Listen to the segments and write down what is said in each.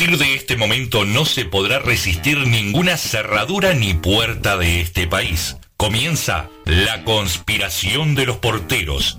partir de este momento no se podrá resistir ninguna cerradura ni puerta de este país. Comienza La conspiración de los porteros.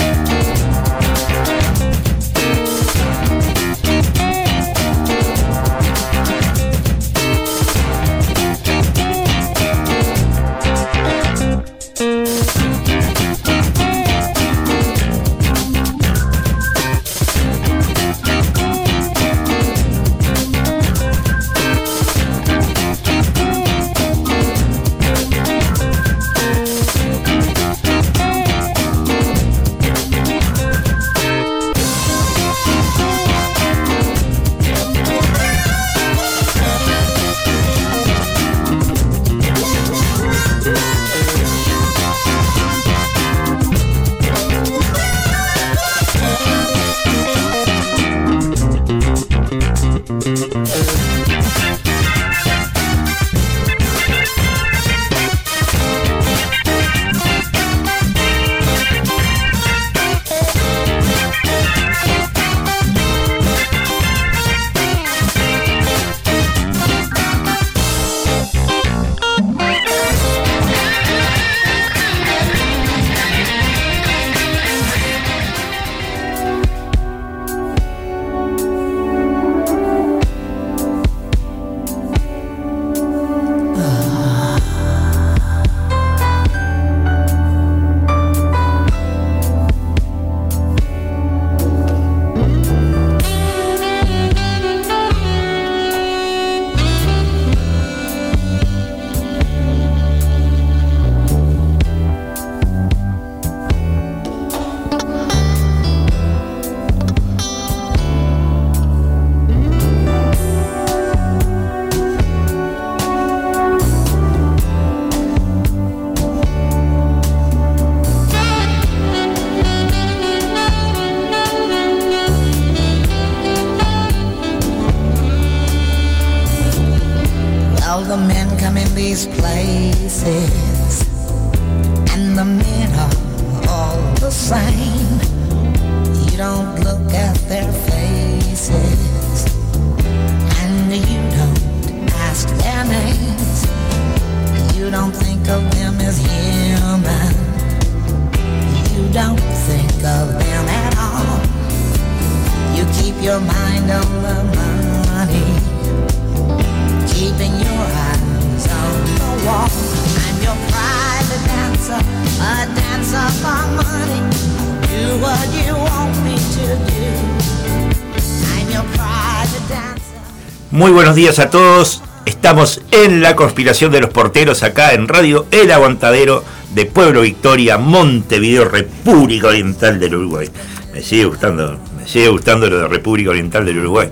Buenos días a todos. Estamos en la conspiración de los porteros acá en Radio El Aguantadero de Pueblo Victoria, Montevideo, República Oriental del Uruguay. Me sigue gustando, me sigue gustando lo de República Oriental del Uruguay.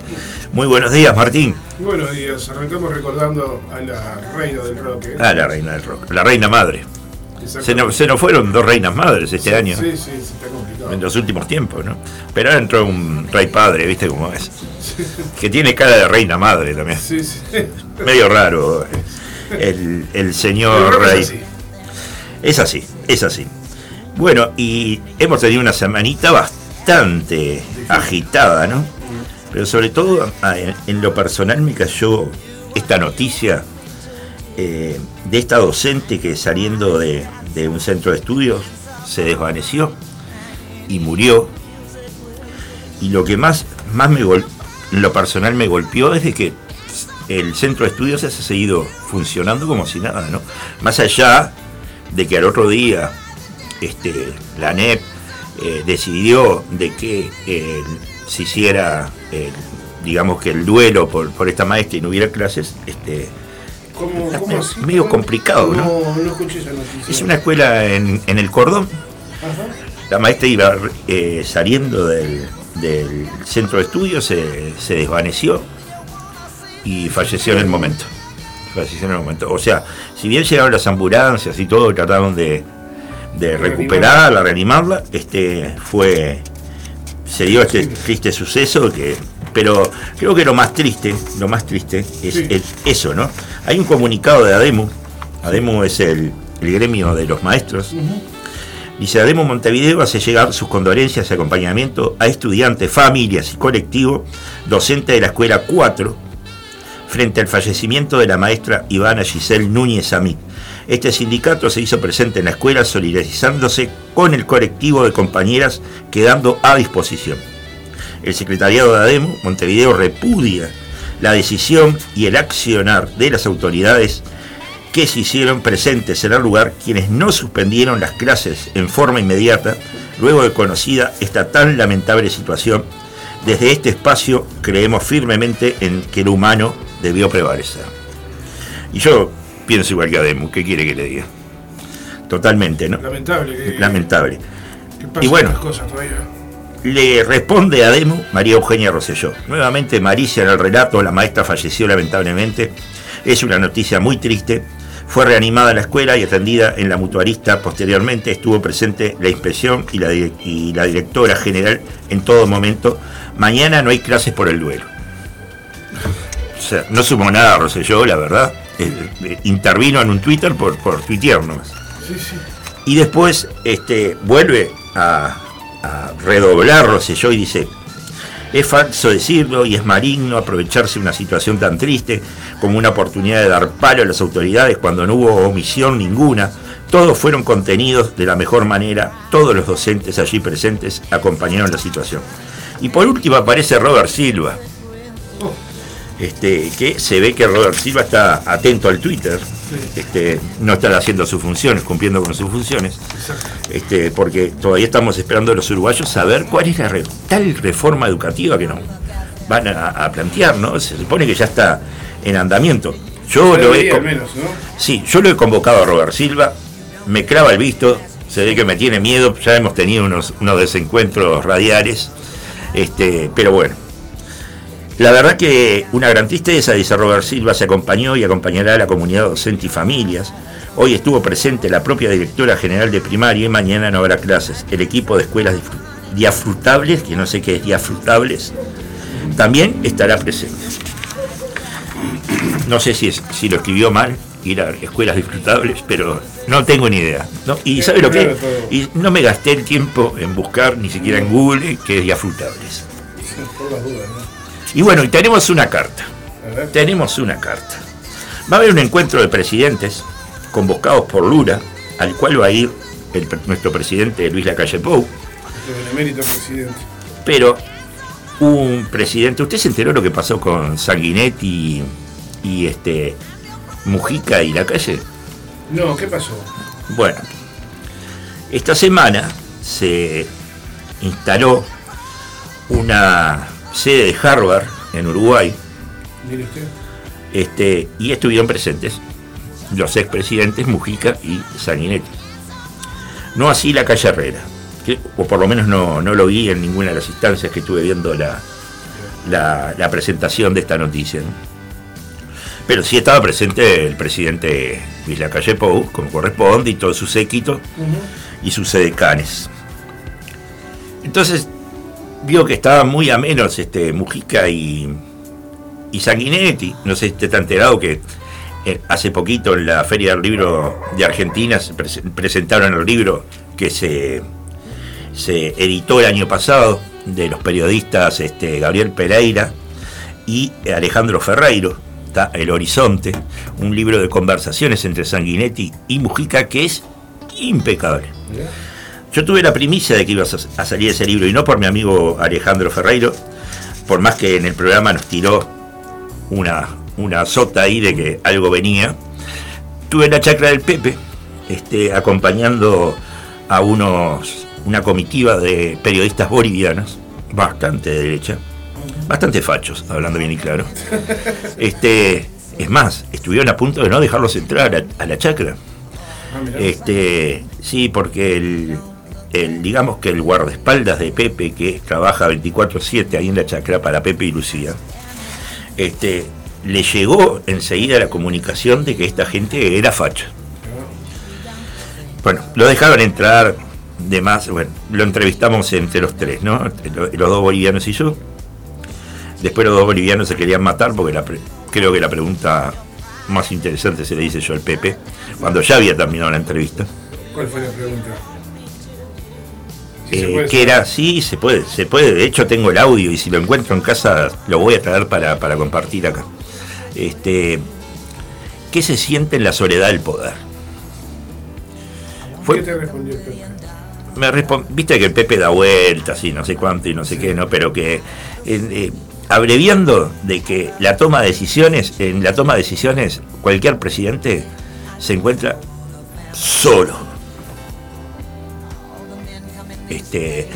Muy buenos días, Martín. Buenos días. Arrancamos recordando a la reina del rock. ¿eh? A la reina del rock, la reina madre. Se nos, se nos, fueron dos reinas madres este año. Sí, sí, está complicado. En los últimos tiempos, ¿no? Pero ahora entró un rey padre, ¿viste cómo es? Que tiene cara de reina madre también. Sí, sí. Medio raro el, el señor rey. Es así. es así, Bueno, y hemos tenido una semanita bastante agitada, ¿no? Pero sobre todo en lo personal me cayó esta noticia eh, de esta docente que saliendo de, un centro de estudios se desvaneció y murió. Y lo que más, más me en lo personal me golpeó es de que el centro de estudios se ha seguido funcionando como si nada, ¿no? Más allá de que al otro día este, la NEP eh, decidió de que eh, se hiciera, digamos que el duelo por, por esta maestra y no hubiera clases, este, es medio complicado, ¿no? Es una escuela en, el cordón. La maestra iba eh, saliendo del, centro de estudios, se, desvaneció y falleció en el momento. Falleció en el momento. O sea, si bien llegaron las ambulancias y todo, trataron de, de recuperarla, reanimarla, este, fue, se dio este triste suceso que pero creo que lo más triste, lo más triste es, eso, ¿no? Hay un comunicado de ADEMU, ADEMU es el, gremio de los maestros, ADEMU Montevideo hace llegar sus condolencias y acompañamiento a estudiantes, familias y colectivo docente de la escuela 4 frente al fallecimiento de la maestra Ivana Giselle Núñez Amit. Este sindicato se hizo presente en la escuela solidarizándose con el colectivo de compañeras quedando a disposición. El secretariado de ADEMU, Montevideo, repudia la decisión y el accionar de las autoridades que se hicieron presentes en el lugar quienes no suspendieron las clases en forma inmediata luego de conocida esta tan lamentable situación. Desde este espacio creemos firmemente en que el humano debió prevalecer. Y yo pienso igual que Ademu, ¿qué quiere que le diga? Totalmente, ¿no? Lamentable. Lamentable. y bueno, le responde a Demo María Eugenia Rosselló. Nuevamente Maricia en el relato, la maestra falleció lamentablemente. Es una noticia muy triste. Fue reanimada en la escuela y atendida en la mutuarista. Posteriormente estuvo presente la inspección y la, y la directora general en todo momento. Mañana no hay clases por el duelo. O sea, no sumó nada Rosselló, la verdad. Eh, intervino en un Twitter por, por tuitear nomás. Y después este, vuelve a, a redoblar Rosselló y dice, es falso decirlo y es maligno aprovecharse una situación tan triste como una oportunidad de dar palo a las autoridades cuando no hubo omisión ninguna. Todos fueron contenidos de la mejor manera, todos los docentes allí presentes acompañaron la situación. Y por último aparece Robert Silva, este, que se ve que Robert Silva está atento al Twitter, este, no está haciendo sus funciones, cumpliendo con sus funciones, este, porque todavía estamos esperando a los uruguayos saber cuál es la tal reforma educativa que nos van a, plantear, ¿no? Se supone que ya está en andamiento. Yo lo he, sí, yo lo he convocado a Robert Silva, me clava el visto, se ve que me tiene miedo, ya hemos tenido unos, unos desencuentros radiales, este, pero bueno, la verdad que una gran tristeza, dice Robert Silva, se acompañó y acompañará a la comunidad docente y familias. Hoy estuvo presente la propia directora general de primaria y mañana no habrá clases. El equipo de escuelas diafrutables, que no sé qué es diafrutables, también estará presente. No sé si, si lo escribió mal, ir a escuelas disfrutables, pero no tengo ni idea. Y sabe lo que y no me gasté el tiempo en buscar ni siquiera en Google qué es diafrutables. Por las dudas, ¿no? Y bueno, y tenemos una carta. Tenemos una carta. Va a haber un encuentro de presidentes convocados por Lula, al cual va a ir nuestro presidente Luis Lacalle Pou. presidente. Pero un presidente, ¿usted se enteró lo que pasó con Sanguinetti y, este Mujica y Lacalle? No, ¿qué pasó? Bueno, esta semana se instaló una sede de Harvard en Uruguay. Este, y estuvieron presentes los expresidentes Mujica y Sanguinetti. No así la calle Herrera, que, o por lo menos no, lo vi en ninguna de las instancias que estuve viendo la, la, presentación de esta noticia. Pero sí estaba presente el presidente Luis Lacalle Pou, como corresponde, y todo su séquito y sus sedecanes. Entonces, vio que estaba muy a menos este, Mujica y, y Sanguinetti. No sé si te está enterado que eh, hace poquito en la Feria del Libro de Argentina se presentaron el libro que se, se editó el año pasado de los periodistas este, Gabriel Pereira y Alejandro Ferreiro, está El Horizonte, un libro de conversaciones entre Sanguinetti y Mujica que es impecable. Yo tuve la primicia de que iba a salir ese libro y no por mi amigo Alejandro Ferreiro, por más que en el programa nos tiró una, una sota ahí de que algo venía. Tuve la chacra del Pepe, este, acompañando a unos, una comitiva de periodistas bolivianos, bastante de derecha, bastante fachos, hablando bien y claro. Este, es más, estuvieron a punto de no dejarlos entrar a, a la chacra. Ah, este, sí, porque el, el, digamos que el guardaespaldas de Pepe, que trabaja 24-7 ahí en la chacra para Pepe y Lucía, este, le llegó enseguida la comunicación de que esta gente era facha. bueno, lo dejaron entrar de más, bueno, lo entrevistamos entre los tres, ¿no? Los dos bolivianos y yo. Después los dos bolivianos se querían matar porque creo que la pregunta más interesante se le dice yo al Pepe, cuando ya había terminado la entrevista. ¿Cuál fue la pregunta? Eh, que era, sí, se puede, se puede. De hecho, tengo el audio y si lo encuentro en casa lo voy a traer para, compartir acá. Este, ¿Qué se siente en la soledad del poder? ¿Qué te respondió el Pepe? Me viste que el Pepe da vueltas y no sé cuánto y no sé qué, ¿no? Pero que eh, abreviando de que la toma de decisiones, en la toma de decisiones, cualquier presidente se encuentra solo. Este,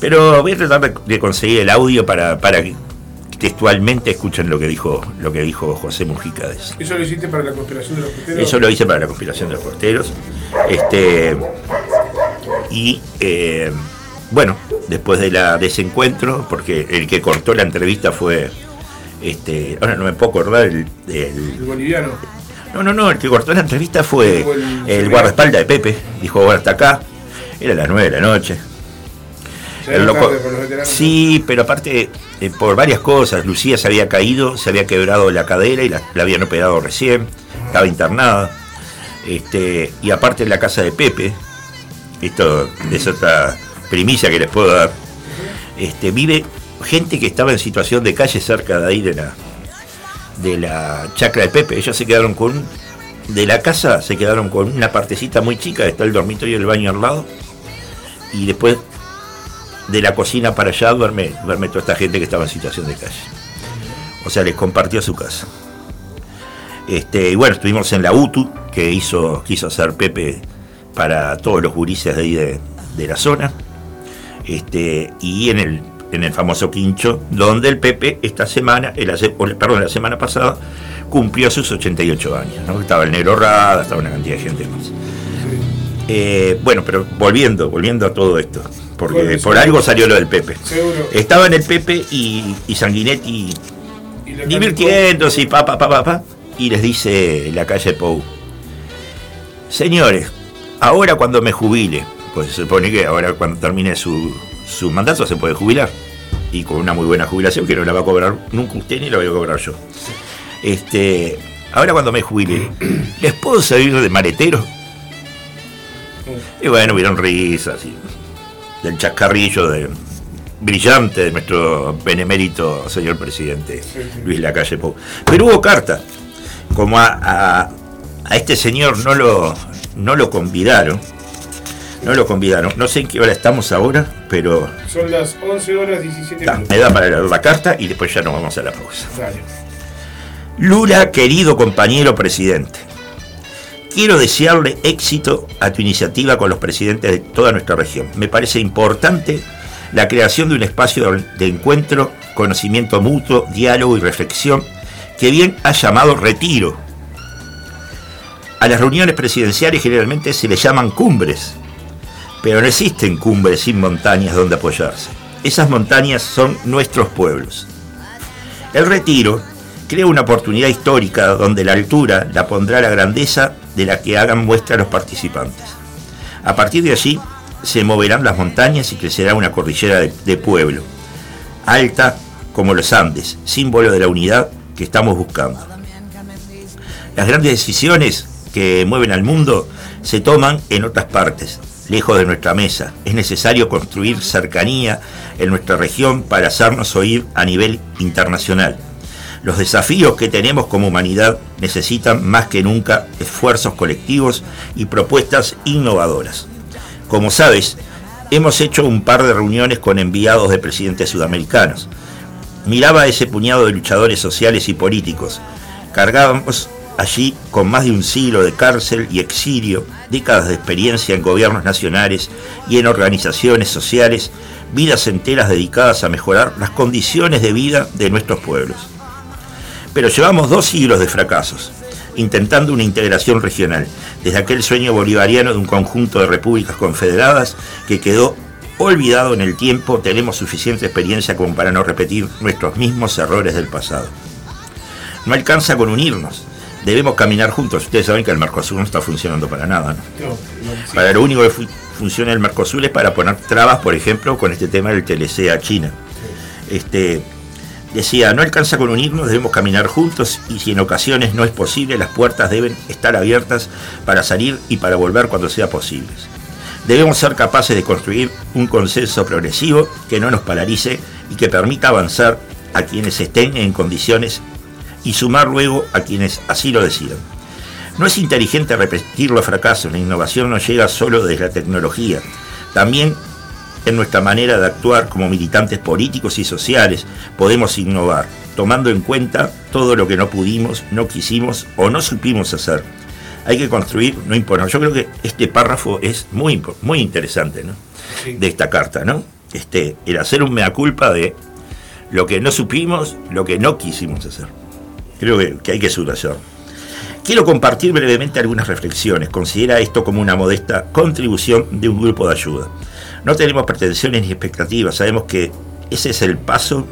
pero voy a tratar de conseguir el audio para, para que textualmente escuchen lo que dijo lo que dijo José Mujica de eso. ¿Eso lo hiciste para la conspiración de los porteros? Eso lo hice para la conspiración de los porteros. Este, y eh, bueno, después de, la, de ese encuentro, porque el que cortó la entrevista fue, este, ahora no me puedo acordar, el, el, boliviano. No, no, no, el que cortó la entrevista fue el, guardaespaldas de Pepe. Dijo, bueno, hasta acá. Era las 9 de la noche. El loco, sí, pero aparte, eh, por varias cosas. Lucía se había caído, se había quebrado la cadera y la, habían operado recién. Estaba internada. Este, y aparte en la casa de Pepe, esto es otra primicia que les puedo dar, este, vive gente que estaba en situación de calle cerca de ahí de la, de la chacra de Pepe. Ellos se quedaron con, de la casa se quedaron con una partecita muy chica, está el dormitorio y el baño al lado. Y después de la cocina para allá duerme, duerme toda esta gente que estaba en situación de calle. O sea, les compartió su casa. Este, y bueno, estuvimos en la UTU, que hizo, quiso hacer Pepe para todos los gurises de ahí de la zona este, y en el, en el famoso quincho, donde el Pepe esta semana, el, perdón, la semana pasada, cumplió sus 88 años. Estaba el negro Rada, estaba una cantidad de gente más. Eh, bueno, pero volviendo, volviendo a todo esto, porque por algo salió lo del Pepe. Estaban el Pepe y, y Sanguinetti divirtiéndose y pa, pa, pa, pa, y les dice la calle Pou, señores, ahora cuando me jubile, pues se supone que ahora cuando termine su, su mandato se puede jubilar. Y con una muy buena jubilación que no la va a cobrar nunca usted ni la voy a cobrar yo. Este, ahora cuando me jubile, ¿les puedo servir de maletero? Y bueno, hubieron risas y del chascarrillo de, brillante de nuestro benemérito señor presidente Luis Lacalle Pou. Pero hubo carta. Como a, a, a este señor no lo, no lo convidaron, no lo convidaron. No sé en qué hora estamos ahora, pero. Son las 11 horas 17 minutos. Me da para leer la carta y después ya nos vamos a la pausa. Lula, querido compañero presidente. Quiero desearle éxito a tu iniciativa con los presidentes de toda nuestra región. Me parece importante la creación de un espacio de encuentro, conocimiento mutuo, diálogo y reflexión que bien ha llamado retiro. A las reuniones presidenciales generalmente se le llaman cumbres, pero no existen cumbres sin montañas donde apoyarse. Esas montañas son nuestros pueblos. El retiro crea una oportunidad histórica donde la altura la pondrá la grandeza de la que hagan muestra los participantes. A partir de allí se moverán las montañas y crecerá una cordillera de, de pueblo, alta como los Andes, símbolo de la unidad que estamos buscando. Las grandes decisiones que mueven al mundo se toman en otras partes, lejos de nuestra mesa. Es necesario construir cercanía en nuestra región para hacernos oír a nivel internacional. Los desafíos que tenemos como humanidad necesitan más que nunca esfuerzos colectivos y propuestas innovadoras. Como sabes, hemos hecho un par de reuniones con enviados de presidentes sudamericanos. Miraba a ese puñado de luchadores sociales y políticos. Cargábamos allí con más de un siglo de cárcel y exilio, décadas de experiencia en gobiernos nacionales y en organizaciones sociales, vidas enteras dedicadas a mejorar las condiciones de vida de nuestros pueblos. Pero llevamos dos siglos de fracasos, intentando una integración regional, desde aquel sueño bolivariano de un conjunto de repúblicas confederadas que quedó olvidado en el tiempo, tenemos suficiente experiencia como para no repetir nuestros mismos errores del pasado. No alcanza con unirnos, debemos caminar juntos. Ustedes saben que el Mercosur no está funcionando para nada. ¿no? Para lo único que funciona el Mercosur es para poner trabas, por ejemplo, con este tema del TLC a China. Este, decía, no alcanza con unirnos, debemos caminar juntos y si en ocasiones no es posible, las puertas deben estar abiertas para salir y para volver cuando sea posible. Debemos ser capaces de construir un consenso progresivo que no nos paralice y que permita avanzar a quienes estén en condiciones y sumar luego a quienes así lo decidan. No es inteligente repetir los fracasos, la innovación no llega solo desde la tecnología, también en nuestra manera de actuar como militantes políticos y sociales podemos innovar, tomando en cuenta todo lo que no pudimos, no quisimos o no supimos hacer. Hay que construir, no imponer. Yo creo que este párrafo es muy, muy interesante ¿no? de esta carta, ¿no? Este, el hacer un mea culpa de lo que no supimos, lo que no quisimos hacer. Creo que, que hay que subrayar. Quiero compartir brevemente algunas reflexiones. Considera esto como una modesta contribución de un grupo de ayuda. No tenemos pretensiones ni expectativas, sabemos que ese es el paso,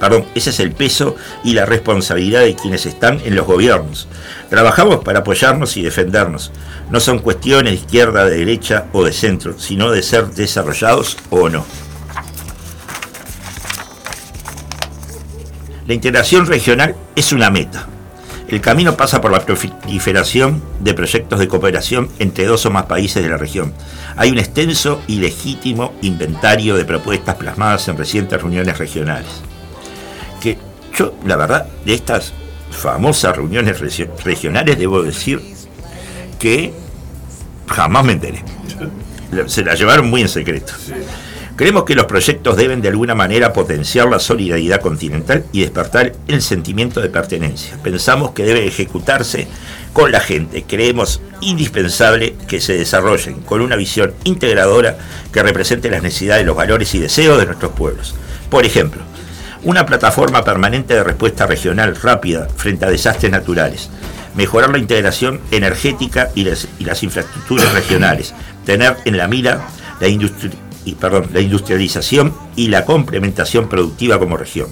perdón, ese es el peso y la responsabilidad de quienes están en los gobiernos. Trabajamos para apoyarnos y defendernos. No son cuestiones de izquierda, de derecha o de centro, sino de ser desarrollados o no. La integración regional es una meta. El camino pasa por la proliferación de proyectos de cooperación entre dos o más países de la región. Hay un extenso y legítimo inventario de propuestas plasmadas en recientes reuniones regionales. Que yo, la verdad, de estas famosas reuniones regionales debo decir que jamás me enteré. Se la llevaron muy en secreto. Creemos que los proyectos deben de alguna manera potenciar la solidaridad continental y despertar el sentimiento de pertenencia. Pensamos que debe ejecutarse con la gente. Creemos indispensable que se desarrollen con una visión integradora que represente las necesidades, los valores y deseos de nuestros pueblos. Por ejemplo, una plataforma permanente de respuesta regional rápida frente a desastres naturales, mejorar la integración energética y las, infraestructuras regionales, tener en la mira la industria y, perdón, la industrialización y la complementación productiva como región.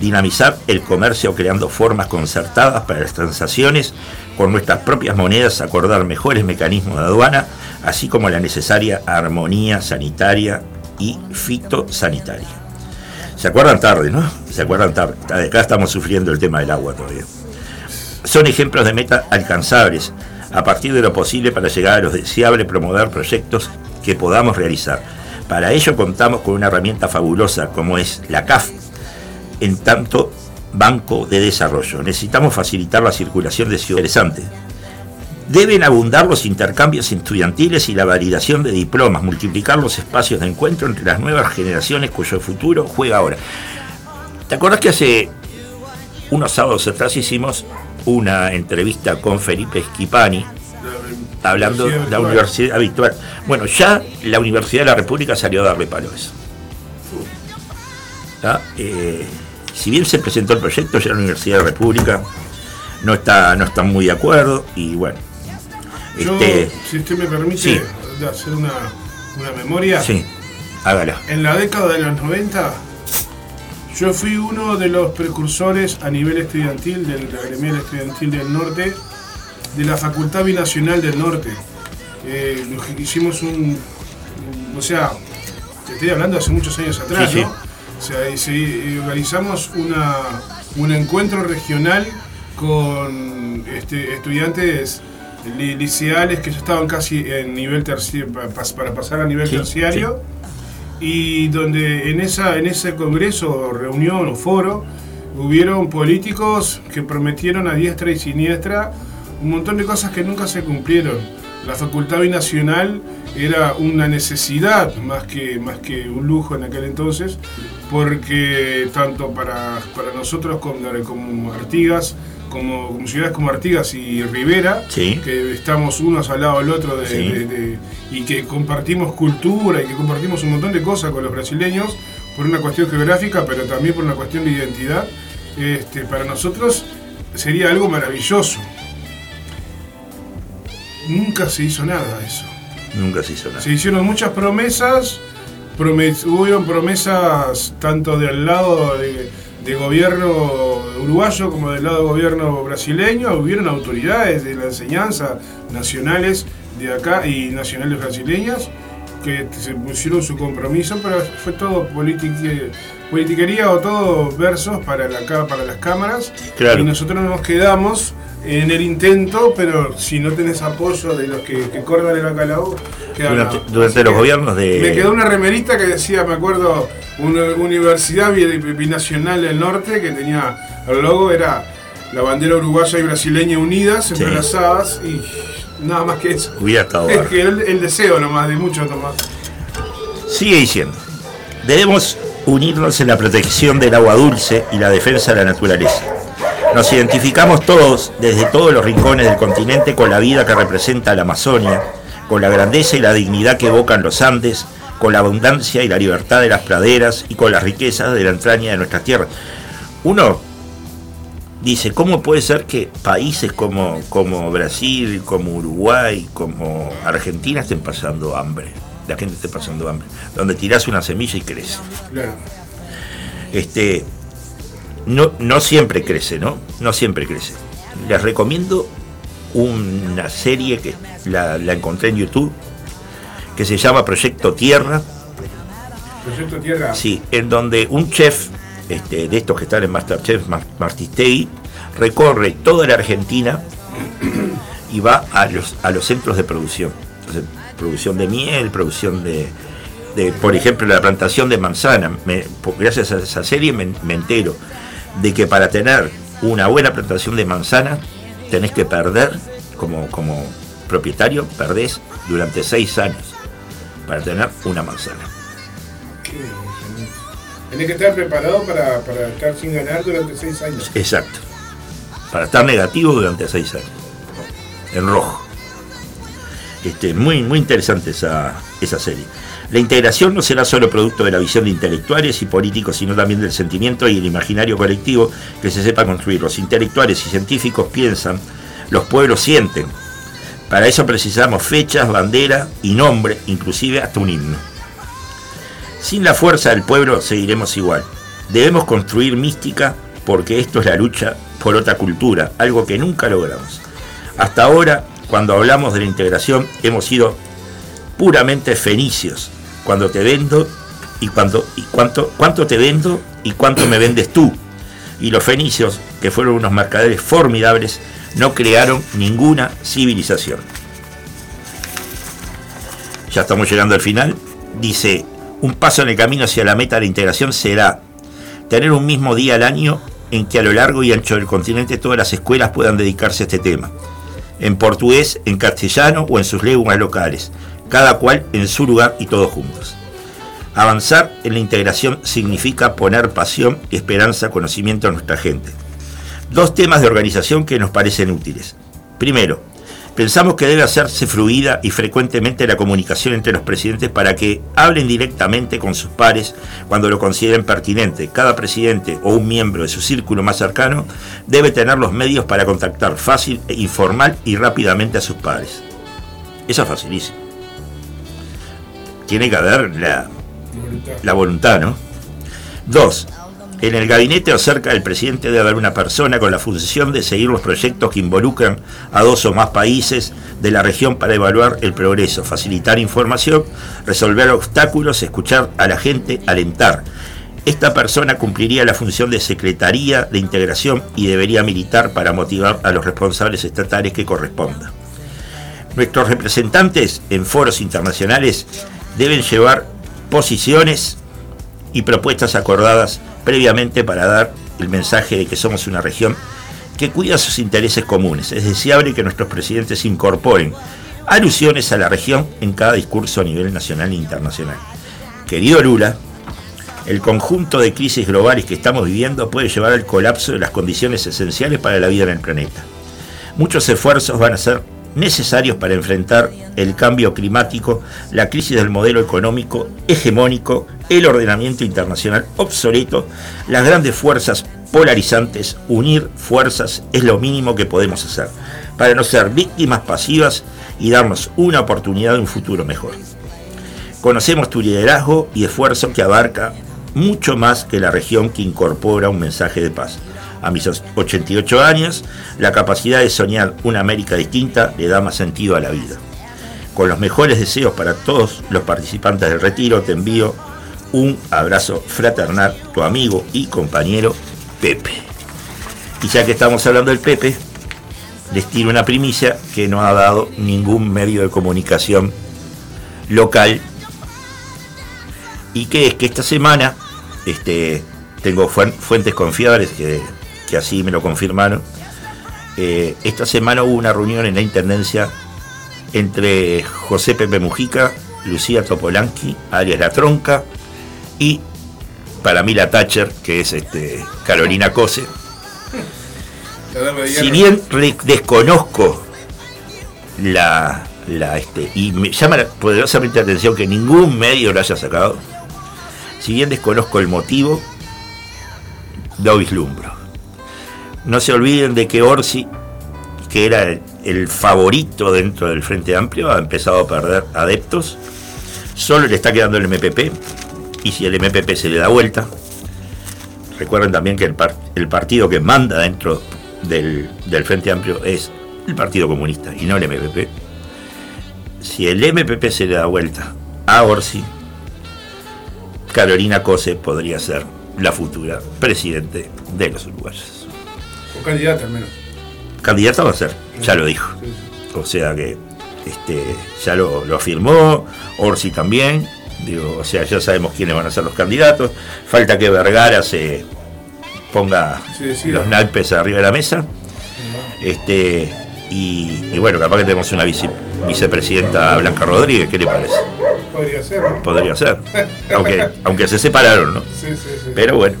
Dinamizar el comercio creando formas concertadas para las transacciones con nuestras propias monedas, acordar mejores mecanismos de aduana, así como la necesaria armonía sanitaria y fitosanitaria. ¿Se acuerdan tarde, no? Se acuerdan tarde. Acá estamos sufriendo el tema del agua todavía. Son ejemplos de metas alcanzables a partir de lo posible para llegar a los deseables promover proyectos que podamos realizar para ello contamos con una herramienta fabulosa como es la CAF, en tanto Banco de Desarrollo. Necesitamos facilitar la circulación de ciudadanos interesantes. Deben abundar los intercambios estudiantiles y la validación de diplomas, multiplicar los espacios de encuentro entre las nuevas generaciones cuyo futuro juega ahora. ¿Te acuerdas que hace unos sábados atrás hicimos una entrevista con Felipe Schipani, hablando de la universidad habitual. Bueno, ya la Universidad de la República salió a darle palo a eso. Eh, si bien se presentó el proyecto, ya la Universidad de la República no está, no está muy de acuerdo y bueno. este, si usted me permite hacer una, memoria. Sí, hágala. En la década de los 90, yo fui uno de los precursores a nivel estudiantil del gremial estudiantil del norte de la Facultad Binacional del Norte. Eh, hicimos un, o sea, te estoy hablando hace muchos años atrás, ¿no? O sea, y organizamos una, un encuentro regional con este, estudiantes liceales que ya estaban casi en nivel terciario, para pasar a nivel terciario, y donde en, esa, en ese congreso, reunión o foro, hubieron políticos que prometieron a diestra y siniestra un montón de cosas que nunca se cumplieron. La facultad binacional era una necesidad más que, más que un lujo en aquel entonces, porque tanto para, nosotros como, como Artigas, como, como, ciudades como Artigas y Rivera, que estamos unos al lado del otro y que compartimos cultura y que compartimos un montón de cosas con los brasileños por una cuestión geográfica, pero también por una cuestión de identidad, este, para nosotros sería algo maravilloso nunca se hizo nada eso. Nunca se hizo nada. Se hicieron muchas promesas, hubo promesas tanto del lado de, gobierno uruguayo como del lado del gobierno brasileño, hubieron autoridades de la enseñanza nacionales de acá y nacionales brasileñas que se pusieron su compromiso, pero fue todo politiquería o todo versos para, la, para las cámaras. Y nosotros nos quedamos en el intento, pero si no tenés apoyo de los que, que cortan el bacalao, durante, durante los gobiernos de. Me quedó una remerita que decía, me acuerdo, una universidad binacional del norte que tenía el logo, era la bandera uruguaya y brasileña unidas, entrelazadas y nada más que eso. Hubiera estado. Es que el, el, deseo nomás, de muchos nomás. Sigue diciendo. Debemos unirnos en la protección del agua dulce y la defensa de la naturaleza. Nos identificamos todos, desde todos los rincones del continente, con la vida que representa la Amazonia, con la grandeza y la dignidad que evocan los Andes, con la abundancia y la libertad de las praderas y con las riquezas de la entraña de nuestra tierra. Uno dice, ¿cómo puede ser que países como, como Brasil, como Uruguay, como Argentina estén pasando hambre? La gente esté pasando hambre. Donde tirás una semilla y crece. Este, no, no siempre crece, ¿no? No siempre crece. Les recomiendo una serie que la, encontré en YouTube que se llama Proyecto Tierra. Proyecto Tierra. Sí, en donde un chef este, de estos que están en Masterchef, Martistegui, recorre toda la Argentina y va a los, a los centros de producción. Producción de miel, producción de, por ejemplo, la plantación de manzana. gracias a esa serie me, me entero de que para tener una buena plantación de manzana tenés que perder, como, como propietario, perdés durante seis años para tener una manzana. Tenés que estar preparado para, estar sin ganar durante seis años. Exacto. Para estar negativo durante seis años. En rojo. Este, muy, muy interesante esa, esa serie. La integración no será solo producto de la visión de intelectuales y políticos, sino también del sentimiento y el imaginario colectivo que se sepa construir. Los intelectuales y científicos piensan, los pueblos sienten. Para eso precisamos fechas, bandera y nombre, inclusive hasta un himno. Sin la fuerza del pueblo seguiremos igual. Debemos construir mística porque esto es la lucha por otra cultura, algo que nunca logramos. Hasta ahora, cuando hablamos de la integración, hemos sido puramente fenicios. Cuando te vendo y, cuando, y cuánto, cuánto te vendo y cuánto me vendes tú. Y los fenicios, que fueron unos mercaderes formidables, no crearon ninguna civilización. Ya estamos llegando al final. Dice, un paso en el camino hacia la meta de la integración será tener un mismo día al año en que a lo largo y ancho del continente todas las escuelas puedan dedicarse a este tema. En portugués, en castellano o en sus lenguas locales cada cual en su lugar y todos juntos. Avanzar en la integración significa poner pasión, esperanza, conocimiento a nuestra gente. Dos temas de organización que nos parecen útiles. Primero, pensamos que debe hacerse fluida y frecuentemente la comunicación entre los presidentes para que hablen directamente con sus pares cuando lo consideren pertinente. Cada presidente o un miembro de su círculo más cercano debe tener los medios para contactar fácil, informal y rápidamente a sus pares. Eso es facilísimo tiene que haber la, la voluntad, ¿no? Dos, en el gabinete o cerca del presidente debe haber una persona con la función de seguir los proyectos que involucran a dos o más países de la región para evaluar el progreso, facilitar información, resolver obstáculos, escuchar a la gente, alentar. Esta persona cumpliría la función de secretaría de integración y debería militar para motivar a los responsables estatales que corresponda. Nuestros representantes en foros internacionales deben llevar posiciones y propuestas acordadas previamente para dar el mensaje de que somos una región que cuida sus intereses comunes. Es deseable que nuestros presidentes incorporen alusiones a la región en cada discurso a nivel nacional e internacional. Querido Lula, el conjunto de crisis globales que estamos viviendo puede llevar al colapso de las condiciones esenciales para la vida en el planeta. Muchos esfuerzos van a ser necesarios para enfrentar el cambio climático, la crisis del modelo económico hegemónico, el ordenamiento internacional obsoleto, las grandes fuerzas polarizantes, unir fuerzas es lo mínimo que podemos hacer para no ser víctimas pasivas y darnos una oportunidad de un futuro mejor. Conocemos tu liderazgo y esfuerzo que abarca mucho más que la región que incorpora un mensaje de paz. A mis 88 años, la capacidad de soñar una América distinta le da más sentido a la vida. Con los mejores deseos para todos los participantes del retiro, te envío un abrazo fraternal, tu amigo y compañero Pepe. Y ya que estamos hablando del Pepe, les tiro una primicia que no ha dado ningún medio de comunicación local y que es que esta semana este, tengo fuentes confiables que, así me lo confirmaron. Eh, esta semana hubo una reunión en la Intendencia entre José Pepe Mujica, Lucía Topolanqui, Arias La Tronca y para mí la Thatcher, que es este, Carolina Cose. Si bien desconozco la, la este, y me llama poderosamente la atención que ningún medio lo haya sacado, si bien desconozco el motivo, lo vislumbro. No se olviden de que Orsi, que era el, favorito dentro del Frente Amplio, ha empezado a perder adeptos. Solo le está quedando el MPP. Y si el MPP se le da vuelta, recuerden también que el, partido que manda dentro del, del Frente Amplio es el Partido Comunista y no el MPP. Si el MPP se le da vuelta a Orsi, Carolina Cose podría ser la futura presidente de los uruguayos. Candidata al menos. Candidata va a ser, ya lo dijo. O sea que este, ya lo, afirmó, Orsi también. Digo, o sea, ya sabemos quiénes van a ser los candidatos. Falta que Vergara se ponga los naipes arriba de la mesa. Este, y, bueno, capaz que tenemos una vicepresidenta Blanca Rodríguez, ¿qué le parece? Podría ser, Podría ser. Aunque, aunque se separaron, ¿no? Sí, sí, sí. Pero bueno,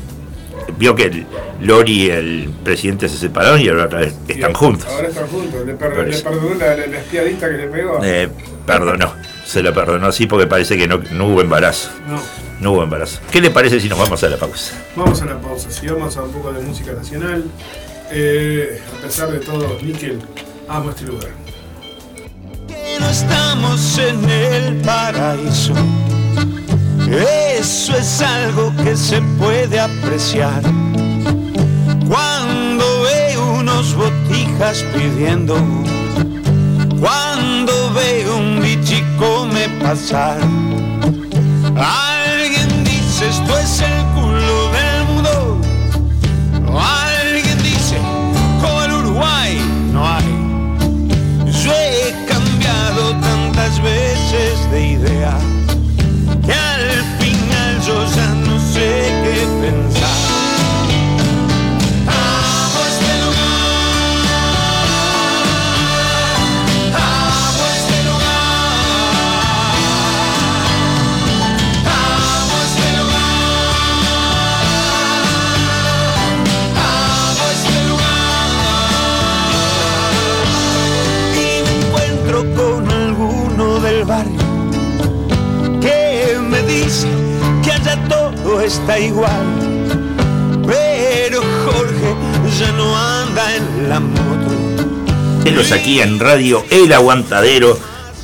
vio que Lori y el presidente se separaron y ahora están juntos. Ahora están juntos. Le, perdonó la, espiadita que le pegó. Eh, perdonó. Se lo perdonó así porque parece que no, no hubo embarazo. No. No hubo embarazo. ¿Qué le parece si nos vamos a la pausa? Vamos a la pausa. Si vamos a un poco de música nacional. Eh, a pesar de todo, Níquel, amo este lugar. Que no estamos en el paraíso. Eso es algo que se puede apreciar. Cuando veo unos botijas pidiendo, cuando veo un bichico me pasar. Alguien dice esto es el está igual. Pero Jorge ya no anda en la moto. Aquí en radio El Aguantadero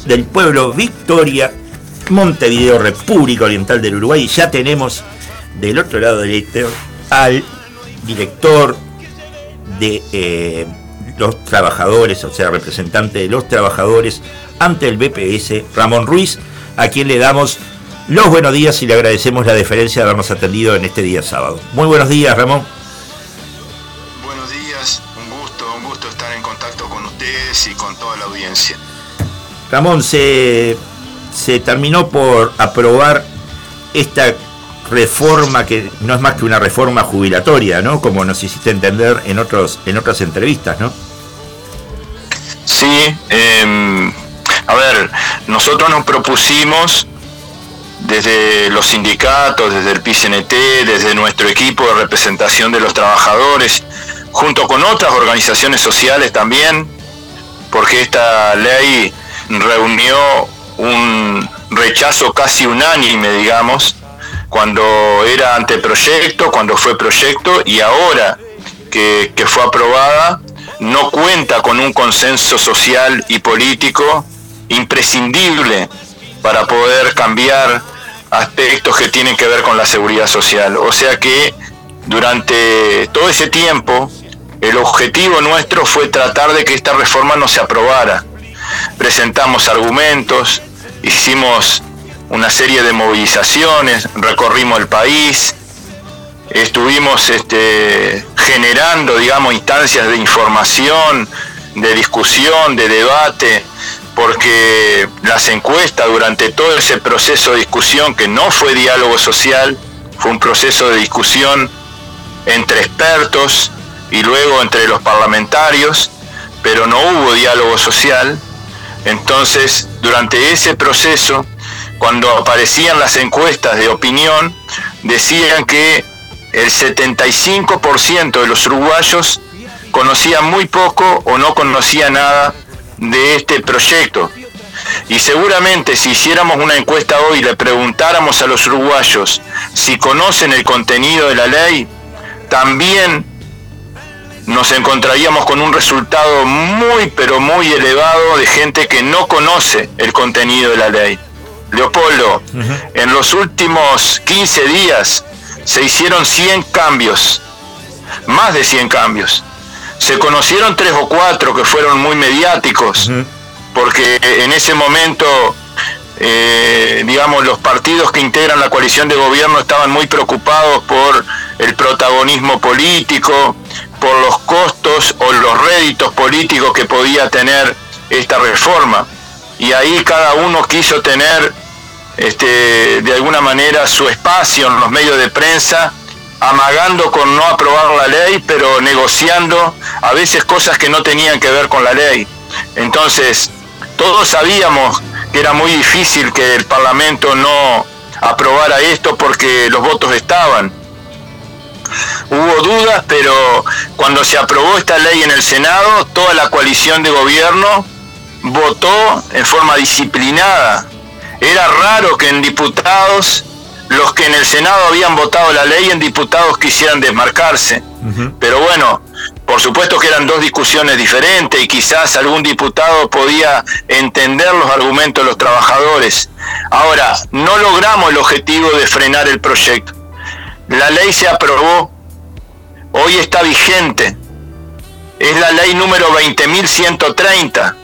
del pueblo Victoria, Montevideo, República Oriental del Uruguay. Y ya tenemos del otro lado del éter al director de eh, los trabajadores, o sea, representante de los trabajadores ante el BPS, Ramón Ruiz, a quien le damos los buenos días y le agradecemos la deferencia de habernos atendido en este día sábado. Muy buenos días, Ramón. Buenos días, un gusto, un gusto estar en contacto con ustedes y con toda la audiencia. Ramón, se, se terminó por aprobar esta reforma que no es más que una reforma jubilatoria, ¿no? Como nos hiciste entender en otros en otras entrevistas, ¿no? Sí, em, a ver, nosotros nos propusimos desde los sindicatos, desde el PCNT, desde nuestro equipo de representación de los trabajadores, junto con otras organizaciones sociales también, porque esta ley reunió un rechazo casi unánime, digamos, cuando era anteproyecto, cuando fue proyecto y ahora que, que fue aprobada, no cuenta con un consenso social y político imprescindible para poder cambiar aspectos que tienen que ver con la seguridad social. O sea que durante todo ese tiempo el objetivo nuestro fue tratar de que esta reforma no se aprobara. Presentamos argumentos, hicimos una serie de movilizaciones, recorrimos el país, estuvimos este, generando, digamos, instancias de información, de discusión, de debate, porque las encuestas durante todo ese proceso de discusión, que no fue diálogo social, fue un proceso de discusión entre expertos y luego entre los parlamentarios, pero no hubo diálogo social. Entonces, durante ese proceso, cuando aparecían las encuestas de opinión, decían que el 75% de los uruguayos conocía muy poco o no conocía nada de este proyecto. Y seguramente si hiciéramos una encuesta hoy y le preguntáramos a los uruguayos si conocen el contenido de la ley, también nos encontraríamos con un resultado muy pero muy elevado de gente que no conoce el contenido de la ley. Leopoldo, en los últimos 15 días se hicieron 100 cambios, más de 100 cambios. Se conocieron tres o cuatro que fueron muy mediáticos, porque en ese momento, eh, digamos, los partidos que integran la coalición de gobierno estaban muy preocupados por el protagonismo político, por los costos o los réditos políticos que podía tener esta reforma. Y ahí cada uno quiso tener este, de alguna manera su espacio en los medios de prensa, amagando con no aprobar la ley, pero negociando a veces cosas que no tenían que ver con la ley. Entonces, todos sabíamos que era muy difícil que el Parlamento no aprobara esto porque los votos estaban. Hubo dudas, pero cuando se aprobó esta ley en el Senado, toda la coalición de gobierno votó en forma disciplinada era raro que en diputados, los que en el Senado habían votado la ley, en diputados quisieran desmarcarse. Pero bueno, por supuesto que eran dos discusiones diferentes y quizás algún diputado podía entender los argumentos de los trabajadores. Ahora, no logramos el objetivo de frenar el proyecto. La ley se aprobó, hoy está vigente. Es la ley número 20.130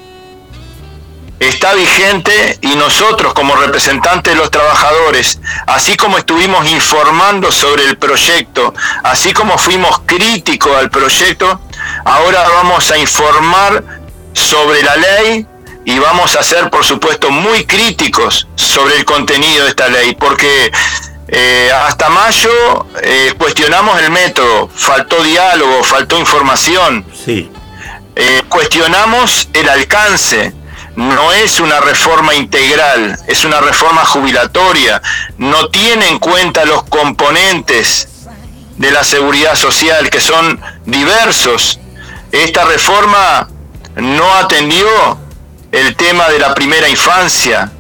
está vigente y nosotros como representantes de los trabajadores, así como estuvimos informando sobre el proyecto, así como fuimos críticos al proyecto, ahora vamos a informar sobre la ley y vamos a ser, por supuesto, muy críticos sobre el contenido de esta ley, porque eh, hasta mayo eh, cuestionamos el método, faltó diálogo, faltó información. Sí. Eh, cuestionamos el alcance, no es una reforma integral, es una reforma jubilatoria, no tiene en cuenta los componentes de la seguridad social que son diversos. Esta reforma no atendió el tema de la primera infancia,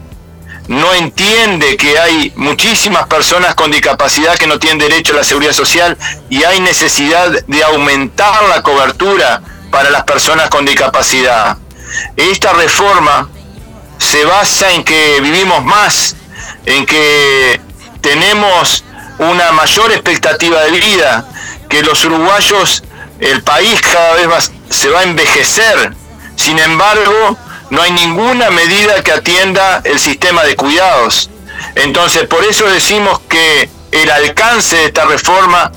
no entiende que hay muchísimas personas con discapacidad que no tienen derecho a la seguridad social y hay necesidad de aumentar la cobertura para las personas con discapacidad. Esta reforma se basa en que vivimos más, en que tenemos una mayor expectativa de vida, que los uruguayos, el país cada vez se va a envejecer. Sin embargo, no hay ninguna medida que atienda el sistema de cuidados. Entonces, por eso decimos que el alcance de esta reforma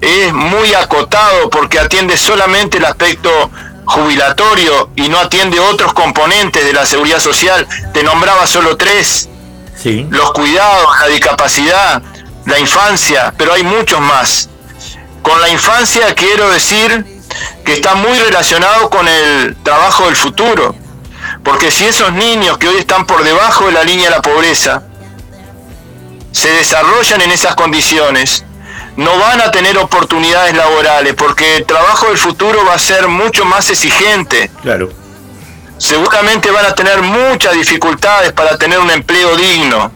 es muy acotado porque atiende solamente el aspecto jubilatorio y no atiende otros componentes de la seguridad social, te nombraba solo tres. Sí. Los cuidados, la discapacidad, la infancia, pero hay muchos más. Con la infancia quiero decir que está muy relacionado con el trabajo del futuro. Porque si esos niños que hoy están por debajo de la línea de la pobreza se desarrollan en esas condiciones, no van a tener oportunidades laborales porque el trabajo del futuro va a ser mucho más exigente. Claro. Seguramente van a tener muchas dificultades para tener un empleo digno.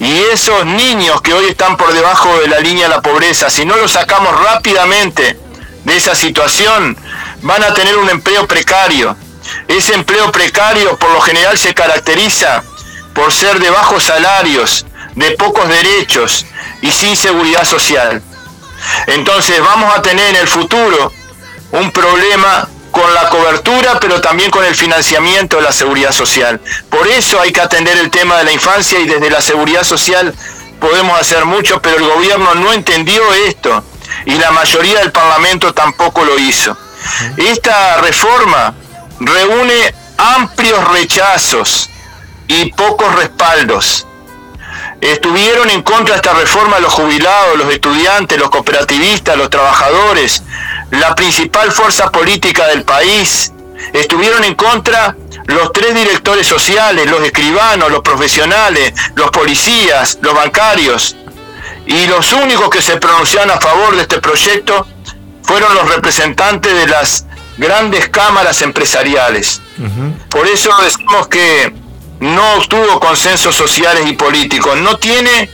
Y esos niños que hoy están por debajo de la línea de la pobreza, si no los sacamos rápidamente de esa situación, van a tener un empleo precario. Ese empleo precario por lo general se caracteriza por ser de bajos salarios, de pocos derechos y sin seguridad social. Entonces vamos a tener en el futuro un problema con la cobertura, pero también con el financiamiento de la seguridad social. Por eso hay que atender el tema de la infancia y desde la seguridad social podemos hacer mucho, pero el gobierno no entendió esto y la mayoría del Parlamento tampoco lo hizo. Esta reforma reúne amplios rechazos y pocos respaldos. Estuvieron en contra de esta reforma los jubilados, los estudiantes, los cooperativistas, los trabajadores, la principal fuerza política del país. Estuvieron en contra los tres directores sociales, los escribanos, los profesionales, los policías, los bancarios. Y los únicos que se pronunciaron a favor de este proyecto fueron los representantes de las grandes cámaras empresariales. Por eso decimos que no obtuvo consensos sociales y políticos, no tiene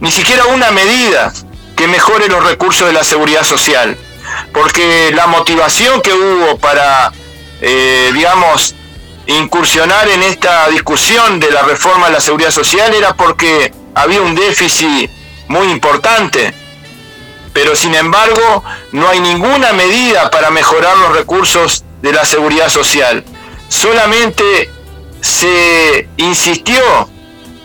ni siquiera una medida que mejore los recursos de la seguridad social, porque la motivación que hubo para, eh, digamos, incursionar en esta discusión de la reforma de la seguridad social era porque había un déficit muy importante, pero sin embargo no hay ninguna medida para mejorar los recursos de la seguridad social. Solamente se insistió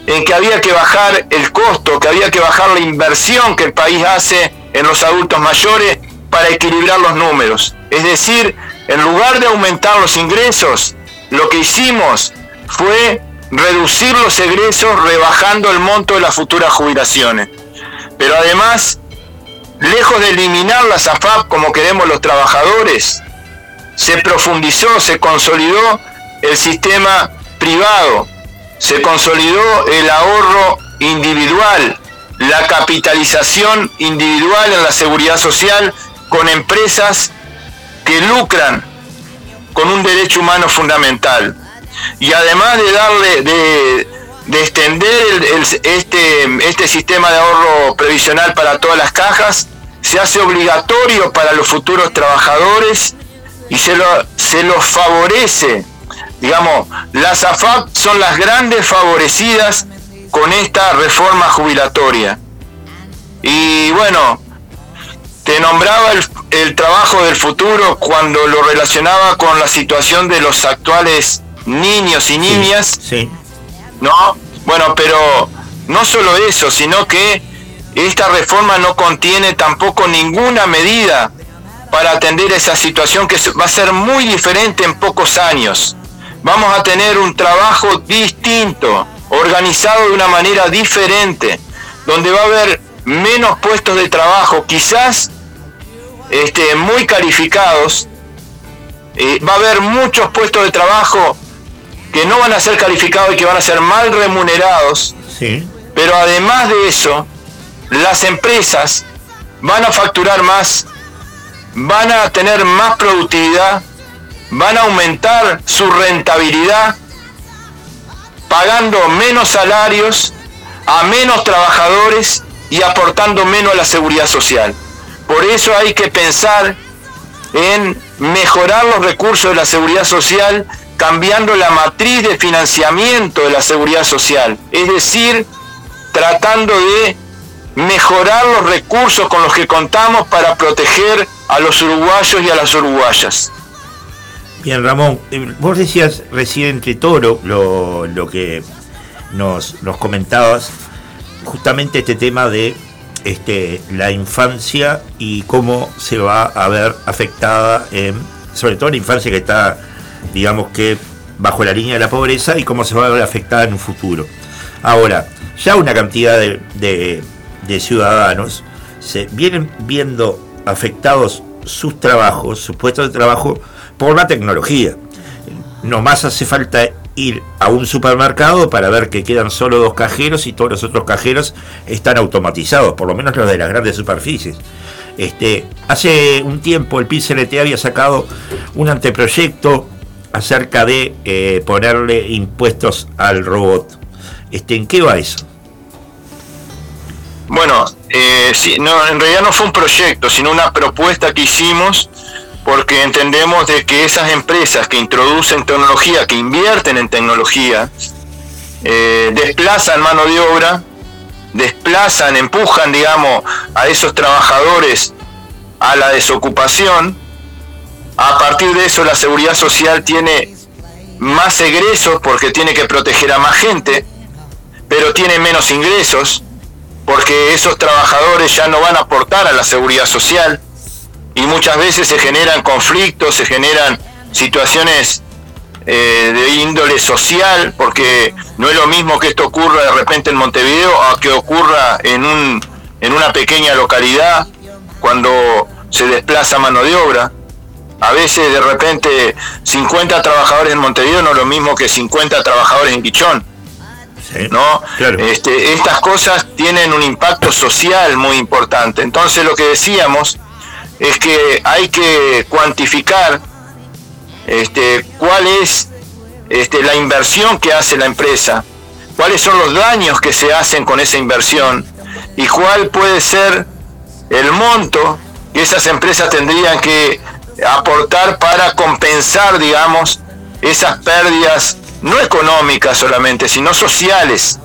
en que había que bajar el costo, que había que bajar la inversión que el país hace en los adultos mayores para equilibrar los números. Es decir, en lugar de aumentar los ingresos, lo que hicimos fue reducir los egresos rebajando el monto de las futuras jubilaciones. Pero además, lejos de eliminar las AFAP como queremos los trabajadores, se profundizó, se consolidó el sistema privado, se consolidó el ahorro individual, la capitalización individual en la seguridad social con empresas que lucran con un derecho humano fundamental. Y además de darle, de, extender este, este sistema de ahorro previsional para todas las cajas, se hace obligatorio para los futuros trabajadores y se, lo, se los favorece Digamos, las AFAP son las grandes favorecidas con esta reforma jubilatoria. Y bueno, te nombraba el, trabajo del futuro cuando lo relacionaba con la situación de los actuales niños y niñas. Sí. ¿No? Bueno, pero no solo eso, sino que esta reforma no contiene tampoco ninguna medida para atender esa situación que va a ser muy diferente en pocos años vamos a tener un trabajo distinto, organizado de una manera diferente, donde va a haber menos puestos de trabajo, quizás este, muy calificados, eh, va a haber muchos puestos de trabajo que no van a ser calificados y que van a ser mal remunerados, pero además de eso, las empresas van a facturar más, van a tener más productividad, van a aumentar su rentabilidad pagando menos salarios a menos trabajadores y aportando menos a la seguridad social. Por eso hay que pensar en mejorar los recursos de la seguridad social cambiando la matriz de financiamiento de la seguridad social, es decir, tratando de mejorar los recursos con los que contamos para proteger a los uruguayos y a las uruguayas. Bien, Ramón, eh, vos decías recién entre todo lo, que nos, comentabas, justamente este tema de este, la infancia y cómo se va a ver afectada, sobre todo la infancia que está, digamos que, bajo la línea de la pobreza y cómo se va a ver afectada en un futuro. Ahora, ya una cantidad de, de ciudadanos se vienen viendo afectados sus trabajos, sus puestos de trabajo, por la tecnología. No más hace falta ir a un supermercado para ver que quedan solo dos cajeros y todos los otros cajeros están automatizados, por lo menos los de las grandes superficies. Este, hace un tiempo el PCLT había sacado un anteproyecto acerca de eh, ponerle impuestos al robot. Este, ¿En qué va eso? Bueno, eh, no, en realidad no fue un proyecto, sino una propuesta que hicimos porque entendemos de que esas empresas que introducen tecnología, que invierten en tecnología, eh, desplazan mano de obra, desplazan, empujan, digamos, a esos trabajadores a la desocupación. A partir de eso la seguridad social tiene más egresos porque tiene que proteger a más gente, pero tiene menos ingresos porque esos trabajadores ya no van a aportar a la seguridad social y muchas veces se generan conflictos, se generan situaciones eh, de índole social, porque no es lo mismo que esto ocurra de repente en Montevideo a que ocurra en, un, en una pequeña localidad cuando se desplaza mano de obra. A veces de repente 50 trabajadores en Montevideo no es lo mismo que 50 trabajadores en Quichón. ¿no? Este, estas cosas tienen un impacto social muy importante. Entonces lo que decíamos es que hay que cuantificar este, cuál es este, la inversión que hace la empresa, cuáles son los daños que se hacen con esa inversión y cuál puede ser el monto que esas empresas tendrían que aportar para compensar, digamos, esas pérdidas no económicas solamente, sino sociales.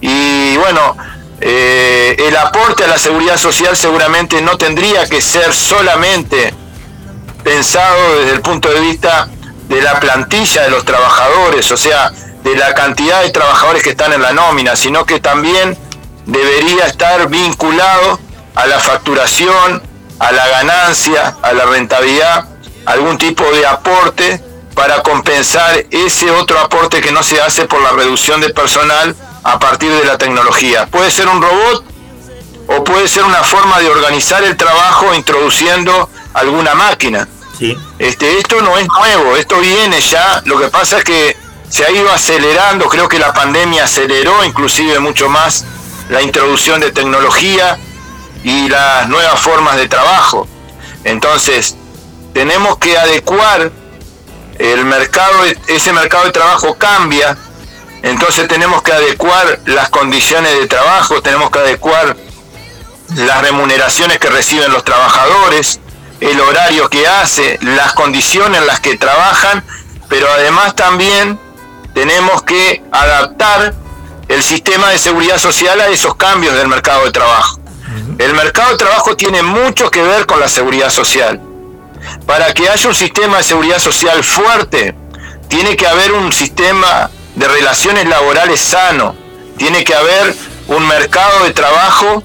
Y bueno, eh, el aporte a la seguridad social seguramente no tendría que ser solamente pensado desde el punto de vista de la plantilla de los trabajadores, o sea, de la cantidad de trabajadores que están en la nómina, sino que también debería estar vinculado a la facturación, a la ganancia, a la rentabilidad, algún tipo de aporte para compensar ese otro aporte que no se hace por la reducción de personal a partir de la tecnología. Puede ser un robot o puede ser una forma de organizar el trabajo introduciendo alguna máquina. Sí. Este, esto no es nuevo, esto viene ya, lo que pasa es que se ha ido acelerando, creo que la pandemia aceleró inclusive mucho más la introducción de tecnología y las nuevas formas de trabajo. Entonces, tenemos que adecuar el mercado, ese mercado de trabajo cambia entonces tenemos que adecuar las condiciones de trabajo, tenemos que adecuar las remuneraciones que reciben los trabajadores, el horario que hace, las condiciones en las que trabajan, pero además también tenemos que adaptar el sistema de seguridad social a esos cambios del mercado de trabajo. El mercado de trabajo tiene mucho que ver con la seguridad social. Para que haya un sistema de seguridad social fuerte, tiene que haber un sistema de relaciones laborales sano. Tiene que haber un mercado de trabajo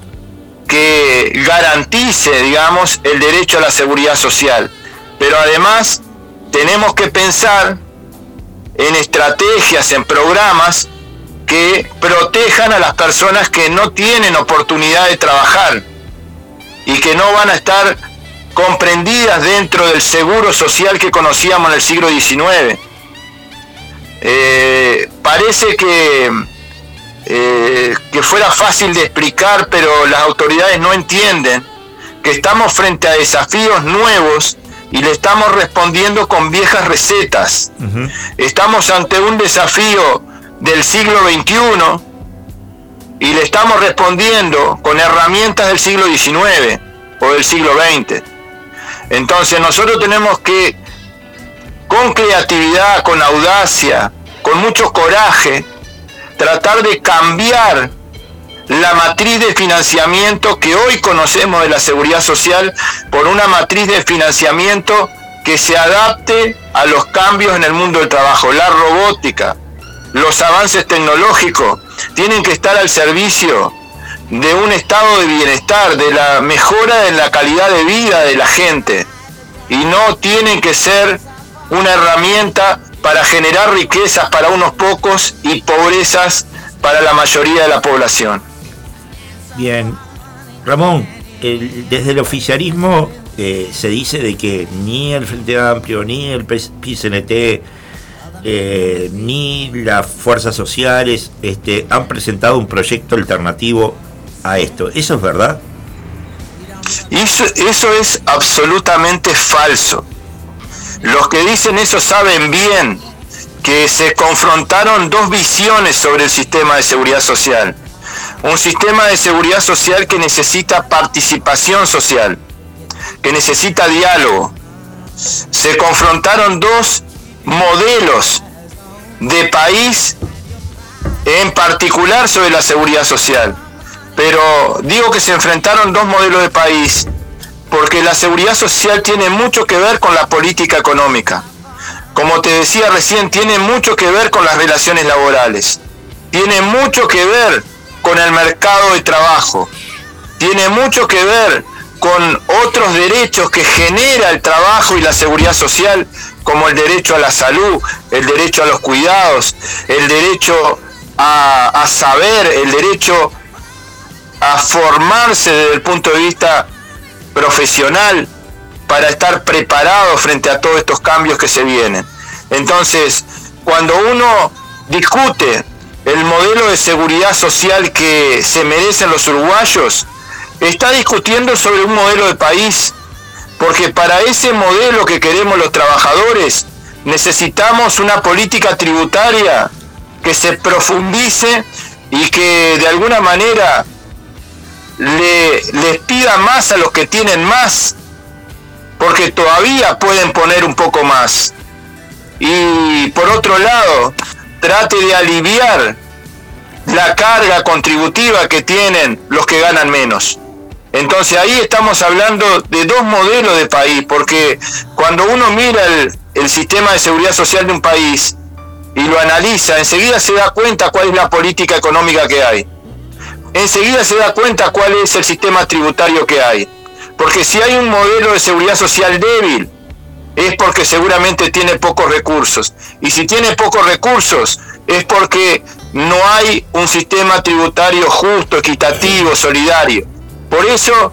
que garantice, digamos, el derecho a la seguridad social. Pero además tenemos que pensar en estrategias, en programas que protejan a las personas que no tienen oportunidad de trabajar y que no van a estar comprendidas dentro del seguro social que conocíamos en el siglo XIX eh, parece que, eh, que fuera fácil de explicar, pero las autoridades no entienden que estamos frente a desafíos nuevos y le estamos respondiendo con viejas recetas. Estamos ante un desafío del siglo XXI y le estamos respondiendo con herramientas del siglo XIX o del siglo XX. Entonces nosotros tenemos que con creatividad, con audacia, con mucho coraje, tratar de cambiar la matriz de financiamiento que hoy conocemos de la seguridad social por una matriz de financiamiento que se adapte a los cambios en el mundo del trabajo. La robótica, los avances tecnológicos tienen que estar al servicio de un estado de bienestar, de la mejora de la calidad de vida de la gente y no tienen que ser una herramienta para generar riquezas para unos pocos y pobrezas para la mayoría de la población. Bien, Ramón, desde el oficialismo eh, se dice de que ni el Frente Amplio, ni el PCNT, eh, ni las fuerzas sociales este, han presentado un proyecto alternativo a esto. ¿Eso es verdad? eso es absolutamente falso. Los que dicen eso saben bien que se confrontaron dos visiones sobre el sistema de seguridad social. Un sistema de seguridad social que necesita participación social, que necesita diálogo. Se confrontaron dos modelos de país en particular sobre la seguridad social. Pero digo que se enfrentaron dos modelos de país, porque la seguridad social tiene mucho que ver con la política económica. Como te decía recién, tiene mucho que ver con las relaciones laborales, tiene mucho que ver con el mercado de trabajo, tiene mucho que ver con otros derechos que genera el trabajo y la seguridad social, como el derecho a la salud, el derecho a los cuidados, el derecho a, saber, el derecho a formarse desde el punto de vista profesional para estar preparado frente a todos estos cambios que se vienen. Entonces, cuando uno discute el modelo de seguridad social que se merecen los uruguayos, está discutiendo sobre un modelo de país, porque para ese modelo que queremos los trabajadores necesitamos una política tributaria que se profundice y que de alguna manera le, les pida más a los que tienen más, porque todavía pueden poner un poco más. Y por otro lado, trate de aliviar la carga contributiva que tienen los que ganan menos. Entonces ahí estamos hablando de dos modelos de país, porque cuando uno mira el, el sistema de seguridad social de un país, y lo analiza, enseguida se da cuenta cuál es la política económica que hay. Enseguida se da cuenta cuál es el sistema tributario que hay. Porque si hay un modelo de seguridad social débil, es porque seguramente tiene pocos recursos. Y si tiene pocos recursos, es porque no hay un sistema tributario justo, equitativo, solidario. Por eso,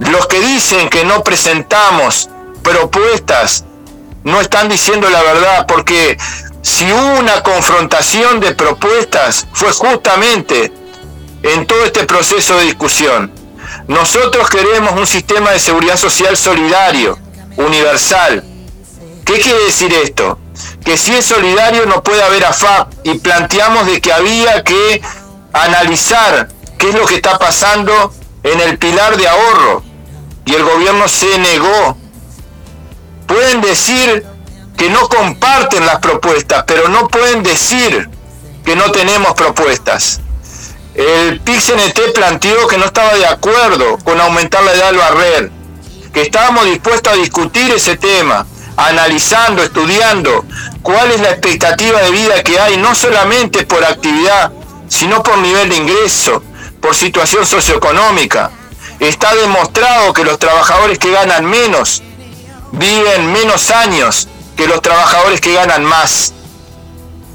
los que dicen que no presentamos propuestas, no están diciendo la verdad, porque si hubo una confrontación de propuestas, fue justamente en todo este proceso de discusión. Nosotros queremos un sistema de seguridad social solidario, universal. ¿Qué quiere decir esto? Que si es solidario no puede haber AFAP y planteamos de que había que analizar qué es lo que está pasando en el pilar de ahorro y el gobierno se negó. Pueden decir que no comparten las propuestas, pero no pueden decir que no tenemos propuestas. El PIXNT planteó que no estaba de acuerdo con aumentar la edad del barrer, que estábamos dispuestos a discutir ese tema, analizando, estudiando cuál es la expectativa de vida que hay, no solamente por actividad, sino por nivel de ingreso, por situación socioeconómica. Está demostrado que los trabajadores que ganan menos viven menos años que los trabajadores que ganan más.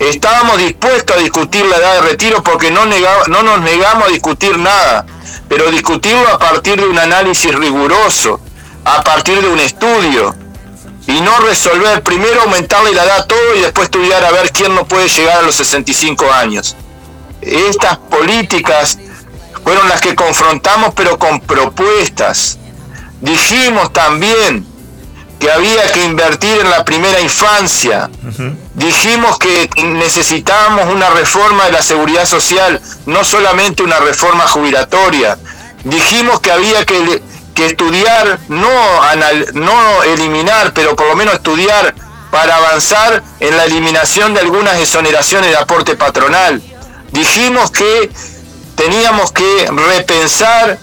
Estábamos dispuestos a discutir la edad de retiro porque no, no nos negamos a discutir nada, pero discutirlo a partir de un análisis riguroso, a partir de un estudio, y no resolver primero aumentarle la edad todo y después estudiar a ver quién no puede llegar a los 65 años. Estas políticas fueron las que confrontamos pero con propuestas. Dijimos también que había que invertir en la primera infancia. Dijimos que necesitábamos una reforma de la seguridad social, no solamente una reforma jubilatoria. Dijimos que había que, estudiar, no, no eliminar, pero por lo menos estudiar para avanzar en la eliminación de algunas exoneraciones de aporte patronal. Dijimos que teníamos que repensar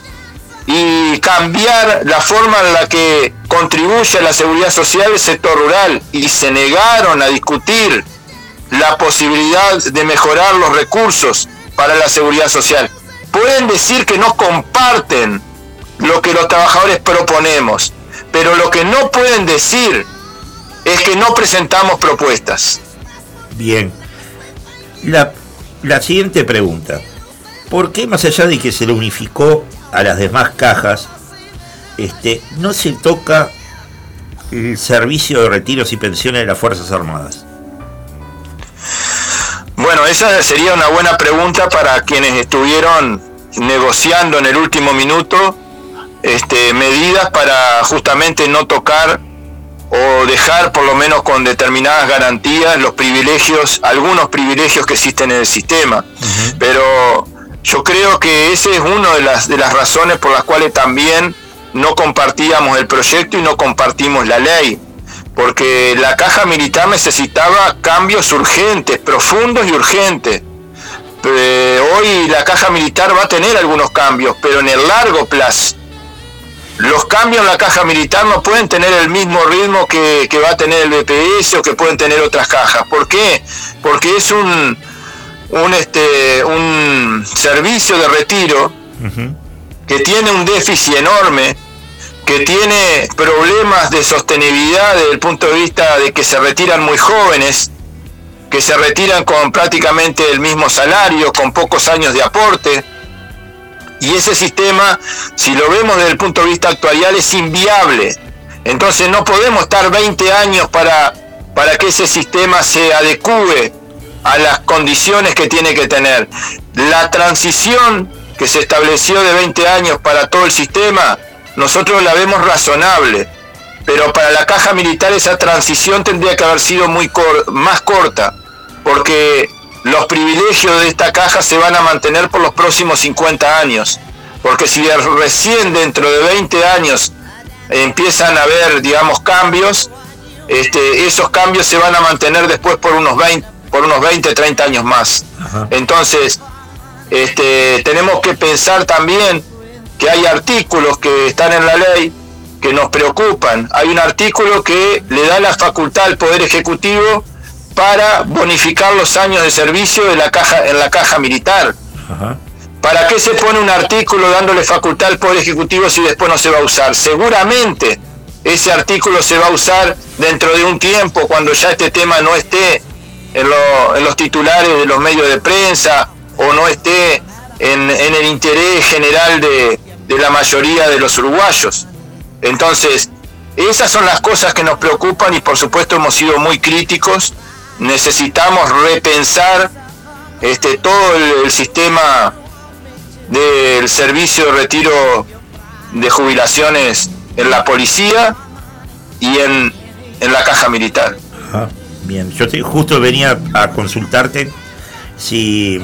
y cambiar la forma en la que contribuye a la seguridad social el sector rural y se negaron a discutir la posibilidad de mejorar los recursos para la seguridad social. Pueden decir que no comparten lo que los trabajadores proponemos, pero lo que no pueden decir es que no presentamos propuestas. Bien. La, la siguiente pregunta. ¿Por qué más allá de que se le unificó a las demás cajas, este, no se toca el servicio de retiros y pensiones de las Fuerzas Armadas? Bueno, esa sería una buena pregunta para quienes estuvieron negociando en el último minuto este, medidas para justamente no tocar o dejar por lo menos con determinadas garantías los privilegios, algunos privilegios que existen en el sistema. Pero yo creo que esa es una de las, de las razones por las cuales también no compartíamos el proyecto y no compartimos la ley, porque la caja militar necesitaba cambios urgentes, profundos y urgentes. eh, hoy la caja militar va a tener algunos cambios, pero en el largo plazo. Los cambios en la caja militar no pueden tener el mismo ritmo que, va a tener el BPS o que pueden tener otras cajas. ¿Por qué? Porque es un, un, este, un servicio de retiro que tiene un déficit enorme, que tiene problemas de sostenibilidad desde el punto de vista de que se retiran muy jóvenes, que se retiran con prácticamente el mismo salario, con pocos años de aporte. Y ese sistema, si lo vemos desde el punto de vista actuarial, es inviable. Entonces no podemos estar 20 años para, para que ese sistema se adecue a las condiciones que tiene que tener. La transición que se estableció de 20 años para todo el sistema, nosotros la vemos razonable, pero para la caja militar esa transición tendría que haber sido muy más corta, porque los privilegios de esta caja se van a mantener por los próximos 50 años, porque si recién dentro de 20 años empiezan a haber, digamos, cambios, este, esos cambios se van a mantener después por unos 20, por unos 20, 30 años más. Entonces, este, tenemos que pensar también que hay artículos que están en la ley que nos preocupan. Hay un artículo que le da la facultad al Poder Ejecutivo para bonificar los años de servicio de la caja, en la caja militar. ¿Para qué se pone un artículo dándole facultad al Poder Ejecutivo si después no se va a usar? Seguramente ese artículo se va a usar dentro de un tiempo cuando ya este tema no esté en, los titulares de los medios de prensa o no esté en, el interés general de, la mayoría de los uruguayos. Entonces, esas son las cosas que nos preocupan y por supuesto hemos sido muy críticos. Necesitamos repensar este, todo el, sistema del servicio de retiro de jubilaciones en la policía y en, en la caja militar. Bien, yo justo venía a consultarte si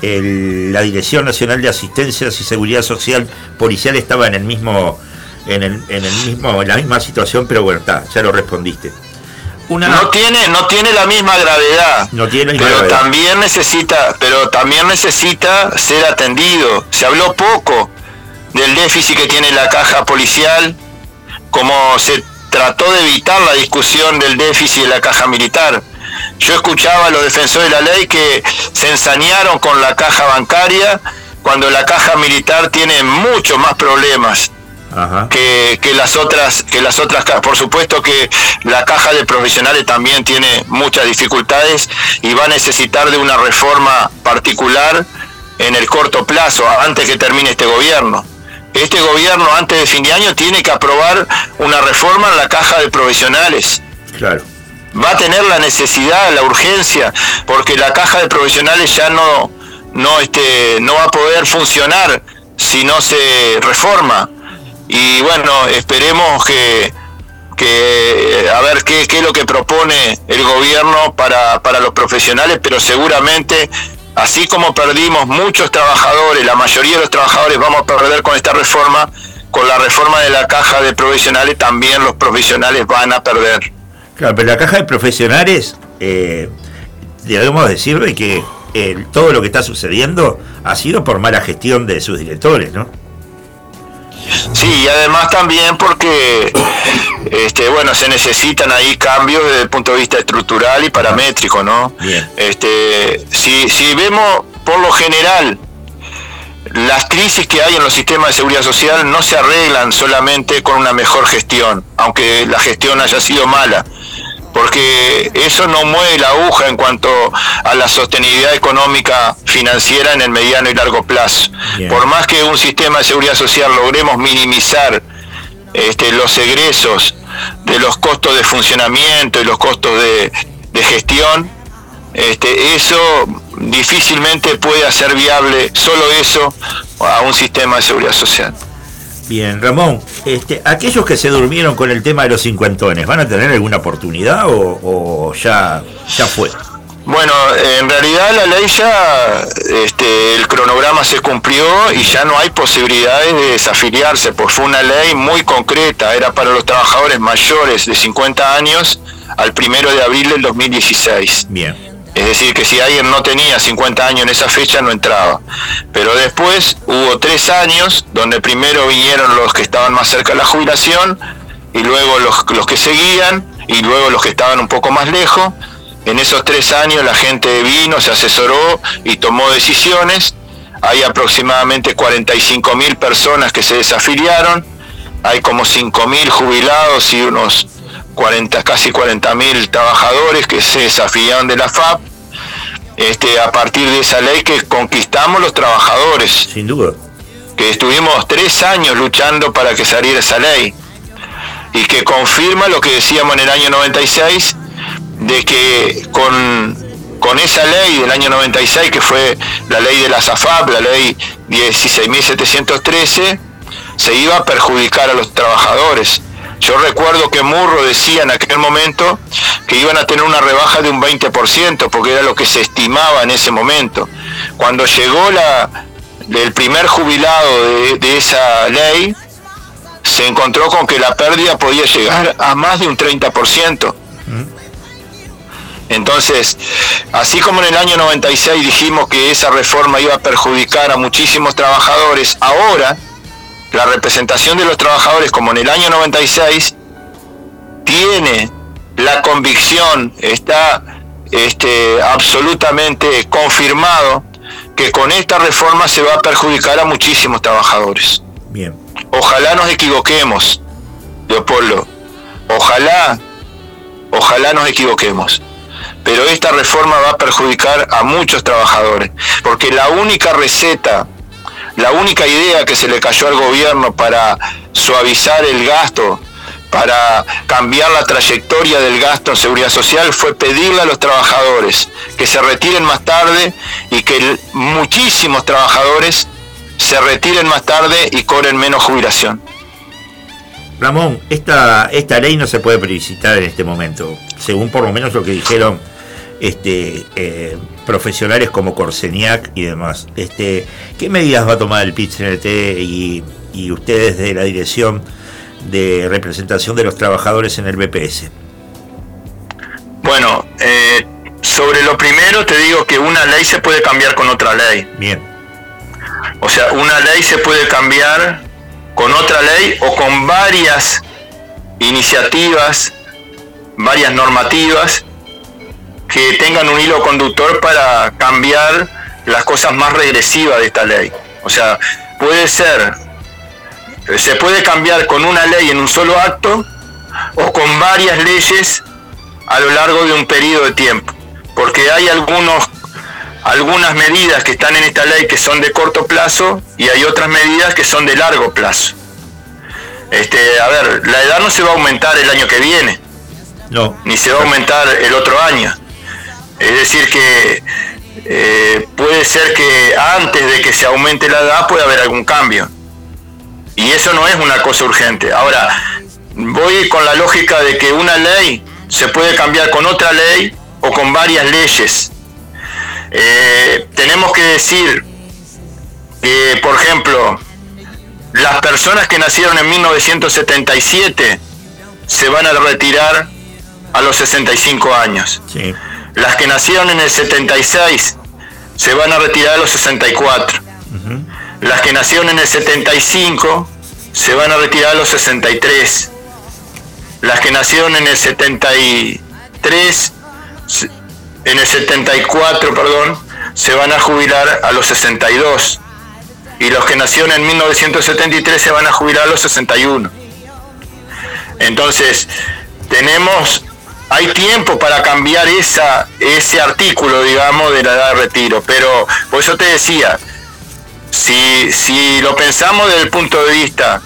la Dirección Nacional de Asistencias y Seguridad Social Policial estaba en el mismo, en el, en el mismo, en la misma situación, pero bueno, está, ya lo respondiste. No tiene, no tiene la misma gravedad. No tiene pero también necesita, pero también necesita ser atendido. Se habló poco del déficit que tiene la caja policial, como se trató de evitar la discusión del déficit de la caja militar. Yo escuchaba a los defensores de la ley que se ensañaron con la caja bancaria cuando la caja militar tiene muchos más problemas Que, que, las otras que las otras por supuesto que la caja de profesionales también tiene muchas dificultades y va a necesitar de una reforma particular en el corto plazo antes que termine este gobierno este gobierno antes de fin de año tiene que aprobar una reforma en la caja de profesionales. Claro. Va a tener la necesidad, la urgencia, porque la caja de profesionales ya no, no, este, no va a poder funcionar si no se reforma. Y bueno, esperemos que, que a ver qué, qué es lo que propone el gobierno para, para los profesionales, pero seguramente Así como perdimos muchos trabajadores, la mayoría de los trabajadores vamos a perder con esta reforma, con la reforma de la caja de profesionales también los profesionales van a perder. Claro, pero la caja de profesionales, eh, debemos decirle que eh, todo lo que está sucediendo ha sido por mala gestión de sus directores, ¿no? Sí, y además también porque este, bueno, se necesitan ahí cambios desde el punto de vista estructural y paramétrico, ¿no? Este, si, si vemos por lo general las crisis que hay en los sistemas de seguridad social no se arreglan solamente con una mejor gestión, aunque la gestión haya sido mala porque eso no mueve la aguja en cuanto a la sostenibilidad económica financiera en el mediano y largo plazo. Por más que un sistema de seguridad social logremos minimizar este, los egresos de los costos de funcionamiento y los costos de, gestión, este, eso difícilmente puede hacer viable solo eso a un sistema de seguridad social. Bien, Ramón, este, aquellos que se durmieron con el tema de los cincuentones, ¿van a tener alguna oportunidad o, ya, ya fue? Bueno, en realidad la ley ya, este, el cronograma se cumplió y ya no hay posibilidades de desafiliarse, pues fue una ley muy concreta, era para los trabajadores mayores de 50 años al primero de abril del 2016. Bien. Es decir, que si alguien no tenía 50 años en esa fecha no entraba. Pero después hubo tres años donde primero vinieron los que estaban más cerca de la jubilación y luego los, los que seguían y luego los que estaban un poco más lejos. En esos tres años la gente vino, se asesoró y tomó decisiones. Hay aproximadamente 45 mil personas que se desafiliaron. Hay como 5 mil jubilados y unos 40, casi 40 mil trabajadores que se desafiliaron de la FAP. Este, a partir de esa ley que conquistamos los trabajadores. Sin duda. Que estuvimos tres años luchando para que saliera esa ley. Y que confirma lo que decíamos en el año 96, de que con, con esa ley del año 96, que fue la ley de la SAFAP, la ley 16.713, se iba a perjudicar a los trabajadores. Yo recuerdo que Murro decía en aquel momento que iban a tener una rebaja de un 20%, porque era lo que se estimaba en ese momento. Cuando llegó la, el primer jubilado de, de esa ley, se encontró con que la pérdida podía llegar a más de un 30%. Entonces, así como en el año 96 dijimos que esa reforma iba a perjudicar a muchísimos trabajadores, ahora la representación de los trabajadores, como en el año 96, tiene la convicción, está este, absolutamente confirmado que con esta reforma se va a perjudicar a muchísimos trabajadores. Bien. Ojalá nos equivoquemos, Leopoldo. Ojalá, ojalá nos equivoquemos. Pero esta reforma va a perjudicar a muchos trabajadores, porque la única receta la única idea que se le cayó al gobierno para suavizar el gasto, para cambiar la trayectoria del gasto en seguridad social, fue pedirle a los trabajadores que se retiren más tarde y que muchísimos trabajadores se retiren más tarde y cobren menos jubilación. Ramón, esta, esta ley no se puede felicitar en este momento, según por lo menos lo que dijeron este, eh, profesionales como Corseniac y demás. Este, ¿Qué medidas va a tomar el pit y, y ustedes de la dirección de representación de los trabajadores en el BPS? Bueno, eh, sobre lo primero te digo que una ley se puede cambiar con otra ley. Bien. O sea, una ley se puede cambiar con otra ley o con varias iniciativas, varias normativas que tengan un hilo conductor para cambiar las cosas más regresivas de esta ley. O sea, puede ser, se puede cambiar con una ley en un solo acto o con varias leyes a lo largo de un periodo de tiempo. Porque hay algunos, algunas medidas que están en esta ley que son de corto plazo y hay otras medidas que son de largo plazo. Este, a ver, la edad no se va a aumentar el año que viene. No. Ni se va a aumentar el otro año. Es decir, que eh, puede ser que antes de que se aumente la edad pueda haber algún cambio. Y eso no es una cosa urgente. Ahora, voy con la lógica de que una ley se puede cambiar con otra ley o con varias leyes. Eh, tenemos que decir que, por ejemplo, las personas que nacieron en 1977 se van a retirar a los 65 años. Sí. Las que nacieron en el 76 se van a retirar a los 64. Las que nacieron en el 75 se van a retirar a los 63. Las que nacieron en el 73, en el 74, perdón, se van a jubilar a los 62. Y los que nacieron en 1973 se van a jubilar a los 61. Entonces, tenemos hay tiempo para cambiar esa, ese artículo, digamos, de la edad de retiro. Pero por eso te decía, si, si lo pensamos desde el punto de vista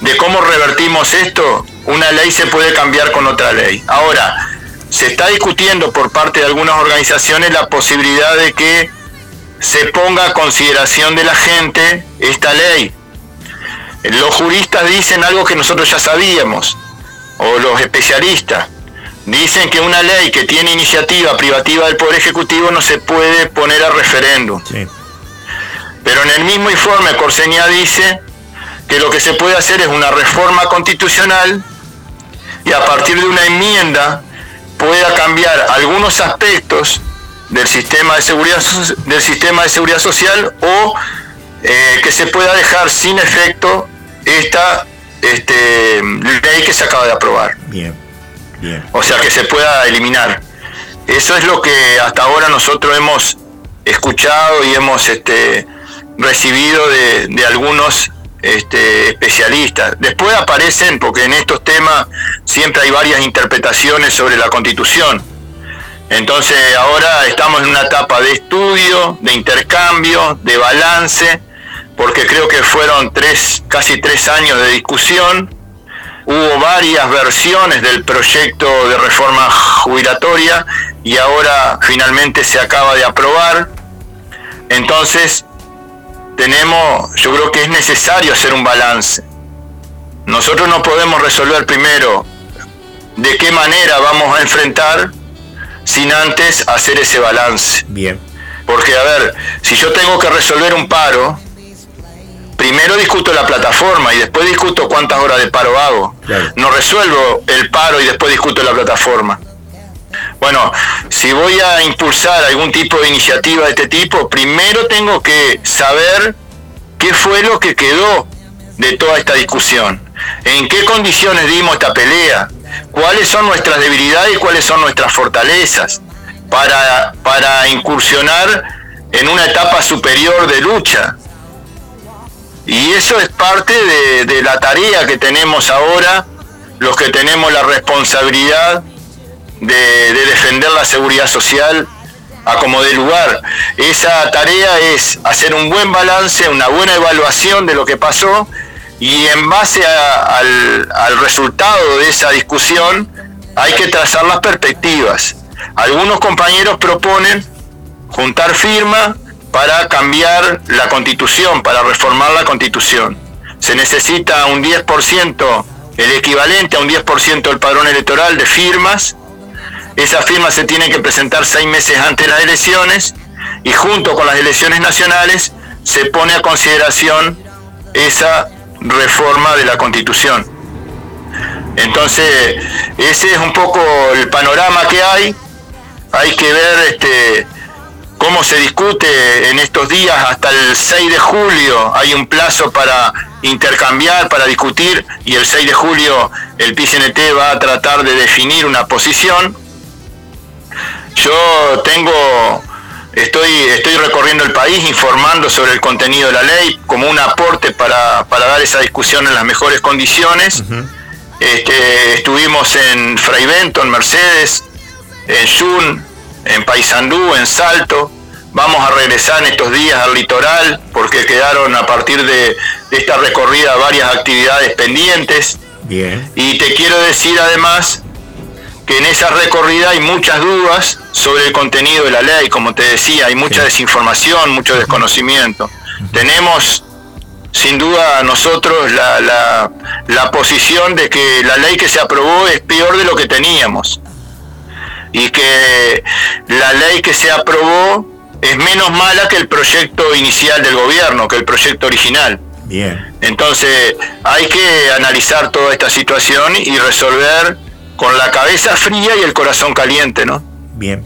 de cómo revertimos esto, una ley se puede cambiar con otra ley. Ahora, se está discutiendo por parte de algunas organizaciones la posibilidad de que se ponga a consideración de la gente esta ley. Los juristas dicen algo que nosotros ya sabíamos, o los especialistas dicen que una ley que tiene iniciativa privativa del Poder Ejecutivo no se puede poner a referéndum. Pero en el mismo informe Corseña dice que lo que se puede hacer es una reforma constitucional y a partir de una enmienda pueda cambiar algunos aspectos del sistema de seguridad del sistema de seguridad social o eh, que se pueda dejar sin efecto esta este, ley que se acaba de aprobar. Bien, o sea que se pueda eliminar. Eso es lo que hasta ahora nosotros hemos escuchado y hemos este, recibido de, de algunos este, especialistas. Después aparecen, porque en estos temas siempre hay varias interpretaciones sobre la constitución. Entonces ahora estamos en una etapa de estudio, de intercambio, de balance, porque creo que fueron tres, casi tres años de discusión hubo varias versiones del proyecto de reforma jubilatoria y ahora finalmente se acaba de aprobar. Entonces, tenemos, yo creo que es necesario hacer un balance. Nosotros no podemos resolver primero de qué manera vamos a enfrentar sin antes hacer ese balance. Bien, Porque, a ver, si yo tengo que resolver un paro, primero discuto la plataforma y después discuto cuántas horas de paro hago. Claro. No resuelvo el paro y después discuto la plataforma. Bueno, si voy a impulsar algún tipo de iniciativa de este tipo, primero tengo que saber qué fue lo que quedó de toda esta discusión. En qué condiciones dimos esta pelea. Cuáles son nuestras debilidades y cuáles son nuestras fortalezas para, para incursionar en una etapa superior de lucha. Y eso es parte de, la tarea que tenemos ahora, los que tenemos la responsabilidad de, de defender la seguridad social a como de lugar. Esa tarea es hacer un buen balance, una buena evaluación de lo que pasó y en base a- al, al resultado de esa discusión hay que trazar las perspectivas. Algunos compañeros proponen juntar firma para cambiar la constitución, para reformar la constitución. Se necesita un 10%, el equivalente a un 10% del padrón electoral de firmas. Esas firmas se tienen que presentar seis meses antes de las elecciones y junto con las elecciones nacionales se pone a consideración esa reforma de la constitución. Entonces, ese es un poco el panorama que hay. Hay que ver este, cómo se discute en estos días hasta el 6 de julio. Hay un plazo para intercambiar, para discutir, y el 6 de julio el PCNT va a tratar de definir una posición. Yo tengo, estoy, estoy recorriendo el país informando sobre el contenido de la ley como un aporte para, para dar esa discusión en las mejores condiciones. Este, estuvimos en Fraivento, en Mercedes, en Yun, en Paysandú, en Salto. Vamos a regresar en estos días al litoral porque quedaron a partir de, de esta recorrida varias actividades pendientes. bien, Y te quiero decir además que en esa recorrida hay muchas dudas sobre el contenido de la ley, como te decía, hay mucha Sí. desinformación, mucho desconocimiento. Tenemos sin duda nosotros la, la, la posición de que la ley que se aprobó es peor de lo que teníamos y que la ley que se aprobó es menos mala que el proyecto inicial del gobierno, que el proyecto original. bien. Entonces hay que analizar toda esta situación y resolver con la cabeza fría y el corazón caliente, ¿no? Bien.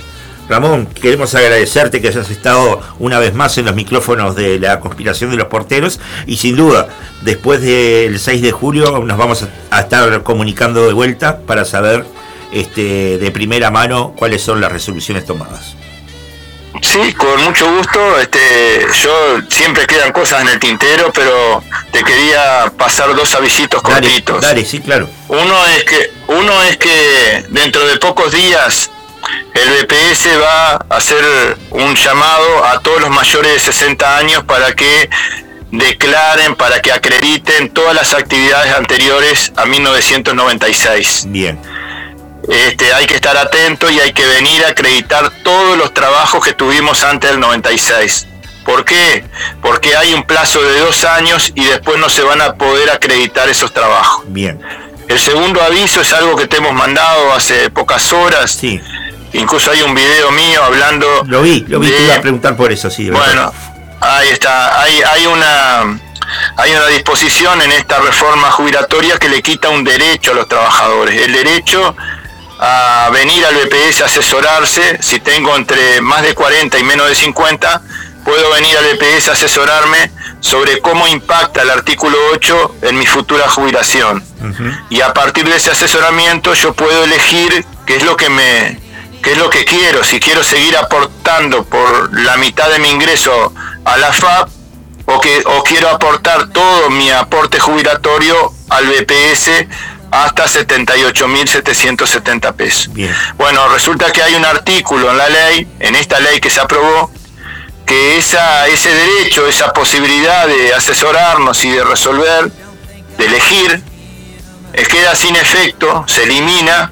Ramón, queremos agradecerte que hayas estado una vez más en los micrófonos de la conspiración de los porteros y sin duda, después del 6 de julio nos vamos a estar comunicando de vuelta para saber este, de primera mano cuáles son las resoluciones tomadas. Sí, con mucho gusto. Este, yo siempre quedan cosas en el tintero, pero te quería pasar dos avisitos Dale, cortitos. dale, sí, claro. Uno es que uno es que dentro de pocos días el BPS va a hacer un llamado a todos los mayores de 60 años para que declaren, para que acrediten todas las actividades anteriores a 1996. Bien, Este, hay que estar atento y hay que venir a acreditar todos los trabajos que tuvimos antes del 96. ¿Por qué? Porque hay un plazo de dos años y después no se van a poder acreditar esos trabajos. bien. El segundo aviso es algo que te hemos mandado hace pocas horas. Sí, Incluso hay un video mío hablando. lo vi, lo vi, te iba a preguntar por eso, sí. Bueno, ahí está. Hay, hay una hay una disposición en esta reforma jubilatoria que le quita un derecho a los trabajadores, el derecho a venir al BPS a asesorarse. Si tengo entre más de 40 y menos de 50, puedo venir al BPS a asesorarme sobre cómo impacta el artículo 8 en mi futura jubilación. Y a partir de ese asesoramiento yo puedo elegir qué es lo que me qué es lo que quiero, si quiero seguir aportando por la mitad de mi ingreso a la FAP o que o quiero aportar todo mi aporte jubilatorio al BPS hasta 78.770 pesos. Bueno, resulta que hay un artículo en la ley, en esta ley que se aprobó, que esa, ese derecho, esa posibilidad de asesorarnos y de resolver, de elegir, eh, queda sin efecto, se elimina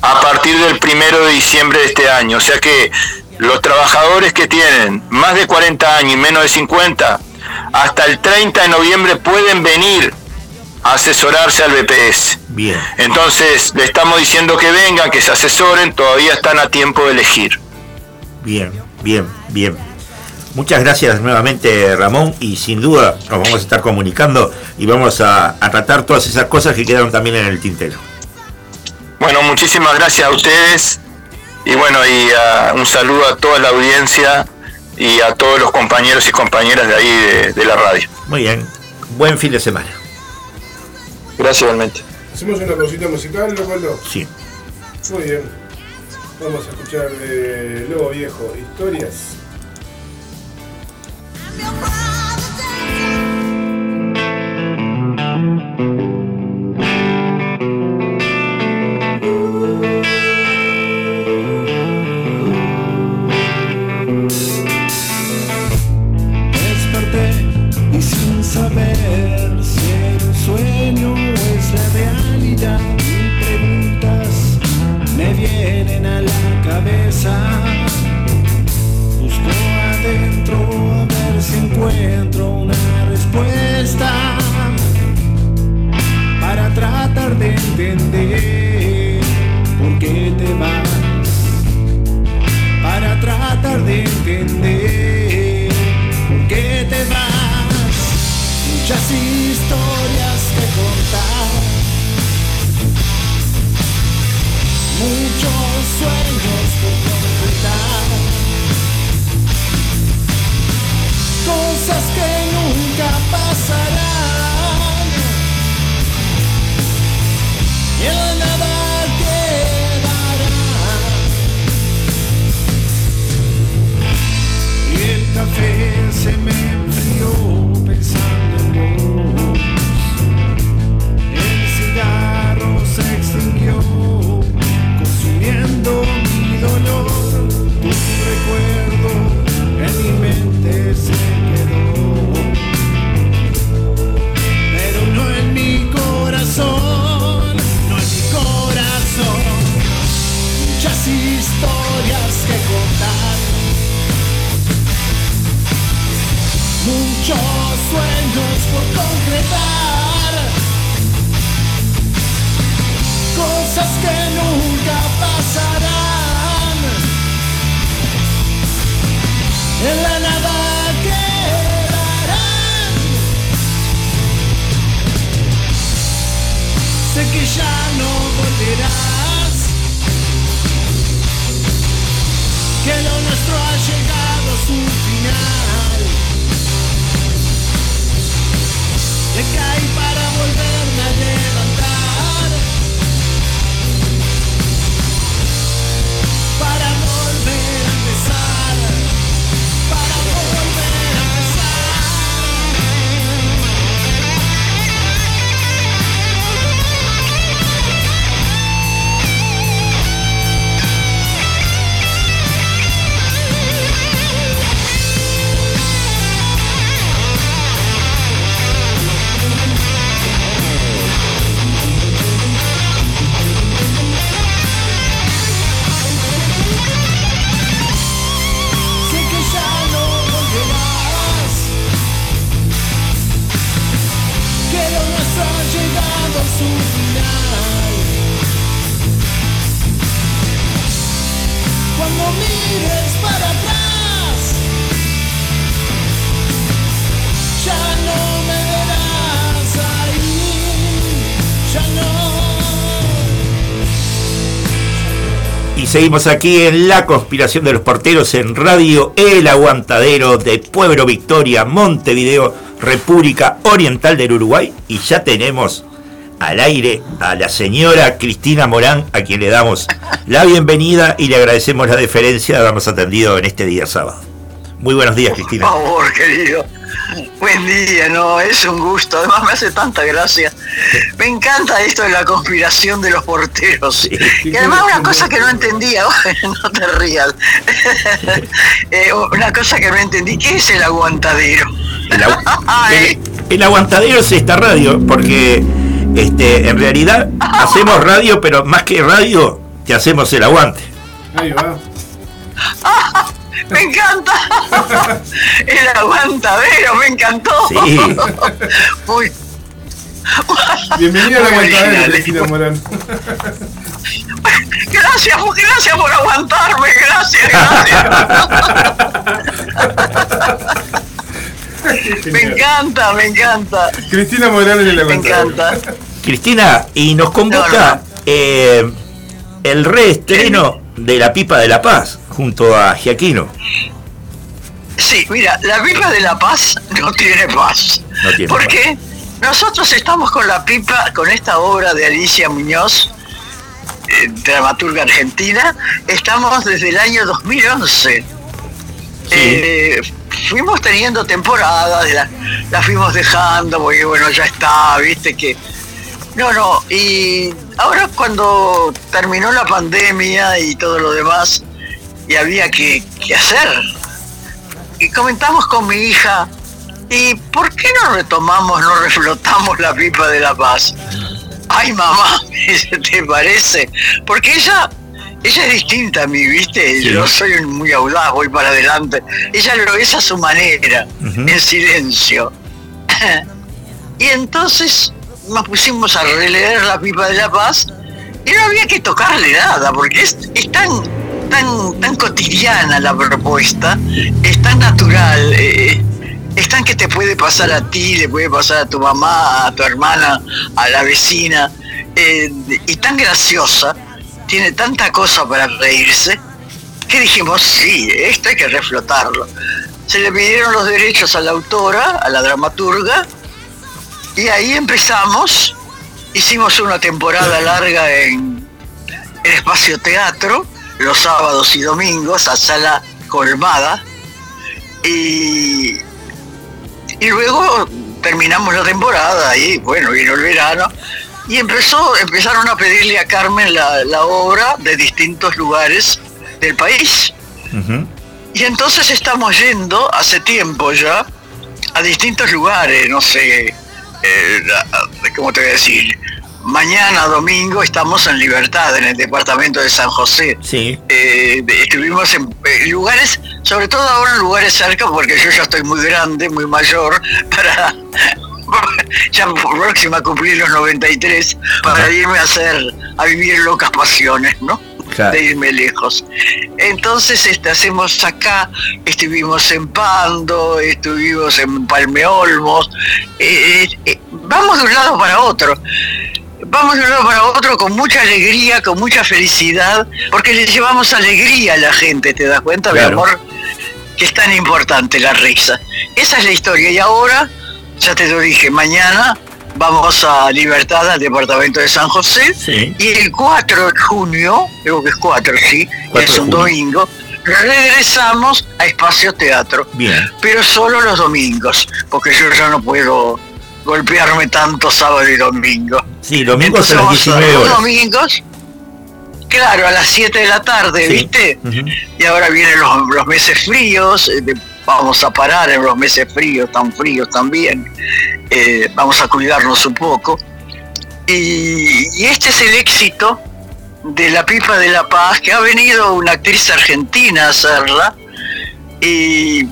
a partir del primero de diciembre de este año. O sea que los trabajadores que tienen más de 40 años y menos de 50, hasta el 30 de noviembre pueden venir asesorarse al BPS. Bien. Entonces, le estamos diciendo que vengan, que se asesoren, todavía están a tiempo de elegir. Bien, bien, bien. Muchas gracias nuevamente Ramón y sin duda nos vamos a estar comunicando y vamos a, tratar todas esas cosas que quedaron también en el tintero. Bueno, muchísimas gracias a ustedes y bueno, y uh, un saludo a toda la audiencia y a todos los compañeros y compañeras de ahí de, la radio. Muy bien, buen fin de semana. Gracias igualmente. ¿Hacemos una cosita musical, Leopoldo? Sí. Muy bien. Vamos a escuchar de Lobo Viejo, historias. Seguimos aquí en La Conspiración de los Porteros en Radio El Aguantadero de Pueblo Victoria, Montevideo, República Oriental del Uruguay. Y ya tenemos al aire a la señora Cristina Morán, a quien le damos la bienvenida y le agradecemos la deferencia de habernos atendido en este día sábado. Muy buenos días, Cristina. Por favor, querido. Buen día, no, es un gusto. Además me hace tanta gracia. Me encanta esto de la conspiración de los porteros. Y además una cosa que no entendía, no te rías. Eh, una cosa que no entendí, ¿qué es el aguantadero? El, agu- el- el aguantadero es esta radio, porque este, en realidad hacemos radio, pero más que radio, te hacemos el aguante. Ahí va. Me encanta. El aguantadero, me encantó. Sí. Muy, Bienvenida a la Muy aguantadera, original. Cristina Morán. gracias, gracias por aguantarme, gracias, gracias. Me encanta, me encanta. Cristina Morán en el Me aguantadero. encanta. Cristina, y nos convoca No, no. eh, el reestreno de La Pipa de la Paz junto a Giaquino. Sí, mira, la pipa de la paz no tiene paz. No tiene ¿Por paz. qué? Nosotros estamos con la pipa, con esta obra de Alicia Muñoz, eh, dramaturga argentina, estamos desde el año 2011. Eh, fuimos teniendo temporadas, la, la fuimos dejando, porque bueno, ya está, viste que... No, no, y ahora cuando terminó la pandemia y todo lo demás, y había que, que hacer, y comentamos con mi hija, ¿y por qué no retomamos, no reflotamos la pipa de la paz? Ay, mamá, ¿te parece? Porque ella, ella es distinta a mí, ¿viste? Sí. Yo soy muy audaz, voy para adelante. Ella lo es a su manera, en silencio. y entonces nos pusimos a releer la pipa de la paz y no había que tocarle nada, porque es, tan, tan, tan cotidiana la propuesta, es tan natural, eh, es tan que te puede pasar a ti, le puede pasar a tu mamá, a tu hermana, a la vecina, eh, y tan graciosa, tiene tanta cosa para reírse, que dijimos, sí, esto hay que reflotarlo. Se le pidieron los derechos a la autora, a la dramaturga, y ahí empezamos, hicimos una temporada larga en el espacio teatro, los sábados y domingos, a sala colmada, y, y luego terminamos la temporada y bueno, vino el verano, y empezó, empezaron a pedirle a Carmen la, la obra de distintos lugares del país. Y entonces estamos yendo, hace tiempo ya, a distintos lugares, no sé, eh, ¿cómo te voy a decir? Mañana, domingo, estamos en Libertad, en el departamento de San José. Sí. Eh, estuvimos en eh, lugares, sobre todo ahora en lugares cerca, porque yo ya estoy muy grande, muy mayor, para ya próxima a cumplir los 93, para irme a hacer, a vivir locas pasiones, ¿no? Claro. De irme lejos. Entonces este, hacemos acá, estuvimos en Pando, estuvimos en Palmeolmos, eh, eh, eh, vamos de un lado para otro. Vamos de un lado para otro con mucha alegría, con mucha felicidad, porque le llevamos alegría a la gente, ¿te das cuenta, Claro. mi amor? Que es tan importante la risa. Esa es la historia. Y ahora, ya te lo dije, mañana vamos a Libertad, al departamento de San José, Sí. y el 4 de junio, creo que es 4, sí, 4 es un domingo, regresamos a Espacio Teatro Bien. pero solo los domingos, porque yo ya no puedo golpearme tanto sábado y domingo. Sí, domingos a Entonces las vamos 19 los domingos, claro, a las 7 de la tarde, Sí. ¿viste? Y ahora vienen los, los meses fríos, eh, de- vamos a parar en los meses fríos, tan fríos también, eh, vamos a cuidarnos un poco. Y, y este es el éxito de la pipa de la paz, que ha venido una actriz argentina a hacerla, y,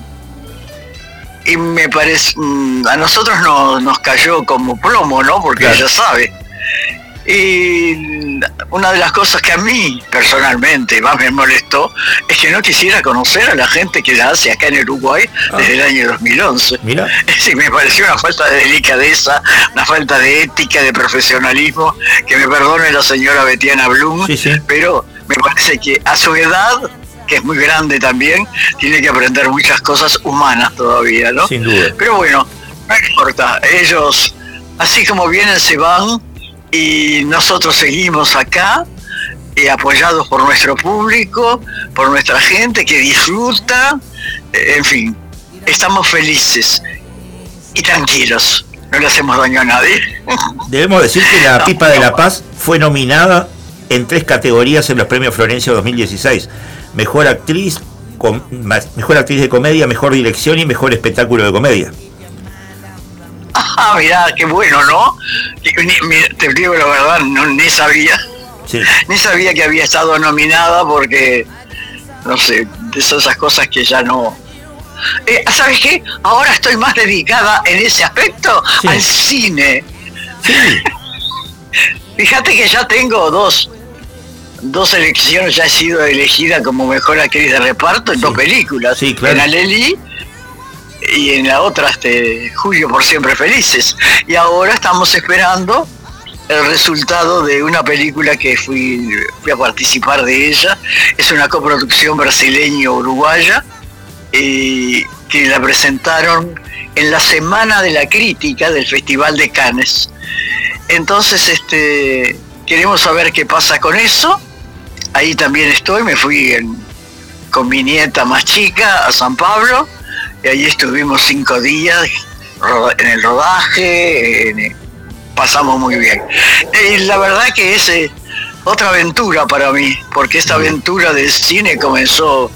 y me parece, mm, a nosotros no- nos cayó como plomo, ¿no? Porque Claro. ella sabe. Y una de las cosas que a mí personalmente más me molestó es que no quisiera conocer a la gente que la hace acá en Uruguay Ah. desde el año 2011. Mira. Sí, me pareció una falta de delicadeza, una falta de ética, de profesionalismo, que me perdone la señora Betiana Blum, Sí, sí. pero me parece que a su edad, que es muy grande también, tiene que aprender muchas cosas humanas todavía, ¿no? Sin duda. Pero bueno, no importa, ellos así como vienen se van y nosotros seguimos acá eh, apoyados por nuestro público, por nuestra gente que disfruta, eh, en fin, estamos felices y tranquilos, no le hacemos daño a nadie. Debemos decir que la Pipa de la Paz fue nominada en tres categorías en los premios Florencia 2016. Mejor actriz, com- mejor actriz de comedia, mejor dirección y mejor espectáculo de comedia. Mirá, qué bueno, ¿no? Te digo la verdad, no, ni sabía, Sí. ni sabía que había estado nominada porque, no sé, de esas cosas que ya no... Eh, ¿Sabes qué? Ahora estoy más dedicada en ese aspecto Sí. al cine. Sí, Fíjate que ya tengo dos, dos elecciones, ya he sido elegida como mejor actriz de reparto en dos películas. Claro. En Aleli y en la otra, este, Julio por Siempre Felices. Y ahora estamos esperando el resultado de una película que fui, a participar de ella. Es una coproducción brasileño-uruguaya y que la presentaron en la Semana de la Crítica del Festival de Cannes. Entonces, este, queremos saber qué pasa con eso. Ahí también estoy, me fui en- con mi nieta más chica a San Pablo y ahí estuvimos cinco días en el rodaje, en- pasamos muy bien. Y la verdad que es eh, otra aventura para mí, porque esta aventura del cine comenzó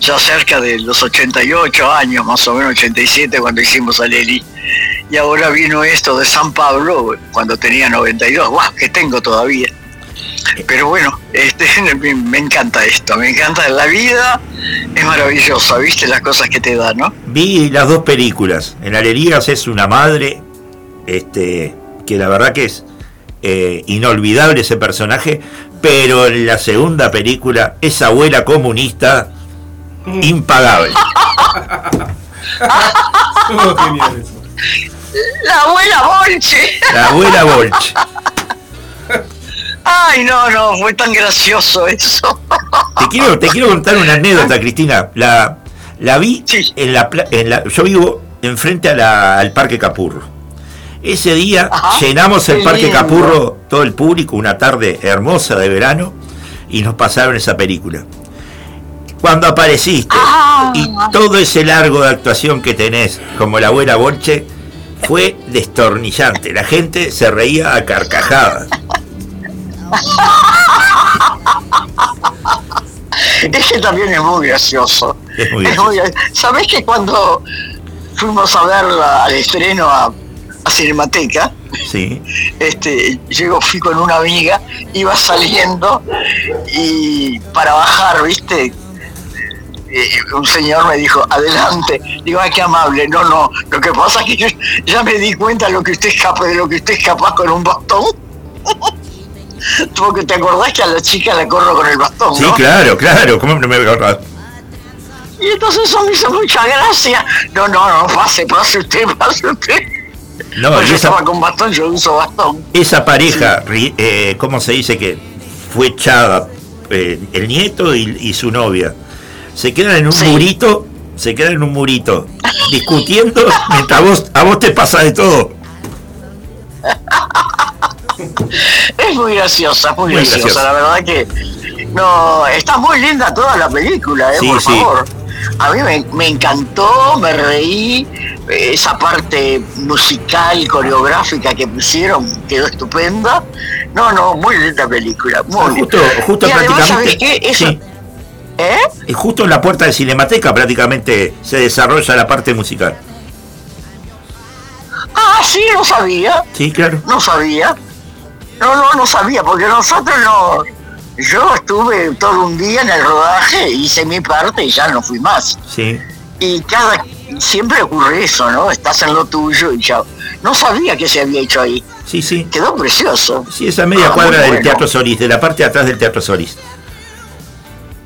ya cerca de los 88 años, más o menos 87 cuando hicimos a Leli. Y ahora vino esto de San Pablo cuando tenía 92, ¡guau! que tengo todavía. Pero bueno, este, me, encanta esto, me encanta la vida, es maravillosa, viste las cosas que te da, ¿no? vi las dos películas. En Alerías es una madre, este, que la verdad que es eh, inolvidable ese personaje, pero en la segunda película, esa abuela comunista, impagable. Genial eso. La abuela Bolche. La abuela Bolch. Ay, no, no, fue tan gracioso eso. Te quiero, te quiero contar una anécdota, Cristina. La, la vi Sí. en la, en la. Yo vivo enfrente a la- al Parque Capurro. Ese día Ajá, llenamos el Parque lindo. Capurro, todo el público, una tarde hermosa de verano, y nos pasaron esa película. Cuando apareciste Ah. y todo ese largo de actuación que tenés, como la abuela Bolche, fue destornillante. La gente se reía a carcajadas. Es que también es muy gracioso. Es muy Es muy- ¿Sabés que cuando fuimos a verla al estreno a, a Cinemateca, Sí. este, yo fui con una amiga, iba saliendo y para bajar, viste, Eh, un señor me dijo, adelante, digo, ay, qué amable, no, no, lo que pasa es que yo ya me di cuenta de lo que usted es capaz, de lo que usted es capaz con un bastón. Porque te acordás que a la chica la corro con el bastón, Sí, ¿no? claro, claro. ¿Cómo no me voy a acordar? Y entonces eso me hizo mucha gracia. No, no, no, pase, pase usted, pase usted. No, yo esa- estaba con bastón, yo uso bastón. esa pareja, ri- eh, ¿cómo se dice que fue echada? eh, el nieto y, y su novia. Se quedan en un Sí. murito, se quedan en un murito, discutiendo mientras vos, a vos te pasa de todo. Es muy graciosa, muy, Muy graciosa, graciosa. la verdad que no, está muy linda toda la película, eh, Sí, por sí. favor. A mí me, me encantó, me reí, eh, esa parte musical, coreográfica que pusieron quedó estupenda. No, no, muy linda película, muy justo- justo y además, ¿sabes prácticamente- qué? Eso, sí. ¿Eh? Justo en la puerta de Cinemateca prácticamente se desarrolla la parte musical. Ah, sí, no sabía. Sí, claro. No sabía. No, no, no sabía, porque nosotros no. Yo estuve todo un día en el rodaje, hice mi parte y ya no fui más. Sí. Y cada. Siempre ocurre eso, ¿no? Estás en lo tuyo y ya. No sabía que se había hecho ahí. Sí, sí. Quedó precioso. Sí, esa media Ah, cuadra del bueno. Teatro Solís, de la parte de atrás del Teatro Solís.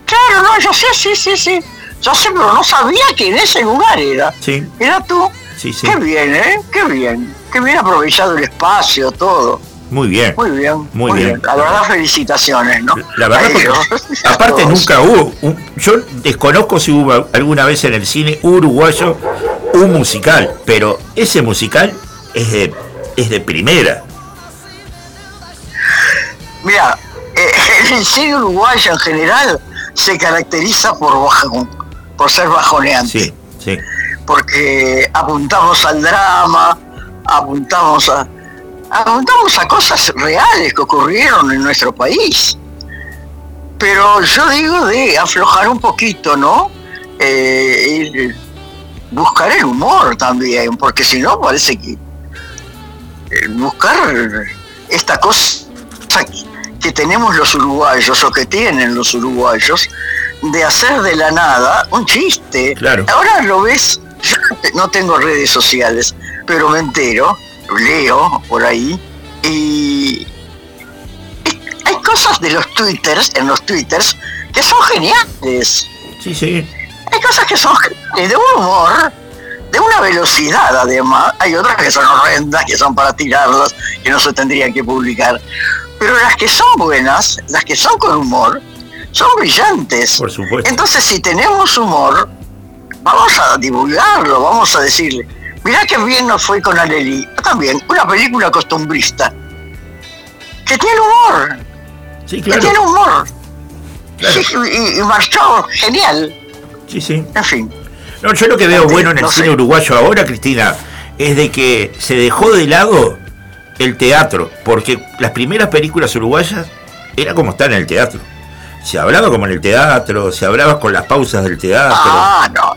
Claro, no, yo sé, sí, sí, sí. Yo sé, pero no sabía que en ese lugar era. Sí, Era tú. sí, sí. Qué bien, ¿eh? Qué bien. Qué bien aprovechado el espacio, todo. Muy bien. Muy bien. Muy bien. La verdad, felicitaciones, ¿no? La verdad, porque- aparte nunca hubo. un- yo desconozco si hubo alguna vez en el cine uruguayo un musical, pero ese musical es de, es de primera. Mira, eh, el cine uruguayo en general se caracteriza por bajón, por ser bajoneante. Sí, sí. porque apuntamos al drama, apuntamos a apuntamos a cosas reales que ocurrieron en nuestro país. Pero yo digo de aflojar un poquito, ¿no? Eh, y buscar el humor también, porque si no parece que eh, buscar esta cosa que- tenemos los uruguayos o que tienen los uruguayos de hacer de la nada un chiste. Claro. Ahora lo ves, yo no tengo redes sociales, pero me entero, leo por ahí y hay cosas de los twitters, en los twitters, que son geniales. Sí, sí. Hay cosas que son geniales, de un humor, de una velocidad además. Hay otras que son horrendas, que son para tirarlas, que no se tendrían que publicar. Pero las que son buenas, las que son con humor, son brillantes. Por supuesto. Entonces, si tenemos humor, vamos a divulgarlo, vamos a decirle, mirá qué bien nos fue con Aleli. También, una película costumbrista, que tiene humor, Sí, que tiene humor. Claro. Sí, y, y marchó genial. Sí, sí. En fin. No, yo lo que veo Antes, bueno en el no cine sé. uruguayo ahora, Cristina, es de que se dejó de lado el teatro, porque las primeras películas uruguayas era como estar en el teatro. Se hablaba como en el teatro, se hablaba con las pausas del teatro. Ah, no.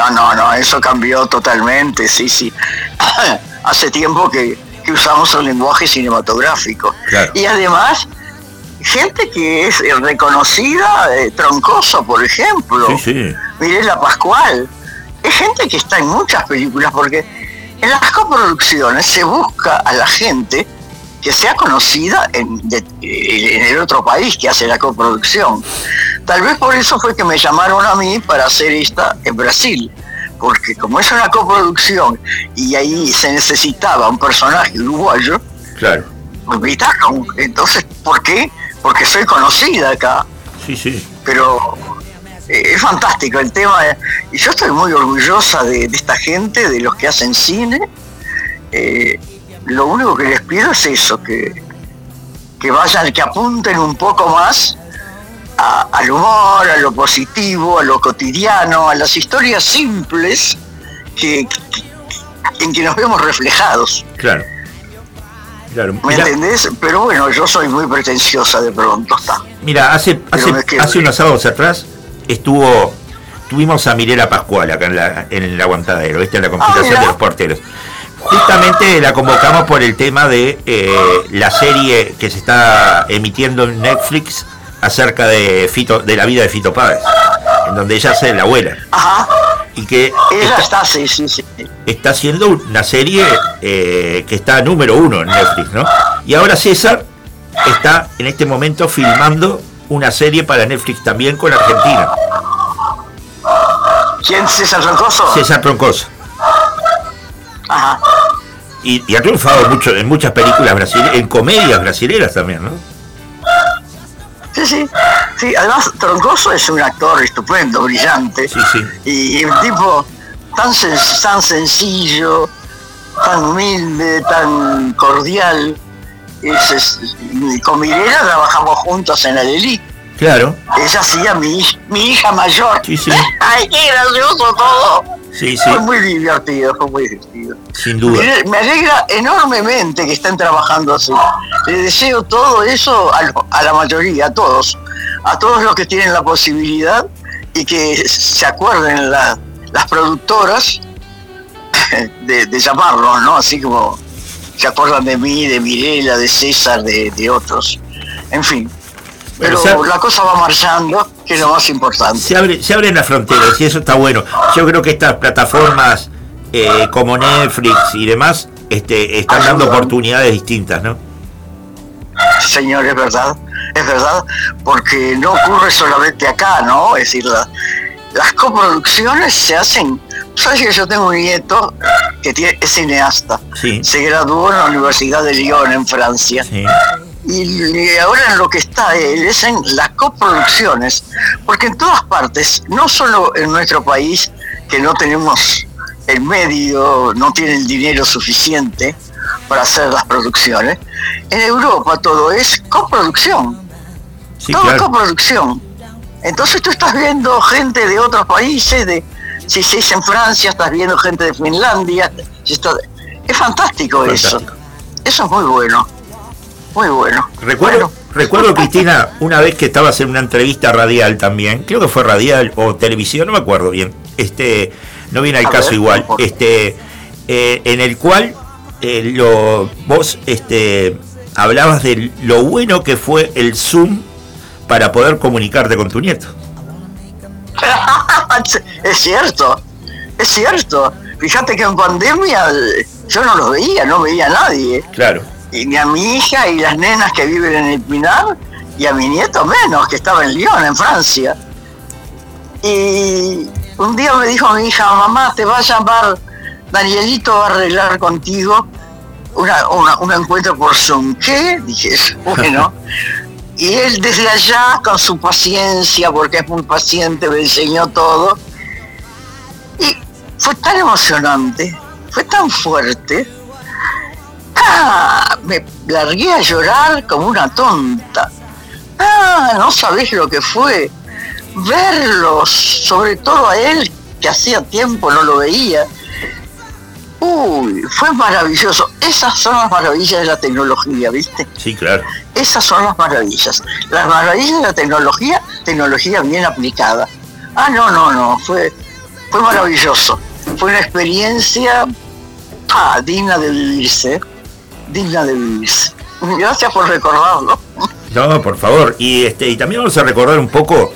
No, no, no, eso cambió totalmente, sí, sí. Hace tiempo que, que usamos el lenguaje cinematográfico. Claro. Y además, gente que es reconocida, eh, Troncoso, por ejemplo, Sí, sí. Mirela Pascual, es gente que está en muchas películas, porque en las coproducciones se busca a la gente que sea conocida en, de- en el otro país que hace la coproducción. Tal vez por eso fue que me llamaron a mí para hacer esta en Brasil, porque como es una coproducción y ahí se necesitaba un personaje uruguayo, Claro. me invitaron. Entonces, ¿por qué? Porque soy conocida acá Sí, sí. pero eh, es fantástico el tema eh, y yo estoy muy orgullosa de, de esta gente, de los que hacen cine. Eh, lo único que les pido es eso, que, que vayan, que apunten un poco más a- al humor, a lo positivo, a lo cotidiano, a las historias simples que, que- en que nos vemos reflejados. Claro. Claro. ¿Me entendés? Pero bueno, yo soy muy pretenciosa de pronto, está. mira, hace, hace, hace unos sábados atrás estuvo tuvimos a Mirela Pascual acá en, la, en el aguantadero, ¿viste? en la conspiración mira. de los porteros. Justamente la convocamos por el tema de eh, la serie que se está emitiendo en Netflix acerca de Fito, de la vida de Fito Páez, en donde ella hace la abuela. Ajá, Y que ella está, está, sí, sí, sí. está haciendo una serie eh, que está número uno en Netflix, ¿no? Y ahora César está en este momento filmando una serie para Netflix también con Argentina. ¿Quién es César Troncoso? César Troncoso. Ajá. Y, y ha triunfado mucho en muchas películas brasileñas, en comedias brasileras también, ¿no? Sí, sí. Sí, además Troncoso es un actor estupendo, brillante. Sí, sí. Y un tipo tan, sen- tan sencillo, tan humilde, tan cordial. Es- con Mirela trabajamos juntos en Alelí. Claro, Ella hacía mi, mi hija mayor. Sí, sí. ¡Ay, qué gracioso todo! Sí, sí, Fue muy divertido, fue muy divertido. sin duda. Me, me alegra enormemente que estén trabajando así. Le deseo todo eso a, lo- a la mayoría, a todos, a todos los que tienen la posibilidad y que se acuerden la- las productoras de, de llamarlos, ¿no? Así como se acuerdan de mí, de Mirela, de César, de, de otros. En fin. Pero se- la cosa va marchando, que es lo más importante. Se, abre, se abren las fronteras y eso está bueno. Yo creo que estas plataformas eh, como Netflix y demás este, están dando oportunidades distintas, ¿no? Señor, es verdad, es verdad, porque no ocurre solamente acá, ¿no? Es decir, la- las coproducciones se hacen. ¿Sabes que yo tengo un nieto que tiene, es cineasta. Sí. Se graduó en la Universidad de Lyon, en Francia. Sí. Y ahora en lo que está él es en las coproducciones, porque en todas partes, no solo en nuestro país, que no tenemos el medio, no tiene el dinero suficiente para hacer las producciones, en Europa todo es coproducción, Sí, todo es coproducción. Entonces tú estás viendo gente de otros países, de si se dice en Francia, estás viendo gente de Finlandia, si está- es fantástico, eso. Eso es muy bueno, muy bueno. Recuerdo, Bueno, recuerdo, Cristina, una vez que estabas en una entrevista radial también, creo que fue radial o televisión, no me acuerdo bien, este, no viene al A caso ver, igual, este, eh, en el cual eh, lo, vos este, hablabas de lo bueno que fue el Zoom para poder comunicarte con tu nieto. es cierto, es cierto. Fíjate que en pandemia eh, yo no los veía, no veía a nadie. Claro. Y ni a mi hija y las nenas que viven en el Pinar, y a mi nieto menos, que estaba en Lyon, en Francia. Y un día me dijo mi hija, mamá, te va a llamar, Danielito va a arreglar contigo una, una- un encuentro por Zoom. ¿Qué? Dije, bueno. Y él desde allá, con su paciencia, porque es muy paciente, me enseñó todo. Y fue tan emocionante, fue tan fuerte. Ah, me largué a llorar como una tonta. Ah, no sabés lo que fue. Verlos, sobre todo a él, que hacía tiempo no lo veía. Uy, fue maravilloso. Esas son las maravillas de la tecnología, ¿viste? Sí, claro. Esas son las maravillas. Las maravillas de la tecnología, tecnología bien aplicada. Ah, no, no, no, fue, fue maravilloso. Fue una experiencia ah, digna de vivirse, digna de vivirse. Gracias por recordarlo. No, por favor. Y este, y también vamos a recordar un poco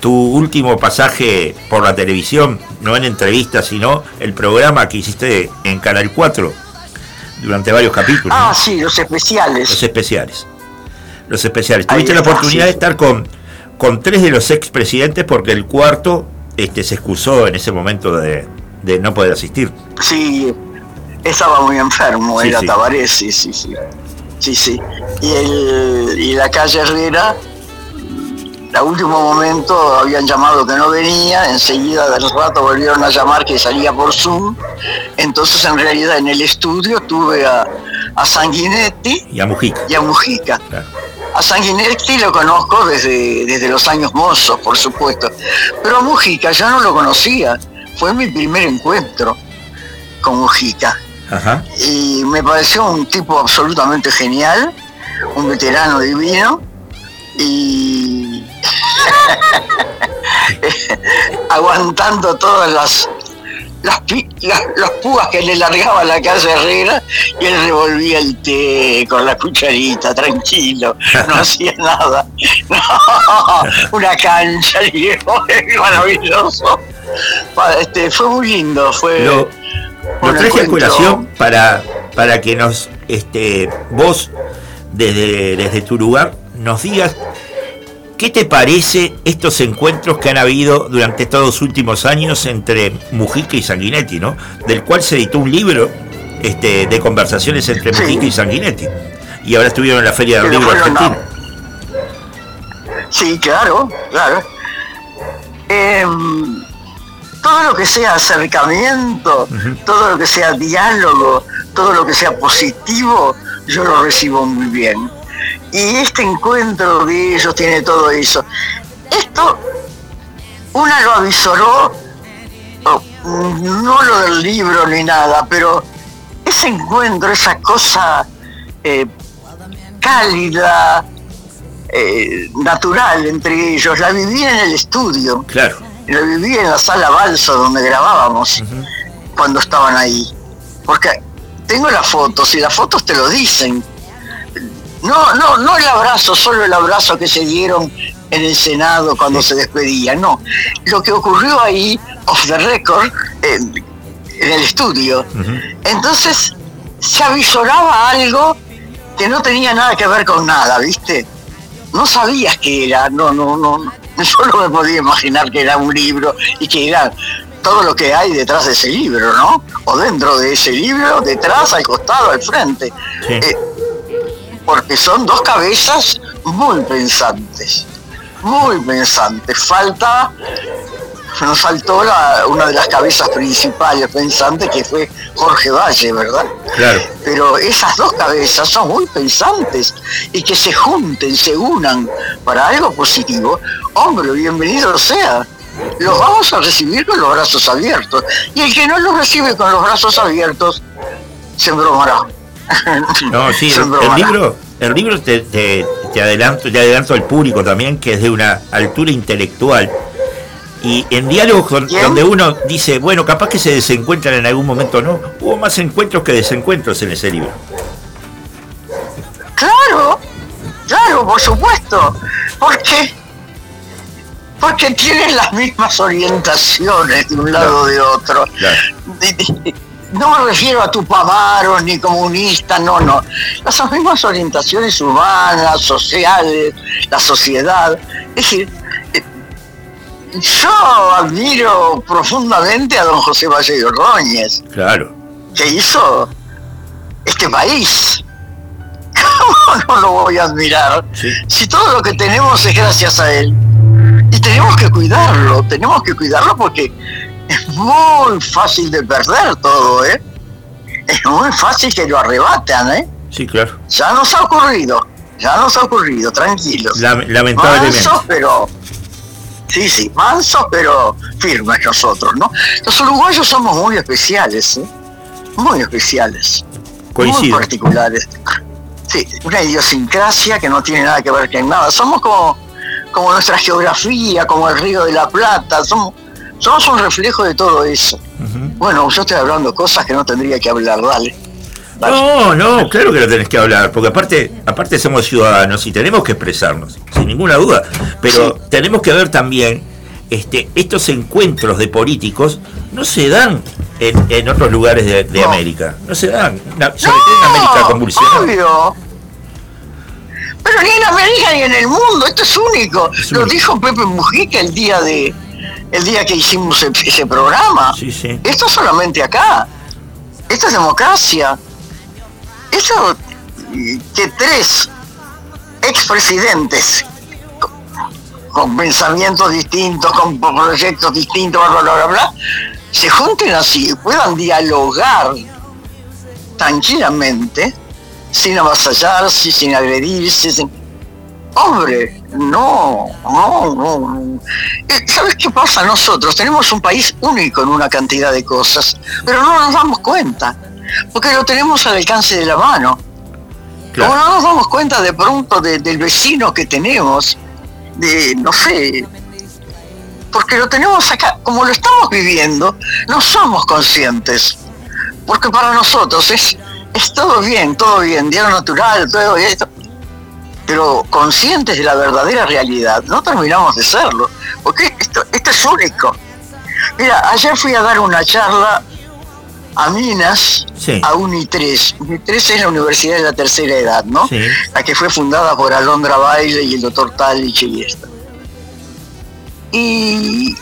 tu último pasaje por la televisión, no en entrevistas, sino el programa que hiciste en Canal 4 durante varios capítulos. Ah, ¿no? sí, los Los especiales. especiales. Los especiales. Ahí Tuviste la oportunidad sí. de estar con, con tres de los expresidentes porque el cuarto este, se excusó en ese momento de, de no poder asistir. Sí, estaba muy enfermo, Sí, era sí. Tabarés, sí, sí, sí. Sí, sí. Y, el, y la calle Herrera, a último momento habían llamado que no venía, enseguida del rato volvieron a llamar que salía por Zoom. Entonces, en realidad, en el estudio tuve a, a Sanguinetti Y a Mujica. y a Mujica. Claro. A Sanguinetti lo conozco desde, desde los años mozos, por supuesto. Pero a Mujica yo no lo conocía. Fue mi primer encuentro con Mujica. Ajá. Y me pareció un tipo absolutamente genial, un veterano divino. Y aguantando todas las las, las, las púas que le largaba la casa Herrera y él revolvía el té con la cucharita, tranquilo, no hacía nada. No, una cancha, digo, maravilloso. Este, fue muy lindo, fue Lo, lo traje a colación para, para que nos, este, vos, desde, desde tu lugar, nos digas qué te parece estos encuentros que han habido durante estos los últimos años entre Mujica y Sanguinetti, ¿no? Del cual se editó un libro este, de conversaciones entre Sí. Mujica y Sanguinetti. Y ahora estuvieron en la Feria del Libro fueron, Argentino. Sí, claro, claro. Em, todo lo que sea acercamiento, todo lo que sea diálogo, todo lo que sea positivo, yo lo recibo muy bien. Y este encuentro de ellos tiene todo eso. Esto, una lo avisoró, no lo del libro ni nada, pero ese encuentro, esa cosa eh, cálida, eh, natural entre ellos. La viví en el estudio, Claro. La viví en la sala balsa donde grabábamos cuando estaban ahí. Porque tengo las fotos y las fotos te lo dicen. No, no, no el abrazo, solo el abrazo que se dieron en el Senado cuando se despedían, no. Lo que ocurrió ahí, off the record, en, en el estudio. Entonces se avisoraba algo que no tenía nada que ver con nada, ¿viste? No sabías qué era, no, no, no. Yo no me podía imaginar que era un libro y que era todo lo que hay detrás de ese libro, ¿no? O dentro de ese libro, detrás, al costado, al frente. Sí. Eh, porque son dos cabezas muy pensantes, muy pensantes. Falta, nos faltó la- una de las cabezas principales pensantes que fue Jorge Valle, ¿verdad? Claro. Pero esas dos cabezas son muy pensantes y que se junten, se unan para algo positivo, hombre, bienvenido sea. Los vamos a recibir con los brazos abiertos. Y el que no los recibe con los brazos abiertos, se embromará. No, sí, el, libro, el libro te, te- te adelanto, te adelanto al público también que es de una altura intelectual. Y en diálogos donde uno dice, bueno, capaz que se desencuentran en algún momento, ¿no? Hubo más encuentros que desencuentros en ese libro. Claro, claro, por supuesto. ¿Por qué? Porque tienen las mismas orientaciones de un lado o de otro. Claro. No me refiero a tupamaros ni comunistas, no, no. Las mismas orientaciones humanas, sociales, la sociedad. Es decir, yo admiro profundamente a don José Valle Ordóñez Claro. que hizo este país. ¿Cómo no lo voy a admirar? Sí. Si todo lo que tenemos es gracias a él. Y tenemos que cuidarlo, tenemos que cuidarlo porque es muy fácil de perder todo, ¿eh? Es muy fácil que lo arrebatan, ¿eh? Sí, claro. Ya nos ha ocurrido, ya nos ha ocurrido, tranquilos. Lam- lamentablemente. Mansos, pero... Sí, sí, mansos, pero firmes nosotros, ¿no? Los uruguayos somos muy especiales, ¿eh? Muy especiales. Muy Coincido. particulares. Sí, una idiosincrasia que no tiene nada que ver con nada. Somos como, como nuestra geografía, como el río de la Plata, somos, somos un reflejo de todo eso. Bueno, yo estoy hablando cosas que no tendría que hablar, dale. No, no, claro que lo tenés que hablar, porque aparte, aparte somos ciudadanos y tenemos que expresarnos, sin ninguna duda. Pero tenemos que ver también, este, estos encuentros de políticos no se dan en, en otros lugares de, de No. América, no se dan, sobre todo en América convulsionada. obvio. Pero ni en América ni en el mundo, esto es único. Es Lo único. dijo Pepe Mujica el día de el día que hicimos ese programa. Sí, sí. Esto es solamente acá. Esto es democracia. Eso que tres expresidentes con, pensamientos distintos, con proyectos distintos, bla, bla, bla, bla, se junten así y puedan dialogar tranquilamente, sin avasallarse, sin agredirse, sin... Hombre, no, no, no. no. Eh, ¿Sabes qué pasa? Nosotros tenemos un país único en una cantidad de cosas, pero no nos damos cuenta, porque lo tenemos al alcance de la mano. Claro. Como no nos damos cuenta de pronto de- del vecino que tenemos, de, no sé, porque lo tenemos acá, como lo estamos viviendo, no somos conscientes, porque para nosotros es, es todo bien, todo bien, diario natural, todo esto, pero conscientes de la verdadera realidad, no terminamos de serlo, porque esto, esto es único. Mira, ayer fui a dar una charla a Minas, Sí. a UNI3. UNI3 es la Universidad de la Tercera Edad, ¿no? Sí. La que fue fundada por Alondra Baile y el doctor Talich y esta. Y...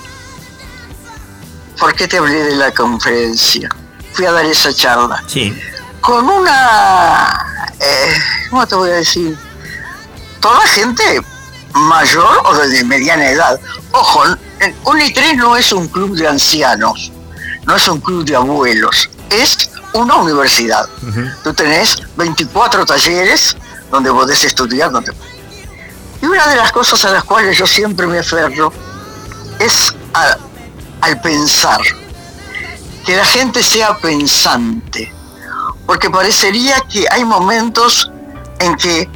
¿Por qué te hablé de la conferencia? Fui a dar esa charla Sí, con una... eh, ¿Cómo te voy a decir? Toda gente mayor o de mediana edad. Ojo, UNI3 no es un club de ancianos, no es un club de abuelos, es una universidad. Tú tenés 24 talleres donde podés estudiar. Donde... Y una de las cosas a las cuales yo siempre me aferro es a- al pensar, que la gente sea pensante, porque parecería que hay momentos en que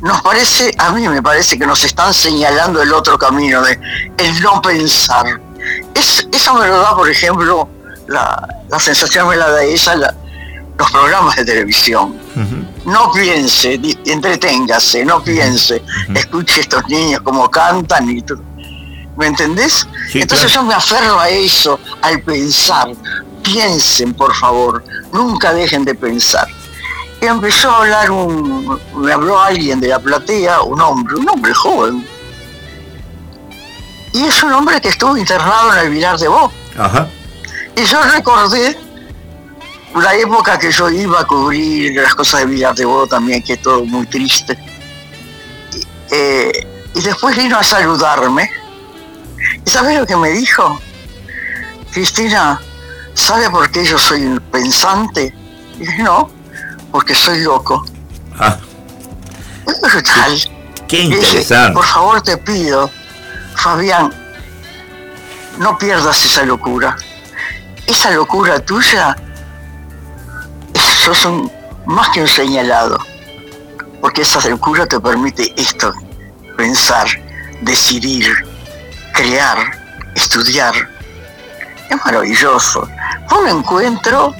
nos parece, a mí me parece que nos están señalando el otro camino de el no pensar. Es, eso me lo da, por ejemplo, la, la sensación me la da esa, la- los programas de televisión. No piense, entreténgase, no piense, escuche estos niños como cantan y todo. ¿Me entendés? Sí, Entonces claro. yo me aferro a eso, al pensar. Piensen, por favor, nunca dejen de pensar. Y empezó a hablar un, me habló alguien de la platea, un hombre, un hombre joven. Y es un hombre que estuvo internado en el Vilar de Bo. Ajá. Y yo recordé la época que yo iba a cubrir las cosas de Villar de Bo también, que es todo muy triste. Y, eh, y después vino a saludarme. ¿Y sabes lo que me dijo? Cristina, ¿sabe por qué yo soy un pensante? Y dije, no, porque soy loco. Ah, Brutal. qué dije, interesante. por favor te pido, Fabián, no pierdas esa locura. Esa locura tuya, sos un, más que un señalado. Porque esa locura te permite esto, pensar, decidir, crear, estudiar. Es maravilloso. Fue un encuentro,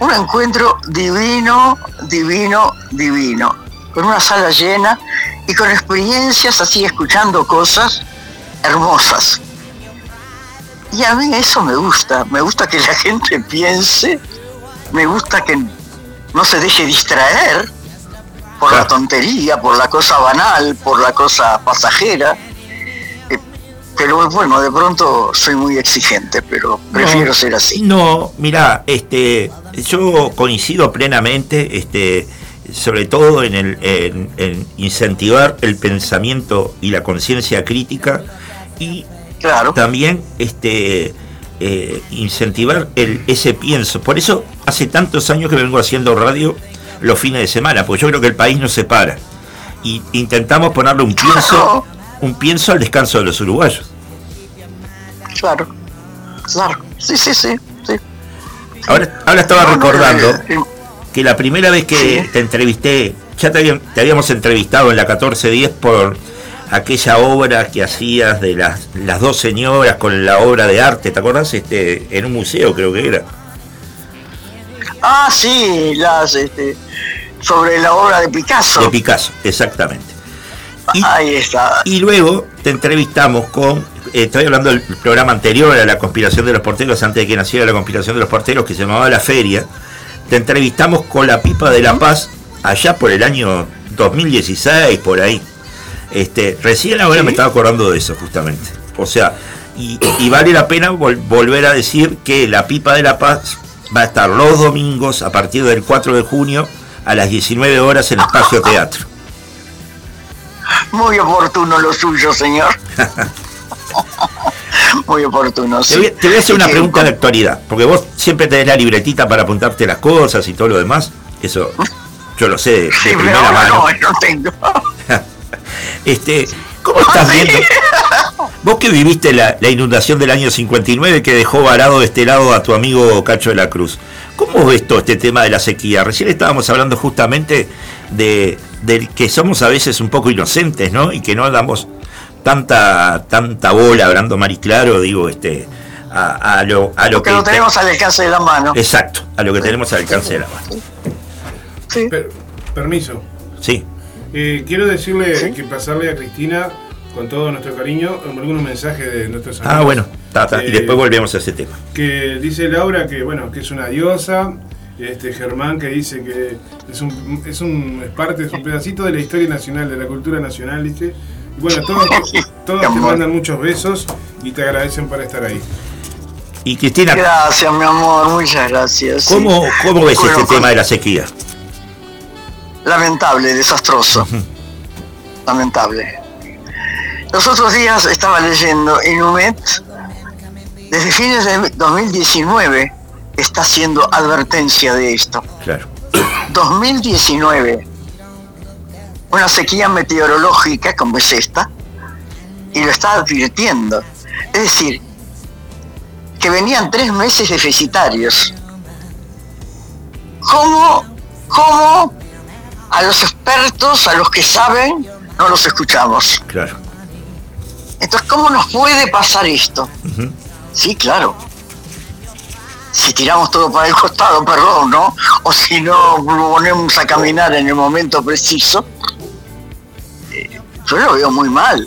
un encuentro divino, divino, divino con una sala llena y con experiencias así, escuchando cosas hermosas. Y a mí eso me gusta, me gusta que la gente piense, me gusta que no se deje distraer por la tontería, por la cosa banal, por la cosa pasajera. Eh, Pero bueno, de pronto soy muy exigente, pero prefiero No. ser así. No, mira, este, yo coincido plenamente, este, sobre todo en, el, en, en incentivar el pensamiento y la conciencia crítica y Claro. también este, eh, incentivar el, ese pienso. Por eso hace tantos años que vengo haciendo radio los fines de semana, porque yo creo que el país no se para. Y intentamos ponerle un pienso, un pienso al descanso de los uruguayos. Claro, claro. Sí, sí, sí. sí. Ahora, ahora estaba No, no, recordando eh, eh, que la primera vez que te entrevisté, ya te, habían- te habíamos entrevistado en la 1410 por aquella obra que hacías de las, las dos señoras con la obra de arte, ¿te acordás? Este, en un museo creo que era. Ah, sí, las, este, sobre la obra de Picasso. De Picasso, exactamente. Y, Ahí está. y luego te entrevistamos con, eh, estoy hablando del programa anterior a la conspiración de los porteros, antes de que naciera la conspiración de los porteros, que se llamaba La Feria, te entrevistamos con la pipa de la paz allá por el año 2016, por ahí. Este, recién ahora Sí. me estaba acordando de eso, justamente. O sea, y, y vale la pena vol- volver a decir que la pipa de la paz va a estar los domingos a partir del 4 de junio a las 19 horas en Espacio Teatro. Muy oportuno lo suyo, señor. Muy oportuno, Te sí. voy, te voy a hacer una pregunta de actualidad, porque vos siempre tenés la libretita para apuntarte las cosas y todo lo demás. Eso yo lo sé de, Sí, primera mano. no, no tengo. Este, ¿Cómo estás sí. viendo? Vos que viviste la, la inundación del año 59 que dejó varado de este lado a tu amigo Cacho de la Cruz. ¿Cómo ves todo este tema de la sequía? Recién estábamos hablando justamente de, de que somos a veces un poco inocentes, ¿no? Y que no damos tanta tanta bola, hablando mar y claro, digo, este, a, a lo, a lo Que que... lo tenemos al alcance de la mano. Exacto, a lo que tenemos al alcance de la mano. Sí. Per- permiso. Sí, Eh, quiero decirle ¿Sí? que pasarle a Cristina, con todo nuestro cariño, algunos mensajes de nuestros amigos. ah, bueno, ta, ta, y Eh, después volvemos a ese tema. que dice Laura que bueno que es una diosa este Germán que dice que es un es un es parte es un pedacito de la historia nacional de la cultura nacional dice bueno todos todos te mandan muchos besos y te agradecen por estar ahí Y Cristina, Gracias, mi amor, muchas gracias. sí. ¿cómo, cómo ves Bueno, este con- tema de la sequía? Lamentable, desastroso. Lamentable. Los otros días estaba leyendo Inumet, desde fines de 2019 está haciendo advertencia de esto. Claro. 2019, una sequía meteorológica como es esta, y lo está advirtiendo. Es decir, que venían tres meses deficitarios. ¿Cómo, cómo a los expertos, a los que saben, no los escuchamos? Claro. Entonces, ¿cómo nos puede pasar esto? Sí, claro. Si tiramos todo para el costado, perdón, ¿no? O si no lo ponemos a caminar en el momento preciso, yo lo veo muy mal.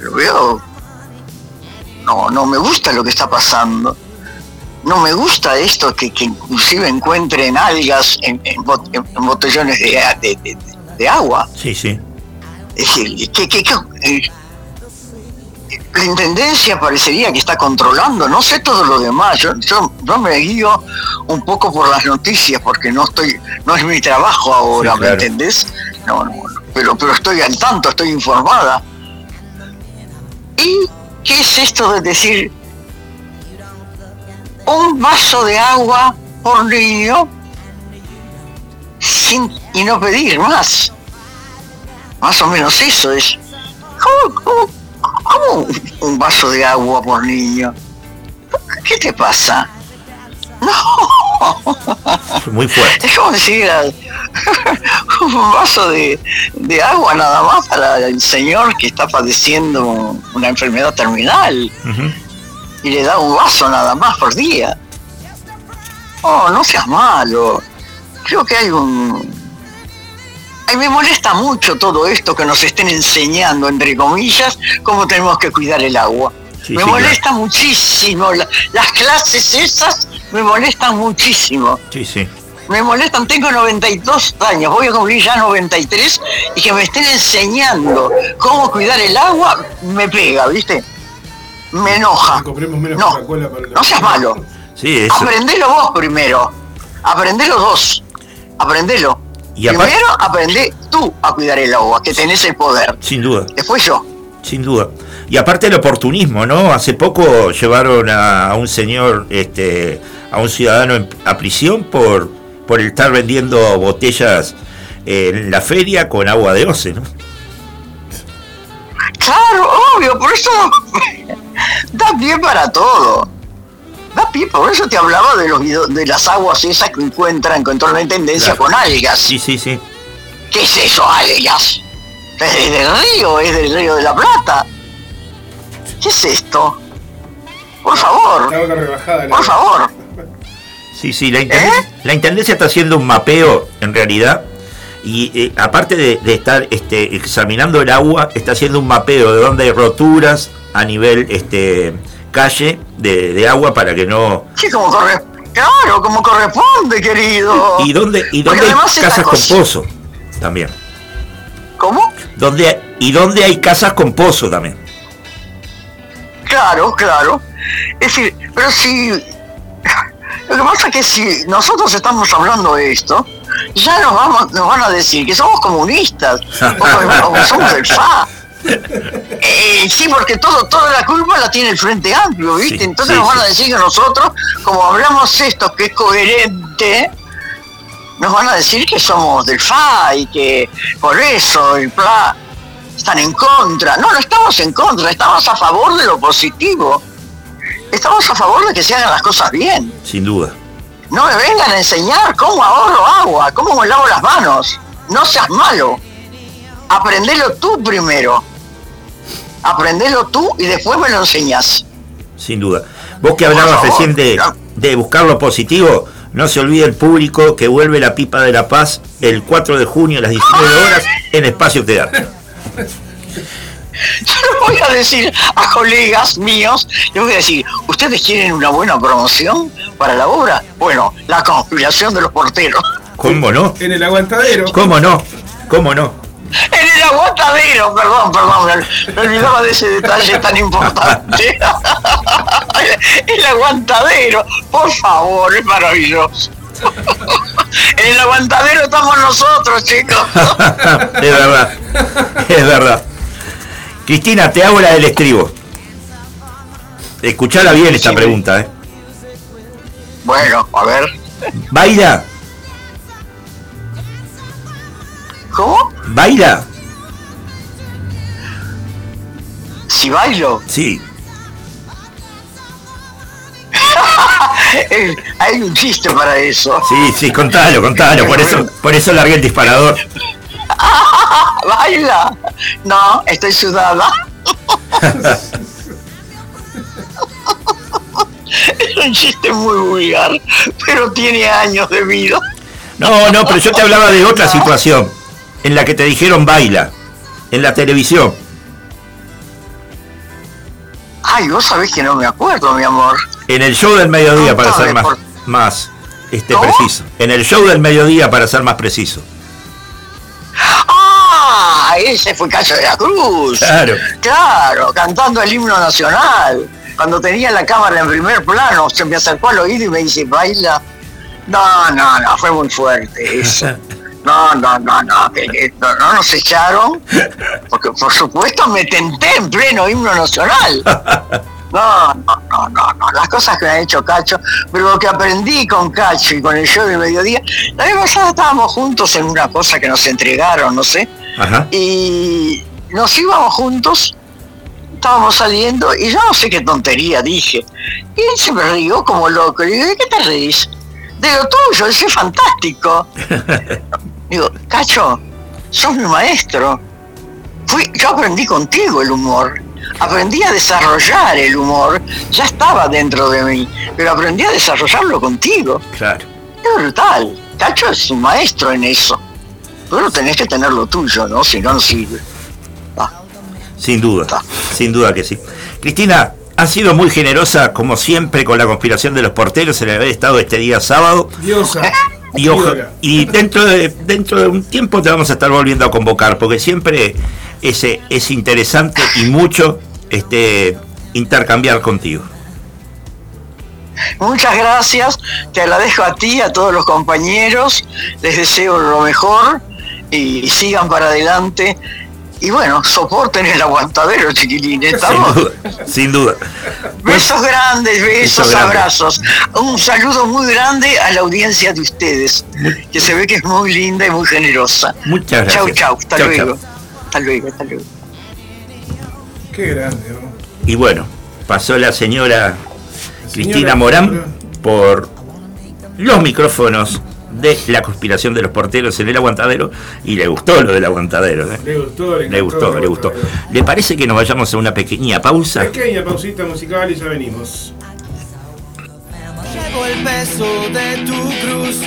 Lo veo... No, no me gusta lo que está pasando. No me gusta esto que, que inclusive encuentren algas en, en bot- en botellones de, de- de- de agua. Sí, sí. Es decir, que, que- que- eh, la intendencia parecería que está controlando, no sé todo lo demás, yo, yo, yo me guío un poco por las noticias porque no estoy, no es mi trabajo ahora, Sí, ¿me entendés? No, no, pero, pero estoy al tanto, estoy informada. ¿Y qué es esto de decir un vaso de agua por niño sin, y no pedir más? Más o menos eso es. ¿Cómo, cómo, cómo un vaso de agua por niño? ¿Qué te pasa? No, Muy fuerte. es como decir ah, un vaso de, de agua nada más para el señor que está padeciendo una enfermedad terminal y le da un vaso nada más por día. Oh, no seas malo. Creo que hay un... Ay, me molesta mucho todo esto que nos estén enseñando, entre comillas, cómo tenemos que cuidar el agua. Sí, me sí, molesta muchísimo. La- las clases esas me molestan muchísimo. Sí, sí. Me molestan, tengo 92 años, voy a cumplir ya 93 y que me estén enseñando cómo cuidar el agua me pega, ¿viste? Me enoja. Que compremos menos No, Coca-Cola para no seas malo. Sí, eso. Aprendelo vos primero. Aprendelo vos. Aprendelo. Y primero aprendé tú a cuidar el agua, que tenés el poder. Sin duda. Después yo. Sin duda. Y aparte el oportunismo, ¿no? Hace poco llevaron a, a un señor, este, a un ciudadano en- a prisión por, por estar vendiendo botellas en la feria con agua de oce, ¿no? Claro, obvio, por eso da pie para todo. Da pie, por eso te hablaba de los de las aguas esas que encuentran con toda la intendencia Claro. con algas. Sí, sí, sí. ¿Qué es eso, algas? ¿Es del río? ¿Es del río de la Plata? ¿Qué es esto? Por favor, por favor. Sí, sí, la intendencia, la intendencia está haciendo un mapeo, en realidad, y eh, aparte de, de estar este, examinando el agua, está haciendo un mapeo de dónde hay roturas a nivel este, calle de, de agua para que no... Sí, como corre. Claro, como corresponde, querido. Y dónde, y dónde hay casas con pozo también. ¿Cómo? Donde, y dónde hay casas con pozo también. Claro, claro. Es decir, pero si... Lo que pasa es que si nosotros estamos hablando de esto, ya nos, vamos, nos van a decir que somos comunistas, o, o somos del FA. Eh, sí, porque todo, toda la culpa la tiene el Frente Amplio, ¿viste? Sí, Entonces sí, nos van a decir que nosotros, como hablamos esto que es coherente, nos van a decir que somos del FA y que por eso el PLA están en contra. No, no estamos en contra, estamos a favor de lo positivo. Estamos a favor de que se hagan las cosas bien. Sin duda. No me vengan a enseñar cómo ahorro agua, cómo me lavo las manos. No seas malo. Aprendelo tú primero. Aprendelo tú y después me lo enseñas. Sin duda. Vos que hablabas recién de buscar lo positivo, no se olvide el público que vuelve la pipa de la paz el 4 de junio a las 19 horas en Espacio Teatro. Yo le voy a decir a colegas míos, les voy a decir, ¿ustedes quieren una buena promoción para la obra? Bueno, la conspiración de los porteros. ¿Cómo no? En el aguantadero. ¿Cómo no? ¿Cómo no? En el aguantadero, perdón, perdón, me, me olvidaba de ese detalle tan importante. el aguantadero, por favor, es maravilloso. En el aguantadero estamos nosotros, chicos. es verdad. Es verdad. Cristina, te hago la del estribo. Escuchala bien esta Sí, pregunta, ¿eh? Bueno, a ver, ¿Baila? ¿cómo? ¿Baila? Si bailo. Sí. Hay un chiste para eso. Sí, sí, contalo, contalo. Por eso, por eso largué el disparador. ¿Baila? No, estoy sudada. Es un chiste muy vulgar, pero tiene años de vida. No, no, pero yo te hablaba de otra situación en la que te dijeron baila en la televisión. Ay, vos sabés que no me acuerdo, mi amor. En el show del mediodía, No, para ser más, por- más este, preciso. En el show del mediodía, para ser más preciso. Ah, ese fue Cacho de la Cruz. Claro. Claro, cantando el himno nacional. Cuando tenía la cámara en primer plano, se me acercó al oído y me dice, baila. No, no, no, fue muy fuerte eso. No, no, no, no, que, que no, no nos echaron, porque por supuesto me tenté en pleno himno nacional. No, no, no, no, no, las cosas que me ha hecho Cacho, pero lo que aprendí con Cacho y con el show de mediodía, la vez pasada estábamos juntos en una cosa que nos entregaron, no sé, Ajá. y nos íbamos juntos, estábamos saliendo y yo no sé qué tontería dije. Y él se me rió como loco. Y digo, ¿de qué te reís? De lo tuyo, ese es fantástico. Digo, Cacho, sos mi maestro. Fui, yo aprendí contigo el humor. Aprendí a desarrollar el humor. Ya estaba dentro de mí, pero aprendí a desarrollarlo contigo. Claro. Es brutal. Cacho es un maestro en eso. Pero tenés que tener lo tuyo, ¿no? Si no, no sirve. Ah, Sin duda, sin duda que sí. Cristina, ha sido muy generosa, como siempre, con la conspiración de los porteros en haber estado este día sábado. Diosa. Y, ojo- ídola. y dentro de dentro de un tiempo te vamos a estar volviendo a convocar, porque siempre es, es interesante y mucho este intercambiar contigo. Muchas gracias, te agradezco a ti, a todos los compañeros, les deseo lo mejor y sigan para adelante. Y bueno, soporten el aguantadero, chiquilines, Sin ¿estamos? duda, sin duda. Besos grandes, besos, abrazos. Un saludo muy grande a la audiencia de ustedes, que se ve que es muy linda y muy generosa. Muchas gracias. Chau, chau, hasta Chau, luego. chau. Hasta luego, hasta luego. Qué grande, ¿no? Y bueno, pasó la señora Cristina Señora, Morán señora. por los micrófonos de la conspiración de los porteros en el aguantadero y le gustó lo del aguantadero. ¿eh? Le gustó, le, Le gustó, le gustó. ¿Le parece que nos vayamos a una pequeña pausa? Pequeña pausita musical y ya venimos. Llevo el peso de tu cruz,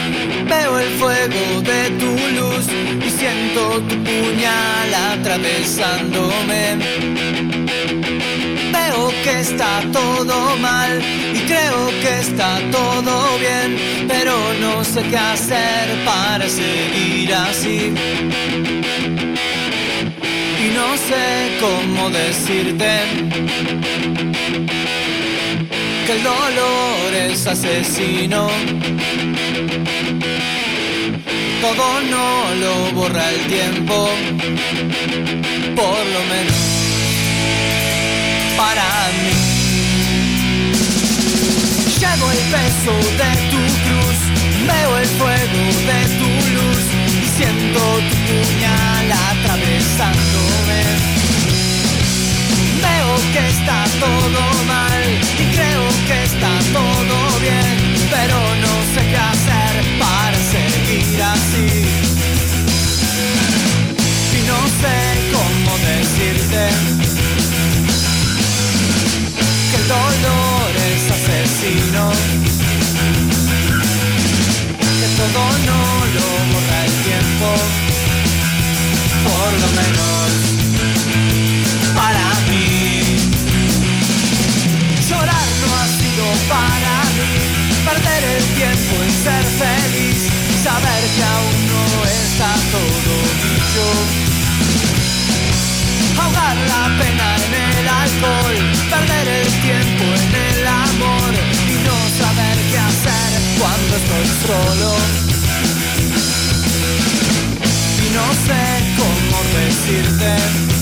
veo el fuego de tu luz y siento tu puñal atravesándome. Veo que está todo mal y creo que está todo bien, pero no sé qué hacer para seguir así. Y no sé cómo decirte el dolor es asesino. Todo no lo borra el tiempo, por lo menos para mí. Llevo el peso de tu cruz, veo el fuego de tu luz y siento tu puñal atravesándome. Que está todo mal y creo que está todo bien, pero no sé qué hacer para seguir así. Y no sé cómo decirte que el dolor es asesino, que todo no lo borra el tiempo, por lo menos para mí, perder el tiempo en ser feliz, saber que aún no está todo dicho. Ahogar la pena en el alcohol, perder el tiempo en el amor y no saber qué hacer cuando estoy solo. Y no sé cómo decirte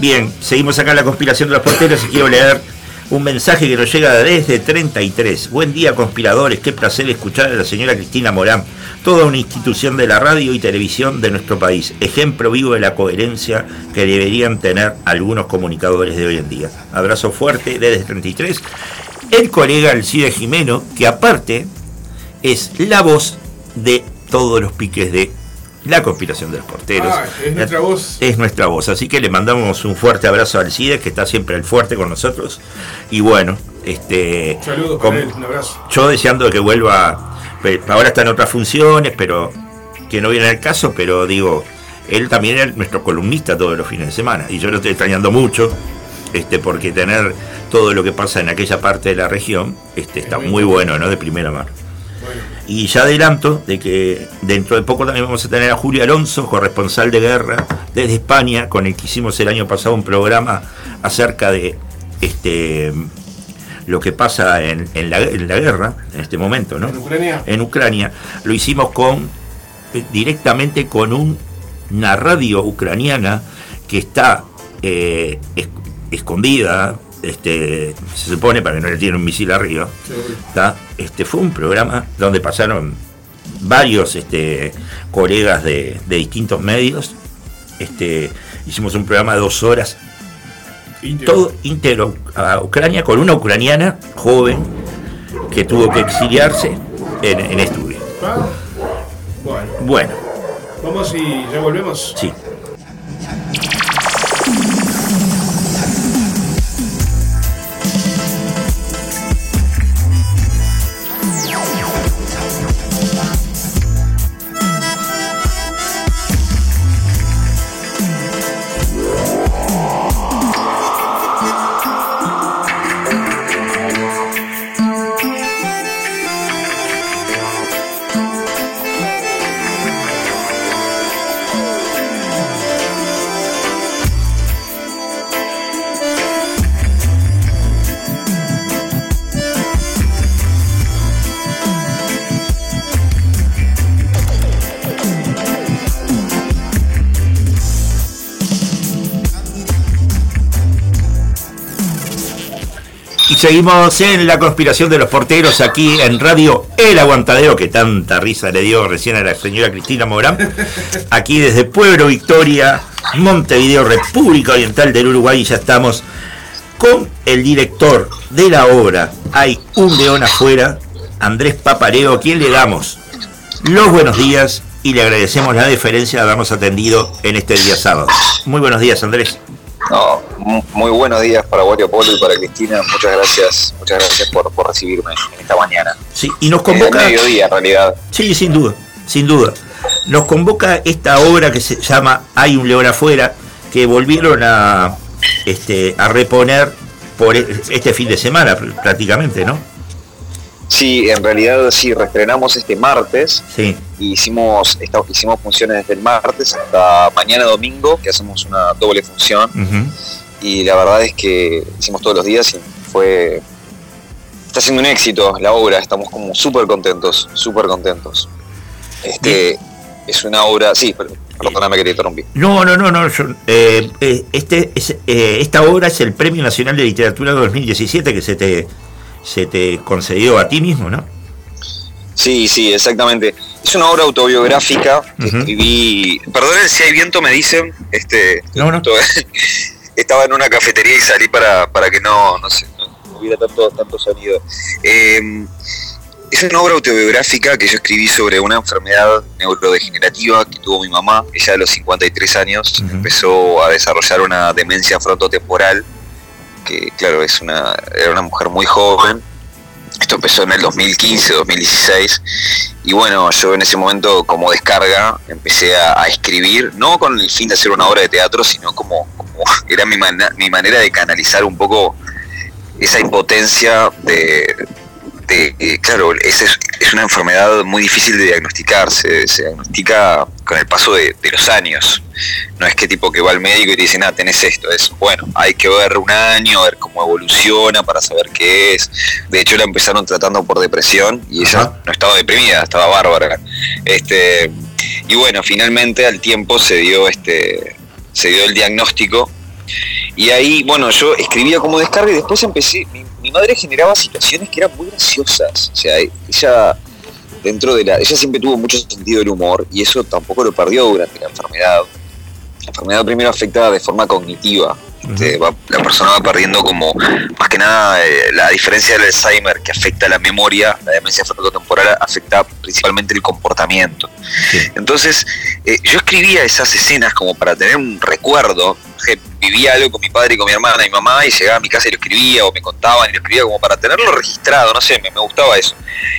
Bien, seguimos acá en la conspiración de los porteros y quiero leer Un mensaje que nos llega desde 33. Buen día, conspiradores. Qué placer escuchar a la señora Cristina Morán, toda una institución de la radio y televisión de nuestro país. Ejemplo vivo de la coherencia que deberían tener algunos comunicadores de hoy en día. Abrazo fuerte desde 33. El colega Alcide Jimeno, que aparte es la voz de todos los piques de la conspiración de los porteros. Ah, es nuestra voz. Es nuestra voz. Así que le mandamos un fuerte abrazo al CIDE, que está siempre al fuerte con nosotros. Y bueno, este. Saludos con- él, un abrazo. Yo deseando que vuelva. Ahora está en otras funciones, pero que no viene al caso, pero digo, él también era nuestro columnista todos los fines de semana. Y yo lo estoy extrañando mucho. Este, porque tener todo lo que pasa en aquella parte de la región este, está muy bueno, ¿no? De primera mano. Bueno, Y ya adelanto de que dentro de poco también vamos a tener a Julio Alonso, corresponsal de guerra desde España, con el que hicimos el año pasado un programa acerca de este lo que pasa en, en la, en la guerra, en este momento, ¿no? en Ucrania. En Ucrania. Lo hicimos con eh, directamente con un- una radio ucraniana que está eh, es- escondida, este, se supone para que no le tiene un misil arriba. ¿tá? Este, fue un programa donde pasaron varios este, colegas de, de distintos medios. Este, hicimos un programa de dos horas, todo íntegro a Ucrania, con una ucraniana joven que tuvo que exiliarse en, en estudio. Ah, Bueno, Bueno, vamos y ya volvemos. sí. Seguimos en la conspiración de los porteros aquí en Radio El Aguantadero, que tanta risa le dio recién a la señora Cristina Morán. Aquí desde Pueblo Victoria, Montevideo, República Oriental del Uruguay, y ya estamos con el director de la obra Hay un león afuera, Andrés Papareo, a quien le damos los buenos días y le agradecemos la deferencia de habernos atendido en este día sábado. Muy buenos días, Andrés. No, mu- muy buenos días para Wario Polo y para Cristina. Muchas gracias, muchas gracias por, por recibirme en esta mañana. Sí, y nos Eh, convoca... mediodía, en realidad. Sí, sin duda, sin duda. Nos convoca esta obra que se llama Hay un león afuera, que volvieron a, este, a reponer por e- este fin de semana pr- prácticamente, ¿no? Sí, en realidad sí, reestrenamos este martes. Sí, y hicimos, esta- hicimos funciones desde el martes hasta mañana domingo, que hacemos una doble función. y la verdad es que hicimos todos los días y fue está siendo un éxito la obra. Estamos como súper contentos súper contentos. Este es una obra sí pero, perdóname que te interrumpí. No, no, no, no. yo- eh, eh, este, es, eh, esta obra es el Premio Nacional de Literatura 2017 que se te, se te concedió a ti mismo, ¿no? sí sí exactamente es una obra autobiográfica que escribí perdonen si hay viento me dicen este No, no. estaba en una cafetería y salí para, para que no, no, sé, no hubiera tanto, tanto sonido. Eh, es una obra autobiográfica que yo escribí sobre una enfermedad neurodegenerativa que tuvo mi mamá. Ella a los 53 años empezó a desarrollar una demencia frontotemporal, que claro, es una, era una mujer muy joven. Esto empezó en el 2015, 2016. Y bueno, yo en ese momento como descarga empecé a, escribir, no con el fin de hacer una obra de teatro, sino como, era mi, mi manera de canalizar un poco esa impotencia de, de eh, claro, es, es- es una enfermedad muy difícil de diagnosticar, se, se diagnostica con el paso de, de los años. No es que tipo que va al médico y te dice, nada, tenés esto, es bueno, hay que ver un año, ver cómo evoluciona para saber qué es. De hecho la empezaron tratando por depresión y ella Ajá. no estaba deprimida, estaba bárbara. Este, y bueno, finalmente al tiempo se dio este se dio el diagnóstico Y ahí, bueno, yo escribía como descarga y después empecé, mi, mi madre generaba situaciones que eran muy graciosas. O sea, ella dentro de la. Ella siempre tuvo mucho sentido del humor y eso tampoco lo perdió durante la enfermedad. La enfermedad primero afecta de forma cognitiva. Este, va- la persona va perdiendo como, más que nada, eh, la diferencia del Alzheimer que afecta la memoria, la demencia frontotemporal afecta principalmente el comportamiento. Sí. Entonces, eh, yo escribía esas escenas como para tener un recuerdo. Vivía algo con mi padre y con mi hermana y mi mamá y llegaba a mi casa y lo escribía o me contaban y lo escribía como para tenerlo registrado, no sé, me, me gustaba eso.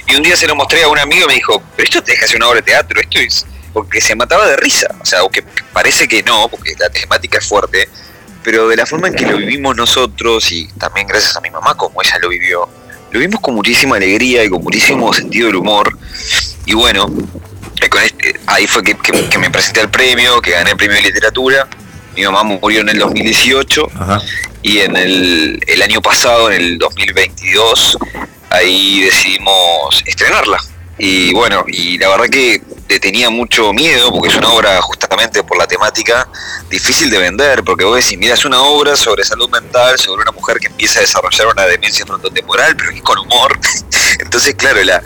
Y un día se lo mostré a un amigo y me dijo, pero esto te deja hacer una obra de teatro, esto es... Porque se mataba de risa, o sea, aunque parece que no, porque la temática es fuerte, pero de la forma en que lo vivimos nosotros y también gracias a mi mamá como ella lo vivió, lo vimos con muchísima alegría y con muchísimo sentido del humor. Y bueno, eh, con este- ahí fue que, que- que me presenté al premio, que gané el premio de literatura. Mi mamá murió en el 2018 Ajá. y en el, el año pasado, en el 2022, ahí decidimos estrenarla. Y bueno, y la verdad que le tenía mucho miedo, porque es una obra justamente por la temática difícil de vender, porque vos decís, mira, es una obra sobre salud mental, sobre una mujer que empieza a desarrollar una demencia frontotemporal, pero que con humor. Entonces, claro, la,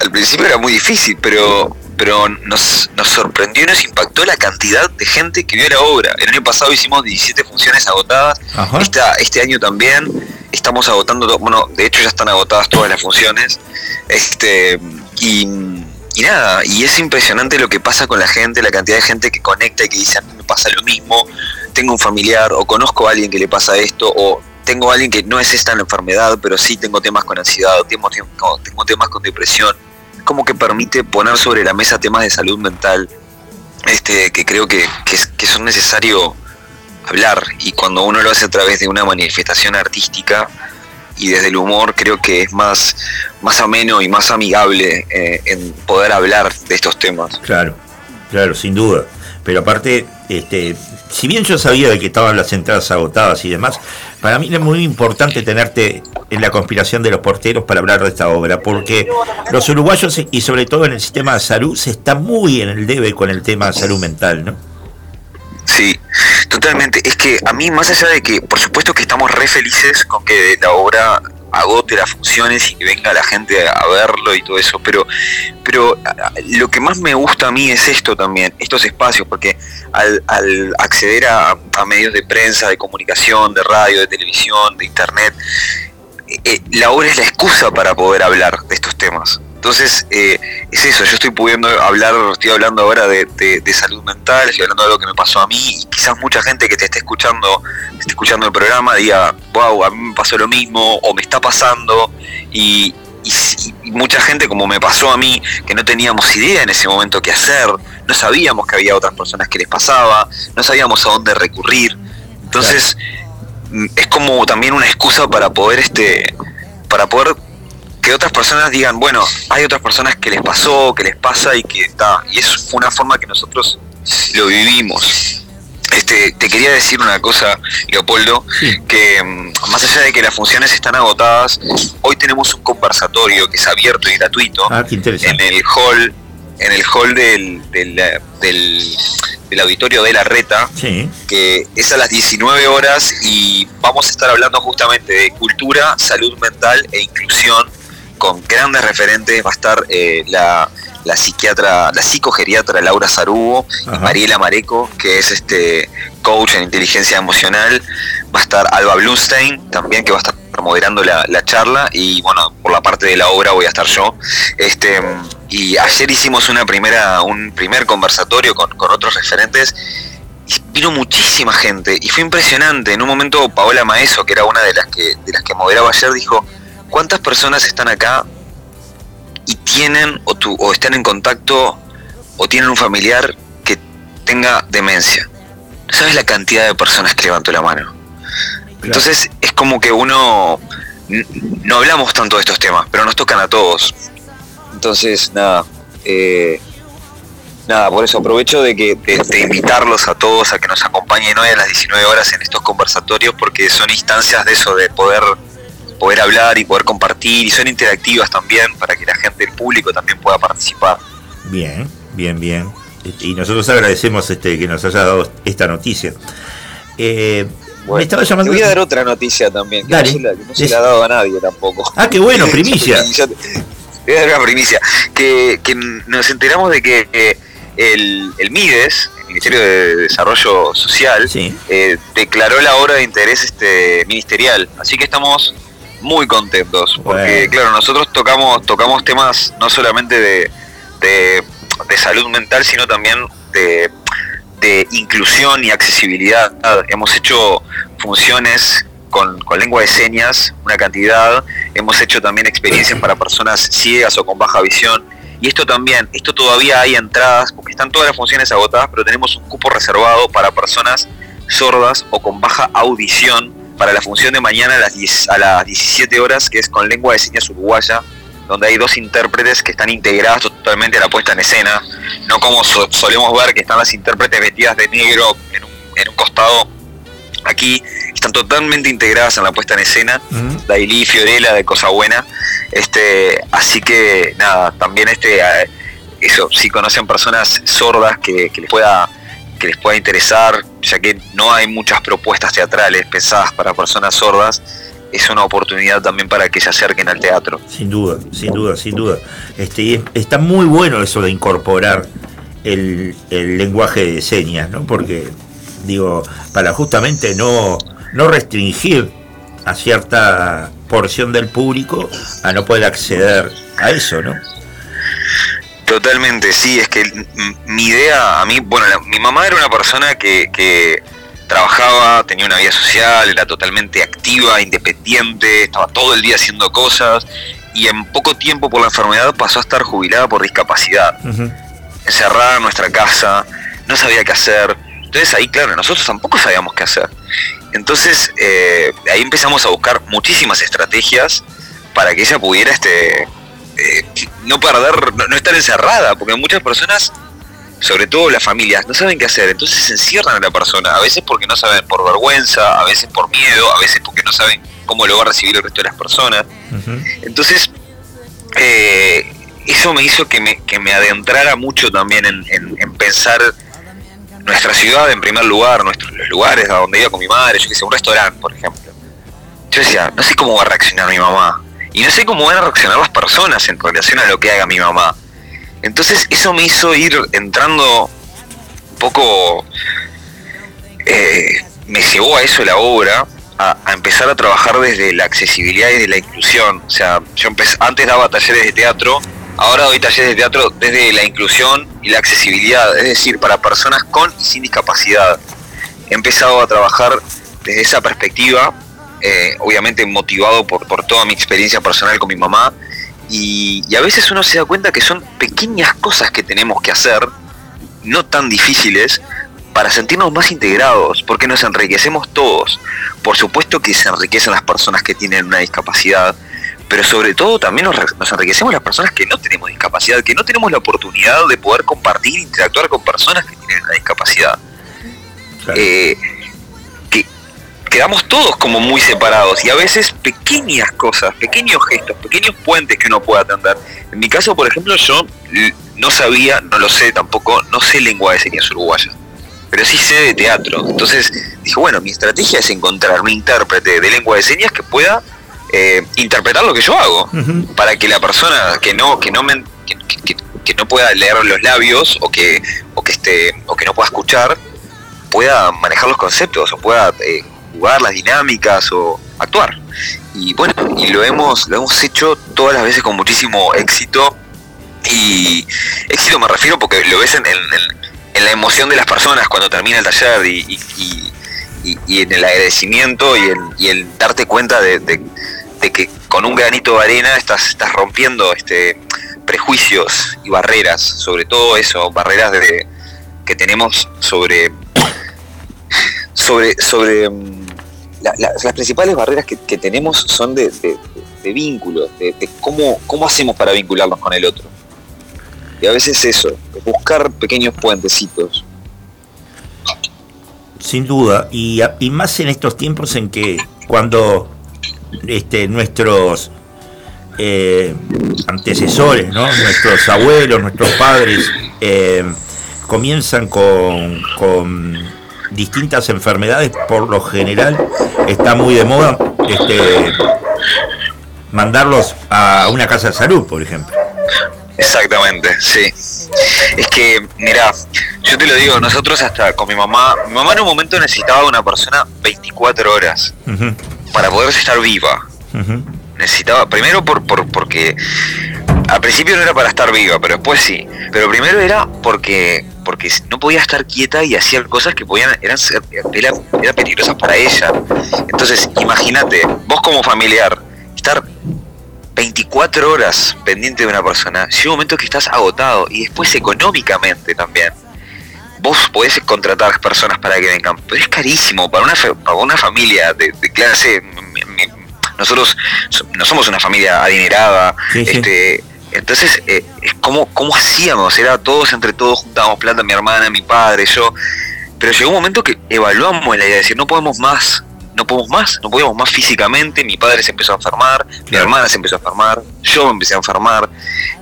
al principio era muy difícil, pero pero nos, nos sorprendió y nos impactó la cantidad de gente que vio la obra. El año pasado hicimos 17 funciones agotadas, esta, este año también estamos agotando, bueno, de hecho ya están agotadas todas las funciones. Este, y, y nada, y es impresionante lo que pasa con la gente, la cantidad de gente que conecta y que dice a mí me pasa lo mismo, tengo un familiar o conozco a alguien que le pasa esto o tengo a alguien que no es esta la enfermedad, pero sí tengo temas con ansiedad, o tengo, tengo, tengo temas con depresión. Como que permite poner sobre la mesa temas de salud mental este, que creo que, que, que son necesarios hablar y cuando uno lo hace a través de una manifestación artística y desde el humor creo que es más, más ameno y más amigable eh, en poder hablar de estos temas. Claro, claro, sin duda. Pero aparte, este, si bien yo sabía de que estaban las entradas agotadas y demás, para mí era muy importante tenerte en la conspiración de los porteros para hablar de esta obra, porque los uruguayos y sobre todo en el sistema de salud se está muy en el debe con el tema de salud mental, ¿no? Sí, totalmente. Es que a mí, más allá de que, por supuesto que estamos re felices con que la obra agote las funciones y que venga la gente a verlo y todo eso, pero, pero lo que más me gusta a mí es esto también, estos espacios, porque al, acceder a, a medios de prensa, de comunicación, de radio, de televisión, de internet, eh, eh, la obra es la excusa para poder hablar de estos temas. Entonces, eh, es eso, yo estoy pudiendo hablar, estoy hablando ahora de, de- de salud mental, estoy hablando de algo que me pasó a mí, y quizás mucha gente que te esté escuchando, esté escuchando el programa, diga, wow, a mí me pasó lo mismo, o me está pasando, y, y si- y mucha gente como me pasó a mí, que no teníamos idea en ese momento qué hacer, no sabíamos que había otras personas que les pasaba, no sabíamos a dónde recurrir. Entonces, es como también una excusa para poder este para poder que otras personas digan, bueno, hay otras personas que les pasó, que les pasa y que está. Y fue una forma que nosotros lo vivimos. Este, te quería decir una cosa, Leopoldo, Sí. que mm, más allá de que las funciones están agotadas, hoy tenemos un conversatorio que es abierto y gratuito Ah, en el hall, en el hall del, del, del, del auditorio de la Reta, Sí, que es a las 19 horas y vamos a estar hablando justamente de cultura, salud mental e inclusión con grandes referentes. Va a estar eh, la, la psiquiatra, la psicogeriatra Laura Sarubo y Ajá. Mariela Mareco, que es este coach en inteligencia emocional. Va a estar Alba Blumstein también, que va a estar moderando la, la charla y bueno, por la parte de la obra voy a estar yo. Este, y ayer hicimos una primera, un primer conversatorio con, con otros referentes y vino muchísima gente y fue impresionante. En un momento Paola Maeso, que era una de las que, de las que moderaba ayer, dijo, ¿cuántas personas están acá y tienen o, tu- o están en contacto o tienen un familiar que tenga demencia? ¿No sabes la cantidad de personas que levantó la mano? Entonces es como que uno no hablamos tanto de estos temas, pero nos tocan a todos. Entonces, nada, eh, nada, por eso aprovecho de que de, de invitarlos a todos a que nos acompañen hoy a las 19 horas en estos conversatorios, porque son instancias de eso, de poder poder hablar y poder compartir, y son interactivas también para que la gente, el público también pueda participar. bien, bien, bien. Y nosotros agradecemos este, que nos haya dado esta noticia. Eh, Bueno, Me estaba llamando- Te voy a dar otra noticia también, que Dale. no se, la, que no se la ha dado a nadie tampoco. Ah, qué bueno, primicia. Ya te- te voy a dar una primicia. Que, que nos enteramos de que eh, el, el MIDES, el Ministerio de Desarrollo Social, Sí. eh, declaró la obra de interés este ministerial. Así que estamos muy contentos. Porque, Bueno. claro, nosotros tocamos, tocamos temas no solamente de, de, de salud mental, sino también de, de inclusión y accesibilidad. Hemos hecho funciones con, con lengua de señas, una cantidad. Hemos hecho también experiencias para personas ciegas o con baja visión. Y esto también, esto todavía hay entradas, porque están todas las funciones agotadas, pero tenemos un cupo reservado para personas sordas o con baja audición para la función de mañana a las, 10 a las 17 horas, que es con lengua de señas uruguaya, donde hay dos intérpretes que están integradas totalmente a la puesta en escena, no como so- solemos ver que están las intérpretes vestidas de negro en un, en un costado. Aquí están totalmente integradas en la puesta en escena. Ujú. Daily Fiorella de Cosa Buena. Este, así que nada, también este eso, si conocen personas sordas que, que les pueda que les pueda interesar, ya que no hay muchas propuestas teatrales pensadas para personas sordas, es una oportunidad también para que se acerquen al teatro. Sin duda, sin duda, sin duda. Este, está muy bueno eso de incorporar el, el lenguaje de señas, ¿no? Porque, digo, para justamente no, no restringir a cierta porción del público a no poder acceder a eso, ¿no? Totalmente, sí, es que mi idea, a mí, bueno, la- mi mamá era una persona que, que trabajaba, tenía una vida social, era totalmente activa, independiente, estaba todo el día haciendo cosas y en poco tiempo por la enfermedad pasó a estar jubilada por discapacidad, encerrada en nuestra casa, no sabía qué hacer. Entonces ahí, claro, nosotros tampoco sabíamos qué hacer. Entonces eh, ahí empezamos a buscar muchísimas estrategias para que ella pudiera este, eh, no perder, no, no estar encerrada, porque muchas personas, sobre todo las familias, no saben qué hacer, entonces se encierran a la persona, a veces porque no saben por vergüenza, a veces por miedo, a veces porque no saben cómo lo va a recibir el resto de las personas. Entonces, eh, eso me hizo que me, que me adentrara mucho también en, en- en pensar nuestra ciudad en primer lugar, nuestros los lugares a donde iba con mi madre, yo que sé, un restaurante, por ejemplo. Yo decía, no sé cómo va a reaccionar mi mamá. Y no sé cómo van a reaccionar las personas en relación a lo que haga mi mamá. Entonces eso me hizo ir entrando un poco... eh, me llevó a eso la obra, a, a empezar a trabajar desde la accesibilidad y de la inclusión. O sea, yo antes daba talleres de teatro, ahora doy talleres de teatro desde la inclusión y la accesibilidad, es decir, para personas con y sin discapacidad. He empezado a trabajar desde esa perspectiva, eh, obviamente motivado por, por toda mi experiencia personal con mi mamá, y, y a veces uno se da cuenta que son pequeñas cosas que tenemos que hacer, no tan difíciles, para sentirnos más integrados, porque nos enriquecemos todos. Por supuesto que se enriquecen las personas que tienen una discapacidad, pero sobre todo también nos, enriquecemos las personas que no tenemos discapacidad, que no tenemos la oportunidad de poder compartir, interactuar con personas que tienen una discapacidad. Claro. Eh, quedamos todos como muy separados y a veces pequeñas cosas, pequeños gestos, pequeños puentes que uno puede atender. En mi caso, por ejemplo, yo no sabía, no lo sé tampoco, no sé lengua de señas uruguaya, pero sí sé de teatro. Entonces dije, bueno, mi estrategia es encontrar un intérprete de lengua de señas que pueda eh, interpretar lo que yo hago para que la persona que no que no me- que, que- que- que no pueda leer los labios o que o que esté o que no pueda escuchar pueda manejar los conceptos o pueda eh, jugar las dinámicas o actuar. Y bueno y lo hemos lo hemos hecho todas las veces con muchísimo éxito. Y éxito me refiero porque lo ves en, en- en- en la emoción de las personas cuando termina el taller y, y- en el agradecimiento y el, y el darte cuenta de, de- de que con un granito de arena estás, estás rompiendo este prejuicios y barreras, sobre todo eso, barreras de, que tenemos sobre sobre sobre mm, la- la- las principales barreras que, tenemos son de, de, de vínculos, de, cómo, cómo hacemos para vincularnos con el otro. Y a veces eso, buscar pequeños puentecitos. Sin duda, y, más en estos tiempos en que cuando este, nuestros eh, antecesores, ¿no? nuestros abuelos, nuestros padres, eh, comienzan con distintas enfermedades, por lo general está muy de moda este, mandarlos a una casa de salud, por ejemplo. Exactamente, sí. Es que, mira, yo te lo digo, nosotros hasta con mi mamá, mi mamá en un momento necesitaba una persona 24 horas para poder estar viva. Necesitaba, primero por, por porque al principio no era para estar viva, pero después sí. Pero primero era porque porque no podía estar quieta y hacía cosas que podían eran ser- era, era peligrosas para ella. Entonces, imagínate, vos como familiar estar 24 horas pendiente de una persona, llega un momento que estás agotado y después económicamente también. Vos podés contratar personas para que vengan, pero es carísimo para una, para una familia de, de clase. mi- mi- nosotros so- no somos una familia adinerada, Sí, sí. este, entonces, eh, ¿cómo hacíamos? Era todos entre todos, juntábamos plata, mi hermana, mi padre, yo. Pero llegó un momento que evaluamos la idea de decir, no podemos más, no podemos más, no podíamos más físicamente, mi padre se empezó a enfermar, mi hermana se empezó a enfermar, yo me empecé a enfermar,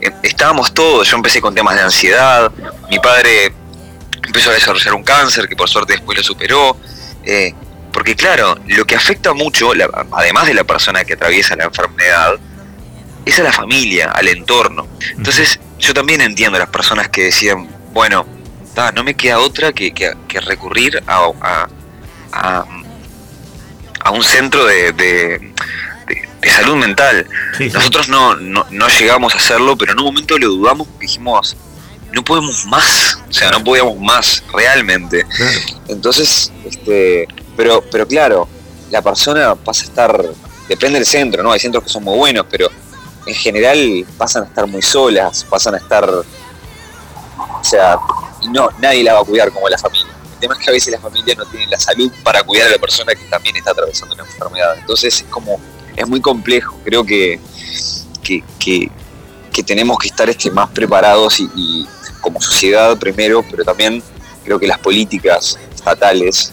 eh, estábamos todos, yo empecé con temas de ansiedad, mi padre empezó a desarrollar un cáncer que por suerte después lo superó, eh, porque claro, lo que afecta mucho, la- además de la persona que atraviesa la enfermedad, es a la familia, al entorno. Entonces, yo también entiendo a las personas que decían, bueno, ta, no me queda otra que, que- que recurrir a, a, a- a un centro de, de- de- de salud mental. Sí, sí. Nosotros no, no, no llegamos a hacerlo, pero en un momento lo dudamos porque dijimos, no podemos más, o sea, no podíamos más realmente. Claro. Entonces, este, pero, pero claro, la persona pasa a estar, depende del centro, ¿no? Hay centros que son muy buenos, pero en general pasan a estar muy solas, pasan a estar, o sea, no, nadie la va a cuidar como la familia. El tema es que a veces la familia no tiene la salud para cuidar a la persona que también está atravesando una enfermedad. Entonces es como, es muy complejo. Creo que, que, que, que tenemos que estar este, más preparados y, y como sociedad primero, pero también creo que las políticas estatales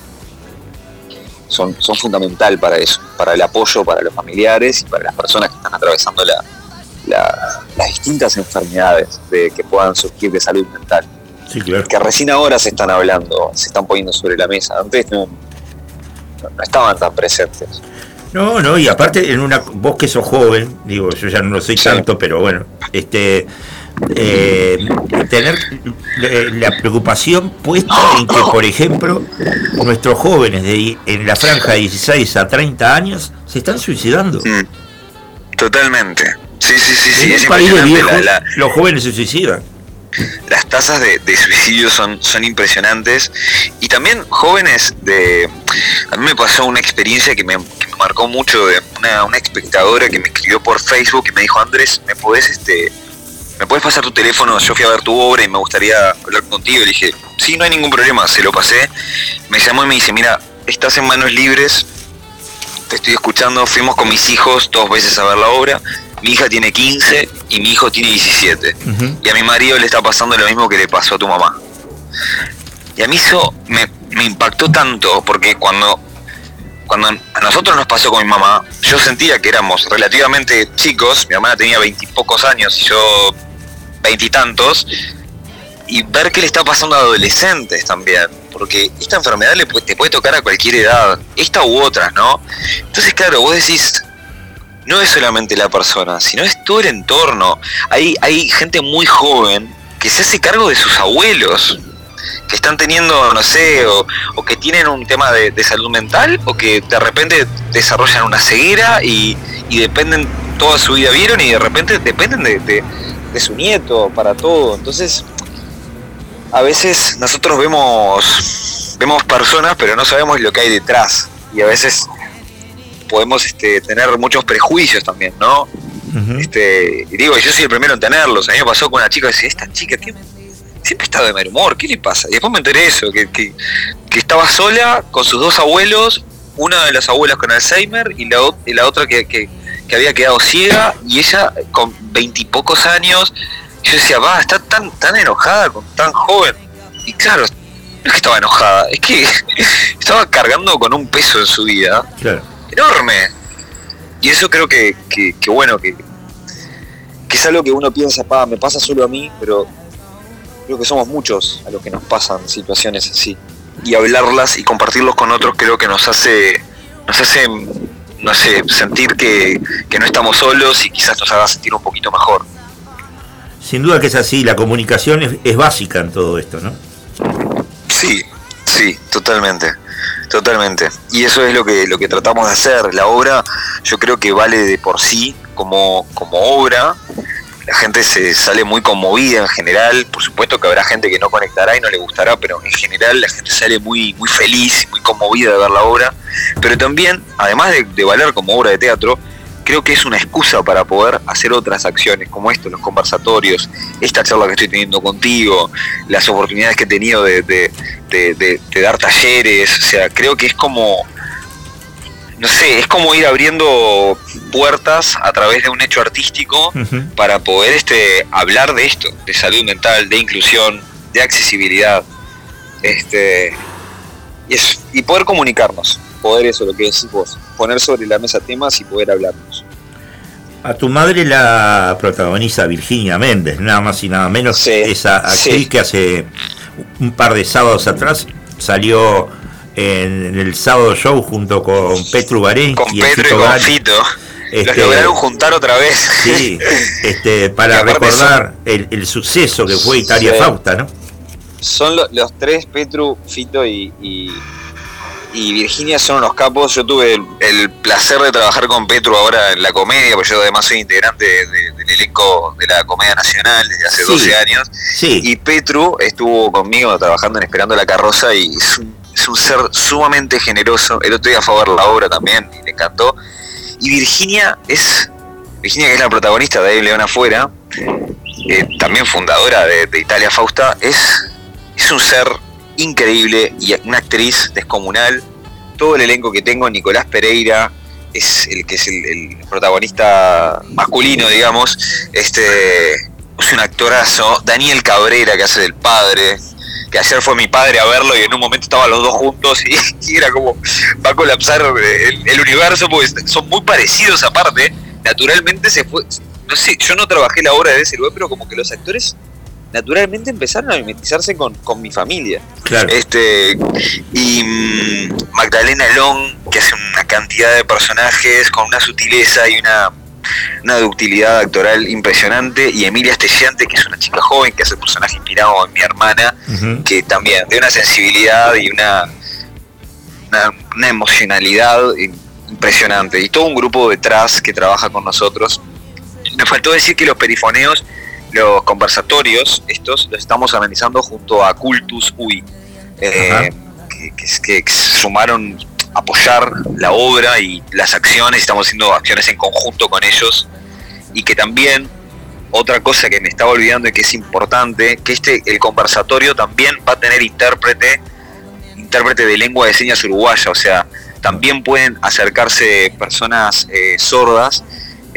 son, son fundamental para eso, para el apoyo para los familiares y para las personas que están atravesando la, la- las distintas enfermedades de, que puedan surgir de salud mental, Sí, claro. que recién ahora se están hablando, se están poniendo sobre la mesa, antes no, no- no estaban tan presentes. No, no, y aparte en una vos que sos joven, digo, yo ya no lo soy Sí. tanto, pero bueno, este eh, tener la preocupación puesta en que, por ejemplo, nuestros jóvenes de en la franja de 16 a 30 años se están suicidando. Totalmente. Sí, sí, sí, sí. es impresionante la- la- los jóvenes se suicidan. las tasas de, de suicidio son, son impresionantes y también jóvenes de a mí me pasó una experiencia que me, que me marcó mucho de una, una espectadora que me escribió por Facebook y me dijo Andrés me podés este me puedes pasar tu teléfono yo fui a ver tu obra y me gustaría hablar contigo y le dije sí no hay ningún problema se lo pasé me llamó y me dice mira estás en manos libres te estoy escuchando fuimos con mis hijos dos veces a ver la obra. Mi hija tiene 15 y mi hijo tiene 17 Ujú. y a mi marido le está pasando lo mismo que le pasó a tu mamá. Y a mí eso me, me impactó tanto porque cuando, cuando a nosotros nos pasó con mi mamá, yo sentía que éramos relativamente chicos, mi hermana tenía veintipocos años y yo veintitantos, y ver qué le está pasando a adolescentes también, porque esta enfermedad le, te puede tocar a cualquier edad, esta u otras, ¿no? Entonces, claro, vos decís, no es solamente la persona, sino es todo el entorno. Hay, hay gente muy joven que se hace cargo de sus abuelos, que están teniendo, no sé, o, o que tienen un tema de, de salud mental, o que de repente desarrollan una ceguera y, y dependen toda su vida, vieron, y de repente dependen de, de- de su nieto para todo. Entonces, a veces nosotros vemos, vemos personas, pero no sabemos lo que hay detrás. Y a veces podemos este, tener muchos prejuicios también, ¿no? Ujú. Este, y digo, yo soy el primero en tenerlos. A mí me pasó con una chica decía, esta chica ¿qué- siempre está de mal humor, ¿qué le pasa? Y después me enteré eso, que, que, que estaba sola con sus dos abuelos, una de las abuelas con Alzheimer y la, y la otra que- que había quedado ciega, y ella con veintipocos años, yo decía, va, está tan, tan enojada con tan joven. Y claro, no es que estaba enojada, es que estaba cargando con un peso en su vida Claro. enorme. Y eso creo que, que, que bueno, que, que es algo que uno piensa, pa, me pasa solo a mí, pero creo que somos muchos a los que nos pasan situaciones así. y hablarlas y compartirlos con otros creo que nos hace, nos hace, no sé, sentir que, que no estamos solos y quizás nos haga sentir un poquito mejor. Sin duda que es así, la comunicación es, es básica en todo esto, ¿no? Sí, sí, totalmente. Totalmente. Y eso es lo que, lo que tratamos de hacer. La obra yo creo que vale de por sí como, como obra. La gente se sale muy conmovida en general. Por supuesto que habrá gente que no conectará y no le gustará, pero en general la gente sale muy, muy feliz, muy conmovida de ver la obra. Pero también, además de, de valer como obra de teatro, creo que es una excusa para poder hacer otras acciones como esto, los conversatorios, esta charla que estoy teniendo contigo, las oportunidades que he tenido de, de, de- de- de dar talleres, o sea, creo que es como, no sé, es como ir abriendo puertas a través de un hecho artístico para poder este, hablar de esto, de salud mental, de inclusión, de accesibilidad, este, y, eso, y poder comunicarnos, poder eso, lo que decís vos, poner sobre la mesa temas y poder hablarnos. A tu madre la protagoniza Virginia Méndez, nada más y nada menos, Sí, esa actriz sí. que hace un par de sábados atrás salió en el sábado show junto con Petru Barén Con y el Pedro y Fito con. Fito, los Este, lograron juntar otra vez. Sí, este, para recordar el, el suceso que fue Italia Sí. Fausta, ¿no? son lo- los tres, Petru, Fito y, y- y Virginia son unos capos. Yo tuve el, el placer de trabajar con Petru ahora en la comedia, porque yo además soy integrante de- del elenco de la Comedia Nacional desde hace Sí. 12 años. Sí, Y Petru estuvo conmigo trabajando en Esperando la Carroza y es un, es un ser sumamente generoso. El otro día fue a ver la obra también y le encantó. Y Virginia es, Virginia que es la protagonista de Ahí León Afuera, eh, también fundadora de, de Italia Fausta, es, es un ser increíble y una actriz descomunal. Todo el elenco que tengo, Nicolás Pereira, es el que es el, protagonista masculino, digamos. Este es un actorazo. Daniel Cabrera, que hace del padre, que ayer fue mi padre a verlo y en un momento estaban los dos juntos y, y era como, va a colapsar el, el universo, porque son muy parecidos aparte. Naturalmente se fue, no sé, yo no trabajé la obra de ese lugar, pero como que los actores naturalmente empezaron a mimetizarse con, con mi familia. claro. Este, y mm, Magdalena Long, que hace una cantidad de personajes con una sutileza y una, una ductilidad actoral impresionante. Y Emilia Estellante, que es una chica joven que hace el personaje inspirado en mi hermana, que también de una sensibilidad y una, una, una emocionalidad impresionante. Y todo un grupo detrás que trabaja con nosotros. Me faltó decir que los perifoneos, los conversatorios, estos los estamos analizando junto a Cultus UI, eh, que, que- que sumaron apoyar la obra y las acciones, estamos haciendo acciones en conjunto con ellos. Y que también otra cosa que me estaba olvidando y que es importante, que este el conversatorio también va a tener intérprete, intérprete de lengua de señas uruguaya, o sea, también pueden acercarse personas eh, sordas,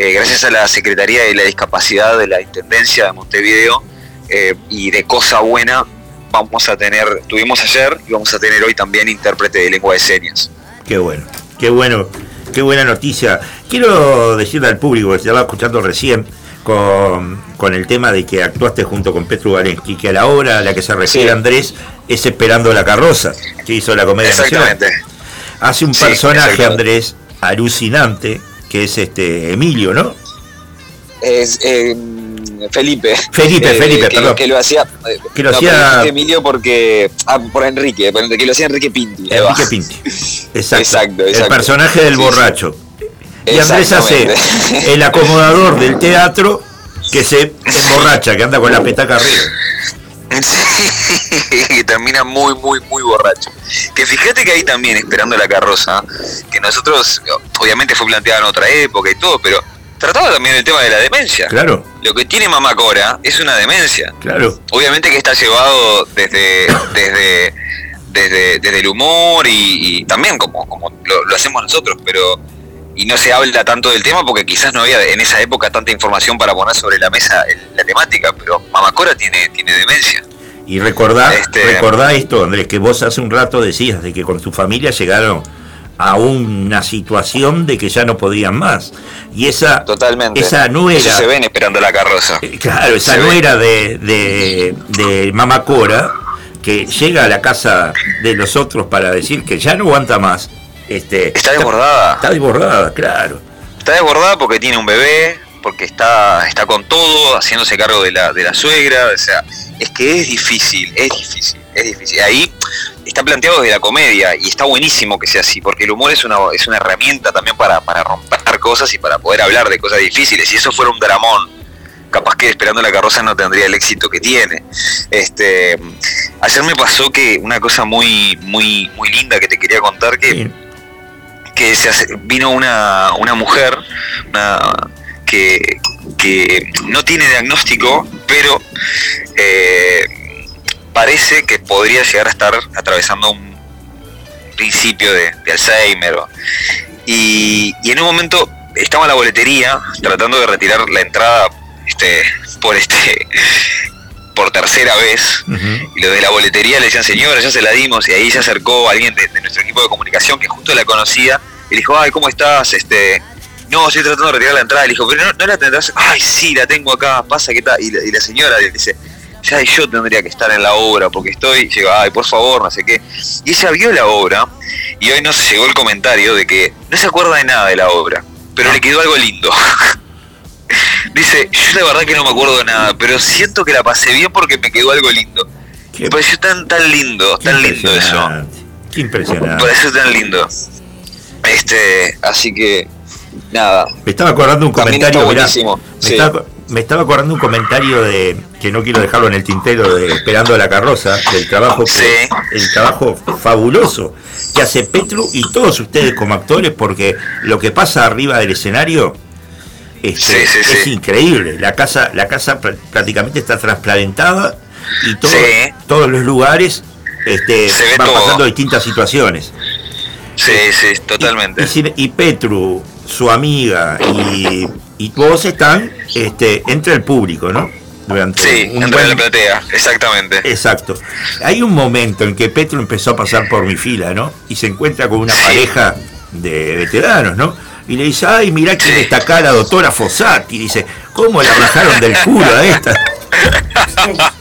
eh, gracias a la Secretaría de la Discapacidad de la Intendencia de Montevideo eh, y de Cosa Buena, vamos a tener, tuvimos ayer y vamos a tener hoy también intérprete de lengua de señas. Qué bueno, qué bueno, qué buena noticia. Quiero decirle al público que se estaba escuchando recién con, con el tema de que actuaste junto con Petru Valensky, que a la obra a la que se refiere Sí. Andrés es Esperando la carroza, que hizo la comedia nacional. Exactamente. Hace un Sí, personaje. Andrés, alucinante, que es este Emilio, ¿no? Es, eh, Felipe. Felipe, Eh, Felipe, que, perdón. que lo hacía. Que lo no, hacía- Emilio porque. Ah, por Enrique, que lo hacía Enrique Pinti. Enrique Pinti. Exacto. Exacto, El personaje del Sí, sí. borracho. Y Andrés hace el acomodador del teatro que se emborracha, que anda con la petaca arriba. Sí, que termina muy, muy, muy borracho. Que fíjate que ahí también, esperando la carroza, que nosotros, obviamente fue planteada en otra época y todo, pero trataba también el tema de la demencia. Claro, Lo que tiene Mamá Cora es una demencia. claro. Obviamente que está llevado desde, desde, desde, desde el humor y, y también como, como lo, lo hacemos nosotros, pero y no se habla tanto del tema porque quizás no había en esa época tanta información para poner sobre la mesa la temática, pero Mamacora tiene, tiene demencia. Y recordá, Este- recordá esto, Andrés, que vos hace un rato decías de que con tu familia llegaron a una situación de que ya no podían más. Y esa, Totalmente. esa nuera, Eso se ven esperando la carroza. eh, claro, esa se nuera de, de, de Mamá Cora, que llega a la casa de los otros para decir que ya no aguanta más. Este, Está desbordada. Está desbordada, claro. Está desbordada porque tiene un bebé, porque está, está con todo, haciéndose cargo de la, de la suegra. O sea, es que es difícil, es difícil, es difícil. Ahí está planteado desde la comedia y está buenísimo que sea así, porque el humor es una, es una herramienta también para, para romper cosas y para poder hablar de cosas difíciles. Si eso fuera un dramón, capaz que esperando la carroza no tendría el éxito que tiene. Este, ayer me pasó que una cosa muy, muy, muy linda que te quería contar que, Sí. Que se hace- vino una, una mujer una- que, que no tiene diagnóstico, pero eh, parece que podría llegar a estar atravesando un principio de, de Alzheimer. Y, y en un momento estaba en la boletería tratando de retirar la entrada este, por este por tercera vez Ujú. y los de la boletería le decían, señora, ya se la dimos, y ahí se acercó alguien de, de nuestro equipo de comunicación que justo la conocía, le dijo, ay, ¿cómo estás? Este, no, estoy tratando de retirar la entrada, y le dijo, pero no, no la tendrás, ay, sí, la tengo acá, pasa, ¿qué tal? Y la, y la señora le dice, ya yo tendría que estar en la obra, porque estoy, y llega, ay, por favor, no sé qué. Y ella vio la obra, y hoy nos llegó el comentario de que no se acuerda de nada de la obra, pero le quedó algo lindo. Dice, yo la verdad que no me acuerdo de nada, pero siento que la pasé bien porque me quedó algo lindo. Qué, Me pareció tan tan lindo, tan lindo eso. impresionante, Qué Me impresionante. pareció tan lindo. Este, así que nada. Me estaba acordando un comentario, mirá, me, estaba, me estaba acordando un comentario de que no quiero dejarlo en el tintero de Esperando a la carroza, del trabajo que- Sí. el trabajo fabuloso que hace Petru y todos ustedes como actores, porque lo que pasa arriba del escenario este, Sí, es increíble. La casa, la casa pr- prácticamente está trasplantada y todo- todos los lugares este, van todo. pasando distintas situaciones. Sí, sí, totalmente. Y, y Petru, su amiga y, y vos están este, entre el público, ¿no? Durante Sí, un entra en la buen- platea, exactamente. Exacto. Hay un momento en que Petru empezó a pasar por mi fila, ¿no? Y se encuentra con una Sí. pareja de veteranos, ¿no? Y le dice, ay, mirá quién está acá, la doctora Fossati. Y dice, ¿cómo la bajaron del culo a esta?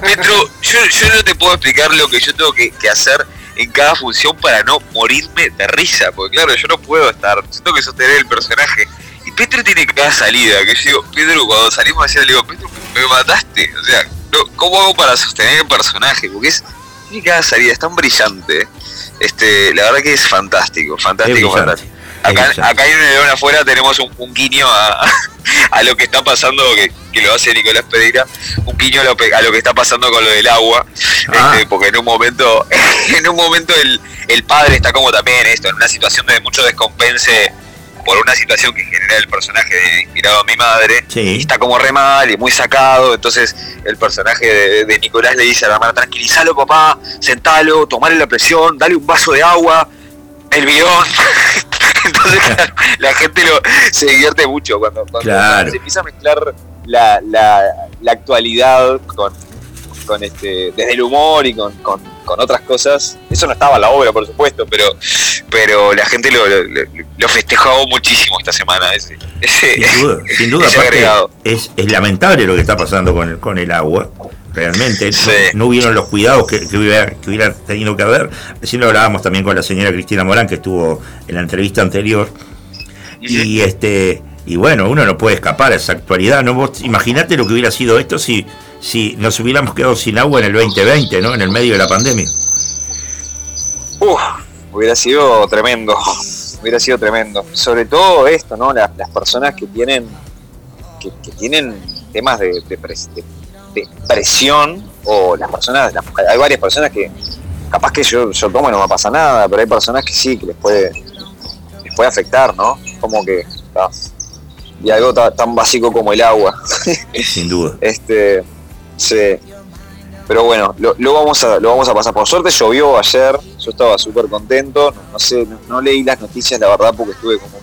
Petro, yo, yo no te puedo explicar lo que yo tengo que, que hacer en cada función para no morirme de risa, porque claro, yo no puedo estar, tengo que sostener el personaje. Y Petro tiene cada salida, que yo digo, Pedro, cuando salimos ayer le digo, Petro, me, mataste, o sea, no, ¿cómo hago para sostener el personaje? Porque es, tiene cada salida, es tan brillante. Este, la verdad que es fantástico, fantástico, Es fantástico. Acá, acá en el león afuera tenemos un, un guiño a, a lo que está pasando, que, que lo hace Nicolás Pereira, un guiño a lo, pe- a lo que está pasando con lo del agua, Ah. este, porque en un momento, en un momento el, el padre está como también esto, en una situación de mucho descompense por una situación que genera el personaje de, inspirado a mi madre, Sí. y está como re mal y muy sacado, entonces el personaje de, de Nicolás le dice a la hermana, tranquilízalo papá, sentalo, tomale la presión, dale un vaso de agua, el bidón. Entonces claro, la gente lo, se divierte mucho cuando, cuando Claro. se empieza a mezclar la, la, la actualidad con, con este, desde el humor y con, con, con otras cosas. Eso no estaba en la obra, por supuesto, pero, pero la gente lo, lo, lo festejó muchísimo esta semana. Ese, ese, Sin duda, sin duda, aparte, es, es lamentable lo que está pasando con el, con el agua. Realmente, Sí. no, no hubieron los cuidados que, que hubiera, que hubiera tenido que haber. Recién lo hablábamos también con la señora Cristina Morán, que estuvo en la entrevista anterior. Y este y bueno, uno no puede escapar a esa actualidad. ¿no? Vos imaginate lo que hubiera sido esto si, si nos hubiéramos quedado sin agua en el 2020, ¿no? En el medio de la pandemia. Uf, hubiera sido tremendo. Hubiera sido tremendo. Sobre todo esto, ¿no? Las, las personas que tienen que, que tienen temas de, de de- de presión o las personas, las- hay varias personas que capaz que yo, yo tomo y no me pasa nada, pero hay personas que sí, que les puede les puede afectar, ¿no? Como que ah, y algo ta- tan básico como el agua. Sin duda. Este, sí. Pero bueno, lo, lo vamos a, lo vamos a pasar. Por suerte llovió ayer, yo estaba súper contento. No, no sé, no, no leí las noticias, la verdad, porque estuve como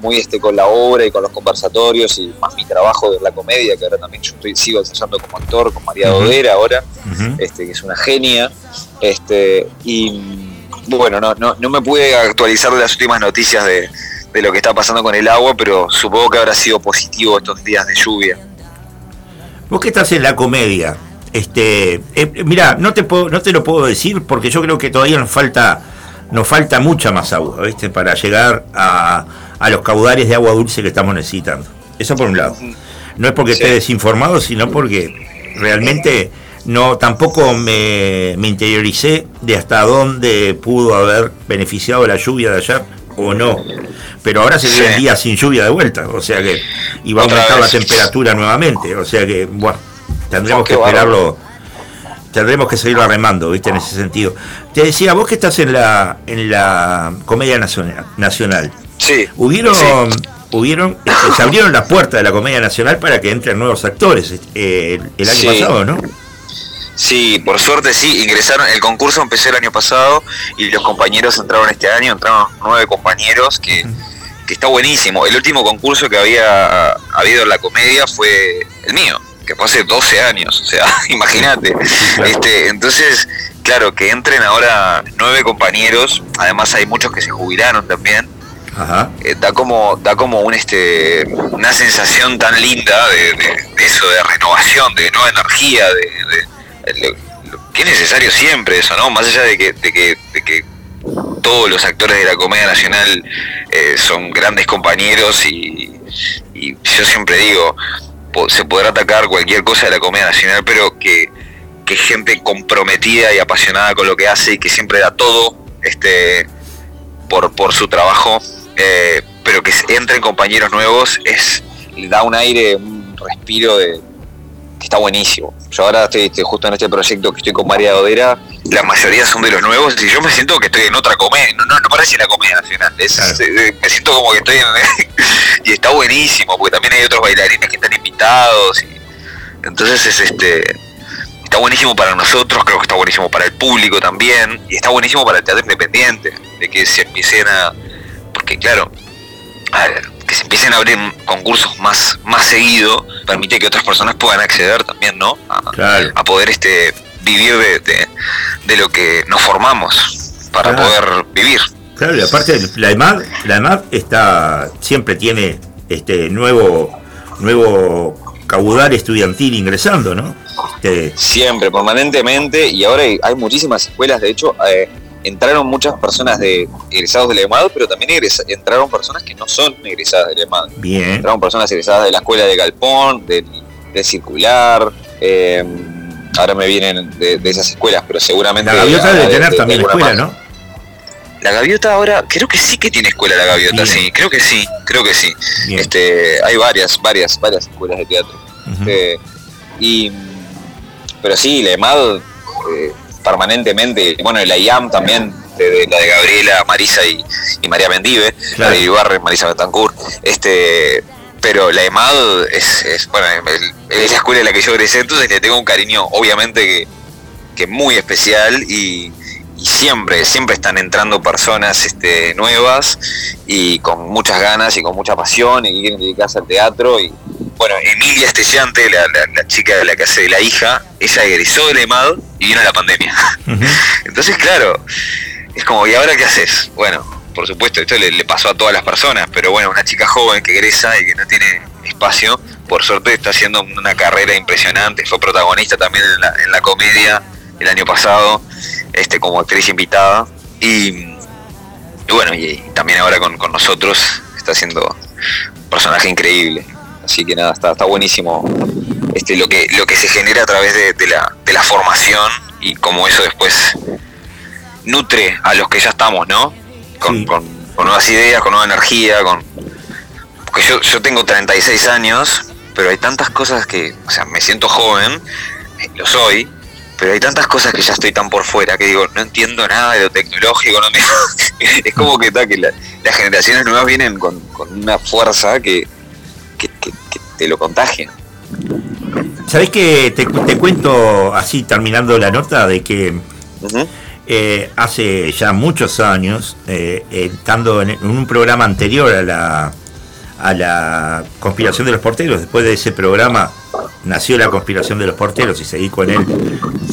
muy, este con la obra y con los conversatorios y más mi trabajo de la comedia, que ahora también yo estoy, sigo ensayando como actor con María. Dodera ahora, este, que es una genia. Este, y bueno, no, no, no me pude actualizar de las últimas noticias de, de lo que está pasando con el agua, pero supongo que habrá sido positivo estos días de lluvia. Vos que estás en la comedia, Este, eh, mira, no te puedo, no te lo puedo decir porque yo creo que todavía nos falta, nos falta mucha más agua, ¿viste? Para llegar a, a los caudales de agua dulce que estamos necesitando. Eso por un lado. No es porque esté desinformado, sino porque realmente no tampoco me, me interioricé de hasta dónde pudo haber beneficiado la lluvia de ayer o no. Pero ahora se viene Sí. día sin lluvia de vuelta, o sea que y va a aumentar la temperatura nuevamente, o sea que bueno, tendremos Oh, que esperarlo. Tendremos que seguirlo remando, ¿viste? En ese sentido. Te decía, vos que estás en la en la Comedia Nacional, nacional Sí. hubieron Sí. hubieron este, se abrieron las puertas de la Comedia Nacional para que entren nuevos actores eh, el, el año Sí. pasado, ¿no? Sí, por suerte sí, ingresaron, el concurso empezó el año pasado y los compañeros entraron este año, entraron nueve compañeros, que, que está buenísimo. El último concurso que había habido en la comedia fue el mío, que fue hace 12 años, o sea, imagínate. claro. Este, entonces, claro, que entren ahora nueve compañeros, además hay muchos que se jubilaron también, Eh, da como da como un este una sensación tan linda de, eso de renovación de nueva energía de, de- que es necesario siempre eso no más allá de que, que, que todos los actores de la comedia nacional eh, son grandes compañeros y, y yo siempre digo se podrá atacar cualquier cosa de la comedia nacional pero que que gente comprometida y apasionada con lo que hace y que siempre da todo este por, por su trabajo, eh, pero que entren compañeros nuevos es le da un aire, un respiro de que está buenísimo. Yo ahora estoy, estoy justo en este proyecto que estoy con María Dodera, la mayoría son de los nuevos y yo me siento que estoy en otra comedia, no, no, no parece la comedia nacional, es- Claro. eh, me siento como que estoy en, y está buenísimo, porque también hay otros bailarines que están invitados y entonces es este está buenísimo para nosotros, creo que está buenísimo para el público también, y está buenísimo para el teatro independiente, de que se empiecen a. Porque, claro, a ver, que se empiecen a abrir concursos más, más seguido, permite que otras personas puedan acceder también, ¿no? A, Claro. a poder este vivir de, de, de lo que nos formamos para Claro. poder vivir. Claro, y aparte la EMAD, la EMAD está, siempre tiene este nuevo, nuevo caudal estudiantil ingresando, ¿no? Este, Siempre, permanentemente, y ahora hay, hay muchísimas escuelas, de hecho, eh, entraron muchas personas de egresados del EMAD, pero también egresa- entraron personas que no son egresadas del EMAD. bien, Entraron personas egresadas de la escuela de Galpón, del, del Circular, eh, ahora me vienen de, de esas escuelas, pero seguramente... la gaviota debe de- tener de- de también escuela. ¿no? La gaviota ahora, creo que sí que tiene escuela la gaviota, Bien. sí, creo que sí, creo que sí. Bien. Este, hay varias, varias, varias escuelas de teatro. Este, y, pero sí, la EMAD eh, permanentemente, y bueno, la IAM también, de, de- la de Gabriela, Marisa y, y María Mendive, Claro. la de Ibarre, Marisa Betancourt, este, pero la EMAD es, es, bueno, es la escuela en la que yo egresé, entonces le tengo un cariño, obviamente, que, que muy especial y, y siempre, siempre están entrando personas este, nuevas y con muchas ganas y con mucha pasión y que quieren dedicarse al teatro y bueno, Emilia Estellante, la, la- la chica de la que hace de la hija, ella egresó del EMAD y vino la pandemia. Entonces, claro, es como, ¿y ahora qué haces? Bueno, por supuesto, esto le, le pasó a todas las personas, pero bueno, una chica joven que egresa y que no tiene espacio, por suerte está haciendo una carrera impresionante, fue protagonista también en la, en la comedia el año pasado, este como actriz invitada, y, y bueno, y, y también ahora con, con nosotros está haciendo un personaje increíble. Así que nada, está, está buenísimo este, lo que lo que se genera a través de, de la, de la formación y cómo eso después nutre a los que ya estamos, ¿no? Con, Sí. con- con nuevas ideas, con nueva energía, con... Porque yo, yo tengo 36 años, pero hay tantas cosas que, o sea, me siento joven, lo soy, pero hay tantas cosas que ya estoy tan por fuera que digo, no entiendo nada de lo tecnológico, no me- es como que, ta, que la- las generaciones nuevas vienen con, con una fuerza que- que te lo contagia. ¿Sabés que te, te cuento así terminando la nota de que eh, hace ya muchos años, eh, estando en, un programa anterior a la, a la conspiración de los porteros, después de ese programa nació la conspiración de los porteros y seguí con él,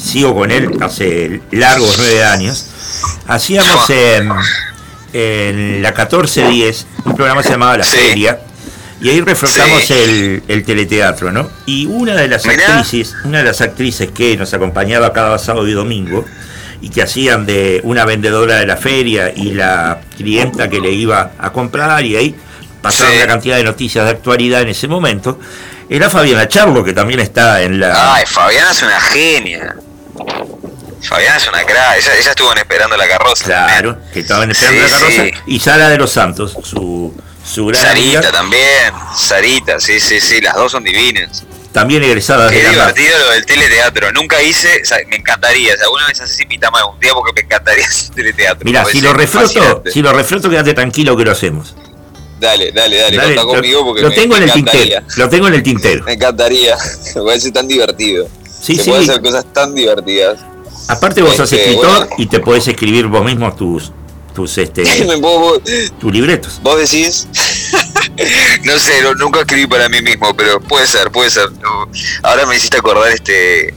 sigo con él hace largos nueve años, hacíamos en, en la 1410 un programa que se llamaba La Sí. Y ahí reflotamos Sí. el, el teleteatro, ¿no? Y una de las Mirá. actrices, una de las actrices que nos acompañaba cada sábado y domingo, y que hacían de una vendedora de la feria y la clienta que le iba a comprar, y ahí pasaron Sí. una cantidad de noticias de actualidad en ese momento, era Fabiana Charlo, que también está en la... Ay, Fabiana es una genia. Fabiana es una crack. Ella, ella estuvo en Esperando la Carroza. Claro, que estaban esperando Sí, la carroza. Y Sara de los Santos, su, su gran Sarita amiga, también. Sarita, sí, sí, sí. Las dos son divinas. también egresada de Qué la divertido lo del teleteatro. Nunca hice, o sea, me encantaría. Si alguna vez haces invitame algún día porque me encantaría hacer teleteatro. Mira, si lo refloto, si lo refloto, quédate tranquilo que lo hacemos. Dale, dale, dale, Dale, contá lo, conmigo porque lo me, tengo me en el tintero. Lo tengo en el tintero. Me encantaría. Me parece tan divertido. Sí, Se sí. puede hacer cosas tan divertidas. Aparte vos sos Este, escritor bueno. y te podés escribir vos mismo tus tus este tus libretos. ¿Vos decís? no sé, no- nunca escribí para mí mismo, pero puede ser, puede ser. No, Ahora me hiciste acordar este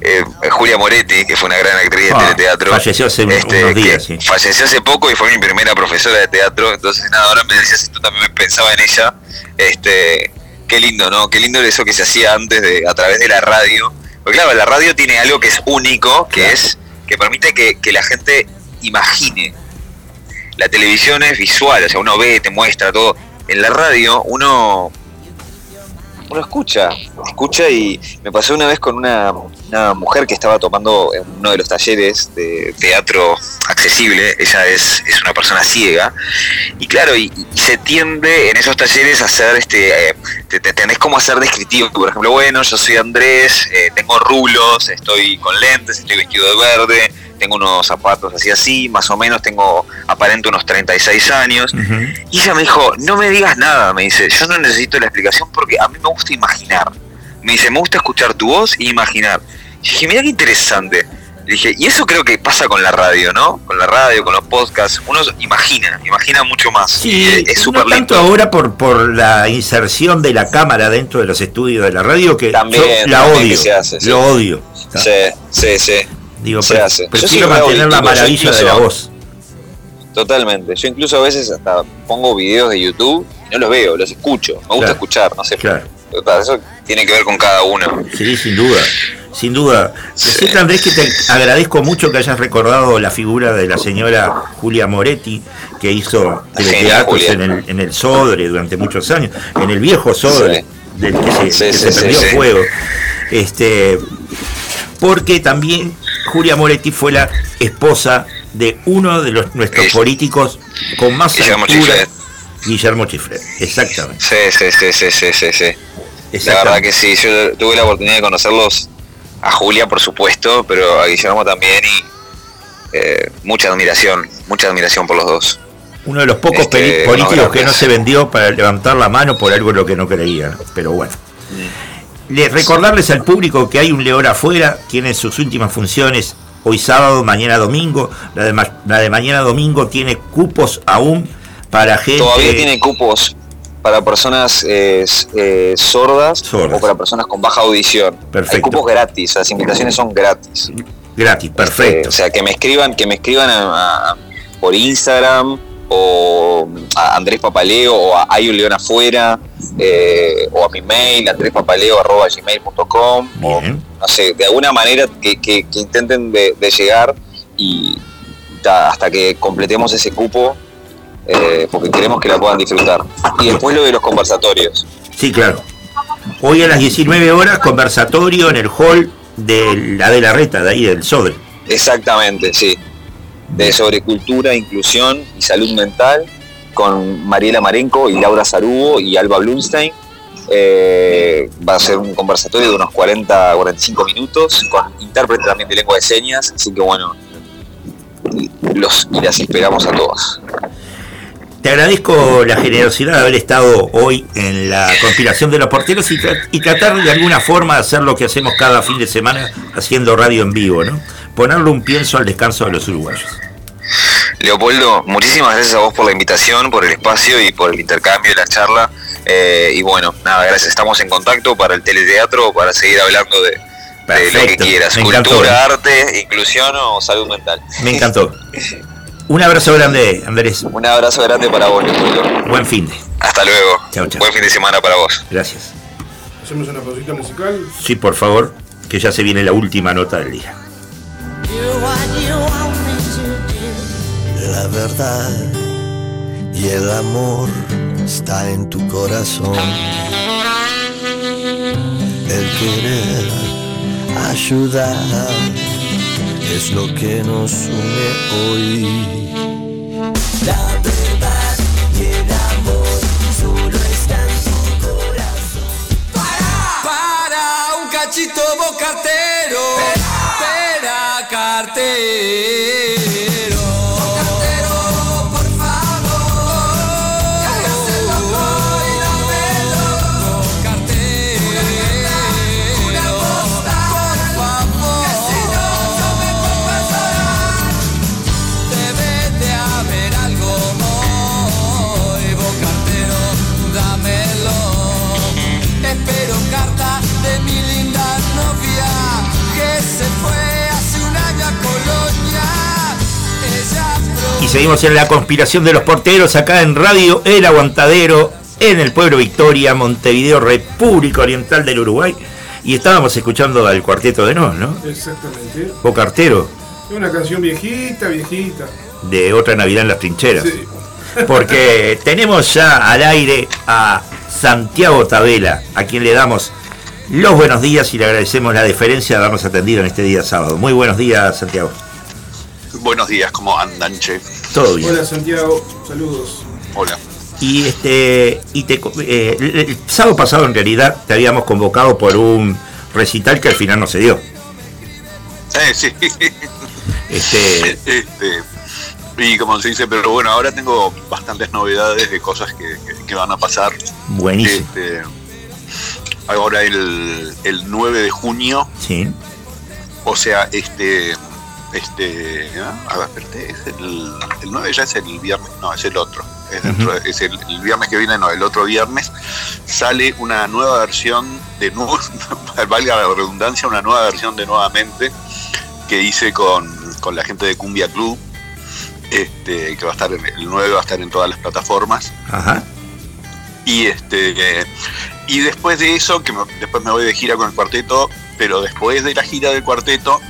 eh, Julia Moretti, que fue una gran actriz de Ah, teleteatro. falleció hace Este, unos días, sí. Falleció hace poco y fue mi primera profesora de teatro. Entonces, nada, ahora me decías esto, también me pensaba en ella. Este, qué lindo, ¿no? Qué lindo eso que se hacía antes de a través de la radio. Porque claro, la radio tiene algo que es único, que Claro. es que permite que, que la gente imagine. La televisión es visual, o sea, uno ve, te muestra todo. En la radio uno uno escucha, escucha y me pasó una vez con una, mujer que estaba tomando uno de los talleres de teatro accesible, ella es, es una persona ciega, y claro, y, se tiende en esos talleres a hacer, este, eh, te, te tenés como a ser descriptivo, por ejemplo, bueno, yo soy Andrés, eh, tengo rulos, estoy con lentes, estoy vestido de verde, tengo unos zapatos así así, más o menos tengo aparente unos 36 años, Ujú. y ella me dijo, no me digas nada, me dice, yo no necesito la explicación porque a mí me gusta imaginar. Me dice, me gusta escuchar tu voz e imaginar. Y dije, mira qué interesante. Le dije, y eso creo que pasa con la radio, ¿no? Con la radio, con los podcasts, uno imagina, imagina mucho más. Sí, es- es no súper tanto ahora por, por la inserción de la cámara dentro de los estudios de la radio que También, yo la también odio, que se hace, sí. lo odio. Sí, sí, sí, Digo, se hace. Prefiero mantener la maravilla de la voz. totalmente. Yo incluso a veces hasta pongo videos de YouTube y no los veo, los escucho. Me gusta Claro. escuchar, no sé. Claro. Total, Eso tiene que ver con cada uno. Sí, sin duda, sin duda. Decirte, Andrés, que te agradezco mucho que hayas recordado la figura de la señora Julia Moretti, que hizo teleteatros en el, en el Sodre durante muchos años, en el viejo Sodre, Sí. del que se, Sí, que sí, se sí, sí. fuego. Este, porque también Julia Moretti fue la esposa de uno de los, nuestros políticos con más Guillermo altura, Chiflet. Guillermo Chiflet, exactamente. Sí, sí, sí, sí, sí, sí, sí. La verdad que sí, yo tuve la oportunidad de conocerlos a Julia, por supuesto, pero a Guillermo también y eh, mucha admiración, mucha admiración por los dos. Uno de los pocos Este, políticos que no se vendió para levantar la mano por algo en lo que no creía, pero bueno. Le, recordarles al público que hay un León afuera, tiene sus últimas funciones hoy sábado, mañana domingo. La de, ma- la de mañana domingo tiene cupos aún para gente. Todavía tiene cupos para personas eh, eh, sordas, Sordas. o para personas con baja audición. Perfecto. Hay cupos gratis, las invitaciones son gratis. gratis, perfecto. o sea, que me escriban, que me escriban a- a- por Instagram o a Andrés Papaleo o a Hay un León afuera eh, o a mi mail andrespapaleo.gmail.com o no sé, de alguna manera que, que- que intenten de, de llegar y ta, hasta que completemos ese cupo eh, porque queremos que la puedan disfrutar. Y después lo de los conversatorios. Sí, claro. Hoy a las 19 horas, conversatorio en el hall de la de la reta, de ahí del Sodre. Exactamente, sí. De sobre cultura, inclusión y salud mental con Mariela Marenco y Laura Sarugo y Alba Blumstein. Eh, va a ser un conversatorio de unos 40 45 minutos con intérprete también de lengua de señas. Así que bueno, los y las esperamos a todos. Te agradezco la generosidad de haber estado hoy en la conspiración de los porteros y, tra- y tratar de alguna forma de hacer lo que hacemos cada fin de semana haciendo radio en vivo, ¿no? Ponerle un pienso al descanso de los uruguayos. Leopoldo, muchísimas gracias a vos por la invitación, por el espacio y por el intercambio de la charla. Eh, y bueno, nada, gracias. Estamos en contacto para el teleteatro, para seguir hablando de, de lo que quieras. me encantó. Cultura, arte, inclusión o salud mental. Me encantó. Un abrazo grande, Andrés. Un abrazo grande para vos, Leopoldo. Buen fin de. Hasta luego. Buen fin de semana para vos. Gracias. Hacemos una pausita musical. Sí, por favor, que ya se viene la última nota del día. La verdad y el amor está en tu corazón. El querer ayudar es lo que nos une hoy. La verdad y el amor solo está en tu corazón. Para un cachito bocartero. Espera. Cartero, seguimos en la conspiración de los porteros acá en Radio El Aguantadero, en el pueblo Victoria, Montevideo, República Oriental del Uruguay. Y estábamos escuchando al cuarteto de Nos, ¿no? Exactamente. Bocartero, una canción viejita, viejita. de Otra Navidad en las Trincheras. Sí. Porque tenemos ya al aire a Santiago Tabela, a quien le damos los buenos días y le agradecemos la deferencia de habernos atendido en este día sábado. Muy buenos días, Santiago. Buenos días, ¿cómo andan, che? Todo bien. Hola Santiago, saludos. Hola. Y este y te, eh, el, el sábado pasado en realidad te habíamos convocado por un recital que al final no se dio. Eh, sí. Este, Este, y como se dice, pero bueno, ahora tengo bastantes novedades de cosas que, que- que van a pasar. buenísimo. Este, ahora el, el 9 de junio, Sí. o sea, este, este, ah, a ver, espérate, es el, el 9 ya es el viernes, no, es el otro. Es, dentro de- es el, el viernes que viene, no, el otro viernes, sale una nueva versión de nuevo, valga la redundancia, una nueva versión de Nuevamente que hice con, con la gente de Cumbia Club, este, que va a estar en, el 9 va a estar en todas las plataformas. Ajá. Y este y después de eso, que me- después me voy de gira con el cuarteto, pero después de la gira del cuarteto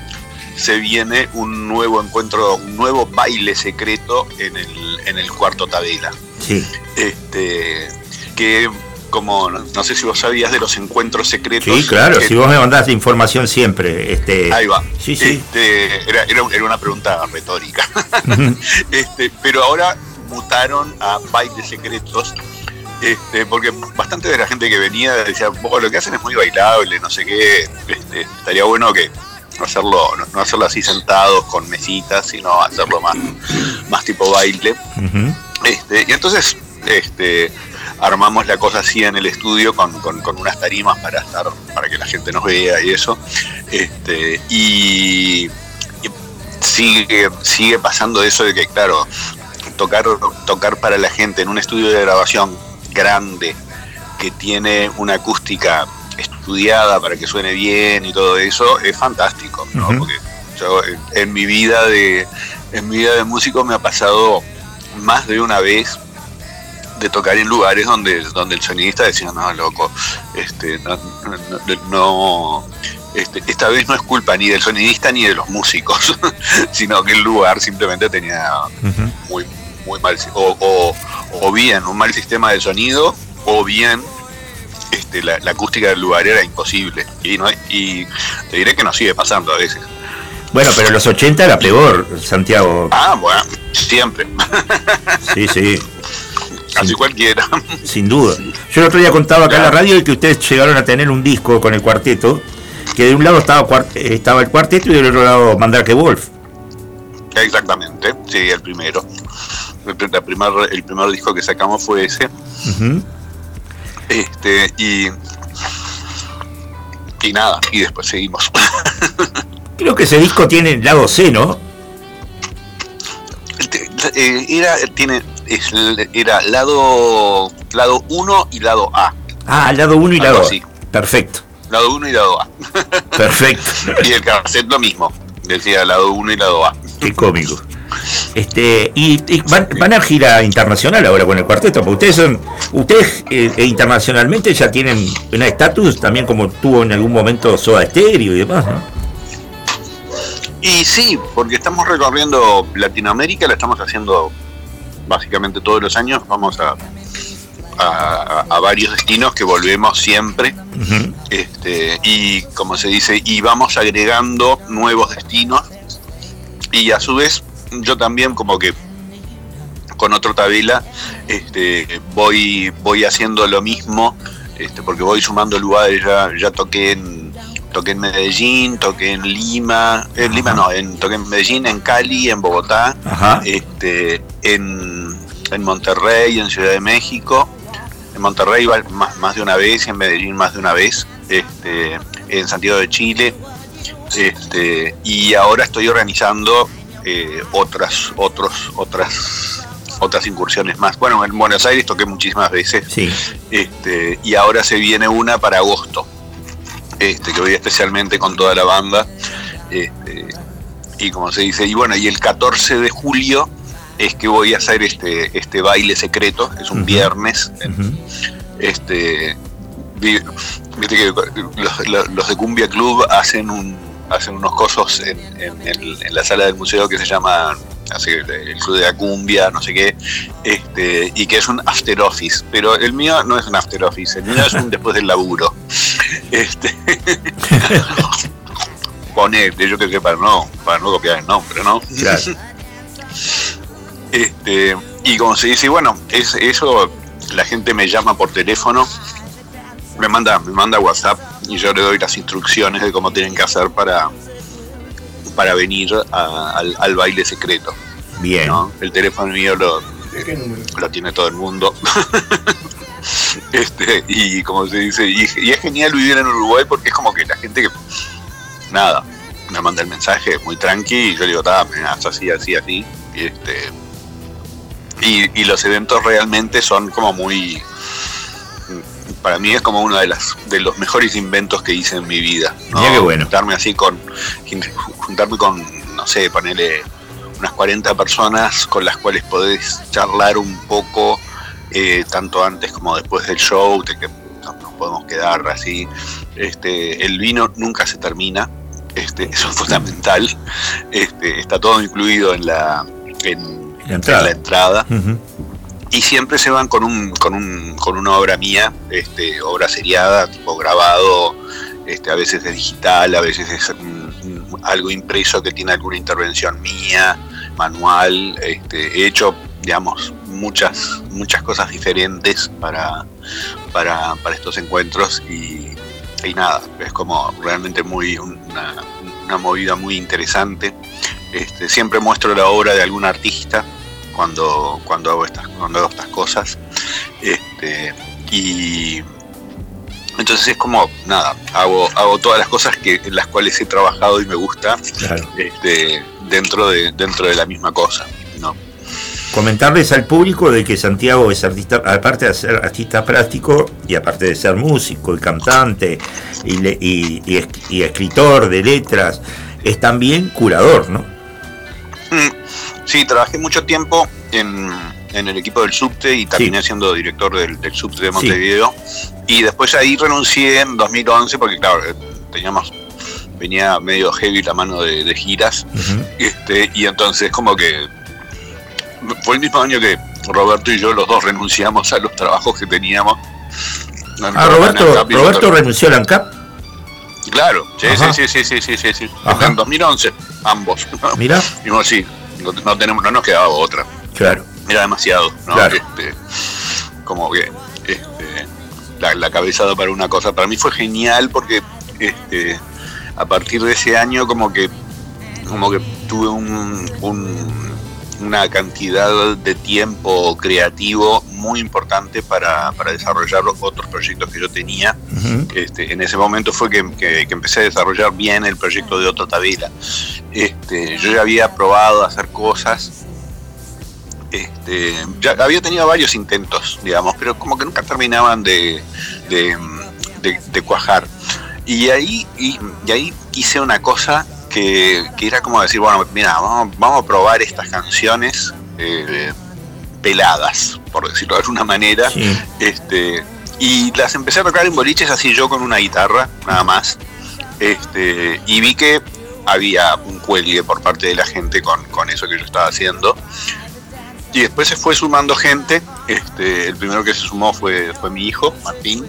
se viene un nuevo encuentro, un nuevo baile secreto en el, en el cuarto Tabela. Sí. Este que como no, sé si vos sabías de los encuentros secretos. Sí, claro, que- si vos me mandás información siempre, este Ahí va. Sí, sí. Este, era, era, una pregunta retórica. este, pero ahora mutaron a bailes secretos. Este, porque bastante de la gente que venía decía, "Vos, lo que hacen es muy bailable, no sé qué, este, estaría bueno que no hacerlo, no, no hacerlo así sentados con mesitas, sino hacerlo más, más tipo baile. Este, y entonces este, armamos la cosa así en el estudio con, con- con unas tarimas para estar, para que la gente nos vea y eso. Este, y, y sigue, sigue pasando eso de que, claro, tocar, tocar para la gente en un estudio de grabación grande que tiene una acústica estudiada para que suene bien y todo eso es fantástico, ¿no? Porque yo en, en mi vida de en mi vida de músico me ha pasado más de una vez de tocar en lugares donde donde el sonidista decía no loco este no, no- no- no, este, esta vez no es culpa ni del sonidista ni de los músicos sino que el lugar simplemente tenía muy muy mal o, o, o bien un mal sistema de sonido o bien este, la, la acústica del lugar era imposible. Y no y te diré que nos sigue pasando a veces. Bueno, pero los 80 era peor, Santiago. ah bueno siempre. Sí, sí, así cualquiera. sin duda. Yo el otro día contaba acá en la radio que ustedes llegaron a tener un disco con el cuarteto, que de un lado estaba, estaba el cuarteto y del otro lado Mandrake Wolf. exactamente sí el primero. El, primer, el primer disco que sacamos fue ese. Este y y nada y después seguimos Creo que ese disco tiene el lado C, ¿no? Eh, era tiene era lado lado 1 y lado A Ah, lado 1 y Algo lado así. A. Perfecto, lado 1 y lado A perfecto. y el cassette lo mismo decía lado 1 y lado A Qué cómico. Este, y, y van, van a gira internacional ahora con el cuarteto, porque ustedes son, ustedes eh, eh, internacionalmente ya tienen un estatus también como tuvo en algún momento Soda Stereo y demás, ¿no? Y sí, porque estamos recorriendo Latinoamérica, la estamos haciendo básicamente todos los años. Vamos a, a, a varios destinos que volvemos siempre. este, y como se dice, y vamos agregando nuevos destinos. Y a su vez, yo también como que con otro tabela este, voy, voy haciendo lo mismo, este, porque voy sumando lugares, ya, ya toqué en toqué en Medellín, toqué en Lima, en Lima no, en, toqué en Medellín, en Cali, en Bogotá, Ajá. este, en, en Monterrey, en Ciudad de México, en Monterrey más, más de una vez, en Medellín más de una vez, este, en Santiago de Chile, este, y ahora estoy organizando eh, otras, otros, otras, otras incursiones más. Bueno, en Buenos Aires toqué muchísimas veces, Sí. este, y ahora se viene una para agosto, este, que voy especialmente con toda la banda. Este, y como se dice, y bueno, y el 14 de julio es que voy a hacer este, este baile secreto, es un viernes. Este, vi- viste que los- los de Cumbia Club hacen un hacen unos cosos en, en el- en la sala del museo que se llama así, el Club de la Cumbia, no sé qué, este, y que es un after office, pero el mío no es un after office, el mío es un después del laburo. Este, pone, yo creo que para no, para no copiar el nombre, ¿no? Claro. Este, y como se dice, bueno, es, eso la gente me llama por teléfono, me manda, me manda WhatsApp y yo le doy las instrucciones de cómo tienen que hacer para, para venir a- al, al baile secreto. Bien. ¿no? El teléfono mío lo, ¿De qué número? lo tiene todo el mundo. este, y como se dice, y, y es genial vivir en Uruguay porque es como que la gente que nada, me manda el mensaje muy tranqui y yo digo, "Ta, me así, así, así. Y este y, y los eventos realmente son como muy para mí es como uno de las de los mejores inventos que hice en mi vida. ¿no? Qué bueno. Juntarme así con juntarme con no sé, ponerle unas 40 personas con las cuales podés charlar un poco eh, tanto antes como después del show, de que nos podemos quedar así. Este, el vino nunca se termina, este, eso es fundamental. Este, está todo incluido en la, en, La entrada. en la entrada Ujú. Y siempre se van con un con un con una obra mía este obra seriada tipo grabado este a veces es digital a veces es algo impreso que tiene alguna intervención mía manual este he hecho digamos muchas muchas cosas diferentes para para, para estos encuentros y, y nada es como realmente muy una, una movida muy interesante. Este, siempre muestro la obra de algún artista cuando, cuando hago estas, cuando hago estas cosas. Este, y entonces es como, nada, hago, hago todas las cosas que, en las cuales he trabajado y me gusta Claro. este, dentro, de, dentro de la misma cosa. ¿no? Comentarles al público de que Santiago es artista, aparte de ser artista plástico y aparte de ser músico y cantante y, le- y- y escritor de letras, es también curador, ¿no? Mm, Sí, trabajé mucho tiempo en, en el equipo del subte y terminé siendo director del, del subte de Montevideo. Y después ahí renuncié en 2011 porque, claro, eh, teníamos, venía medio heavy la mano de, de giras. este Y entonces, como que fue el mismo año que Roberto y yo, los dos, renunciamos a los trabajos que teníamos. Ah, Roberto, Roberto renunció al ANCAP. Claro, sí, Ajá. sí, sí, sí, sí, sí, sí. Ajá. En 2011, ambos. Mirá. Dijimos, sí, no, no tenemos, no nos quedaba otra. Claro. Era demasiado, ¿no? Claro. Este, como que este, la, la cabezada para una cosa. Para mí fue genial porque este, a partir de ese año como que como que tuve un, un- una cantidad de tiempo creativo muy importante para, para desarrollar los otros proyectos que yo tenía. Este, en ese momento fue que, que- que empecé a desarrollar bien el proyecto de Otto Tavela. Este, yo ya había probado hacer cosas, este, ya había tenido varios intentos, digamos, pero como que nunca terminaban de, de, de- de cuajar. Y ahí, y, y ahí hice una cosa que, que era como decir, bueno, mira, vamos, vamos a probar estas canciones eh, peladas, por decirlo de alguna manera. Sí. Este, y las empecé a tocar en boliches así yo con una guitarra, nada más. Este, y vi que había un cuelgue por parte de la gente con, con eso que yo estaba haciendo. Y después se fue sumando gente. Este, el primero que se sumó fue, fue mi hijo, Martín,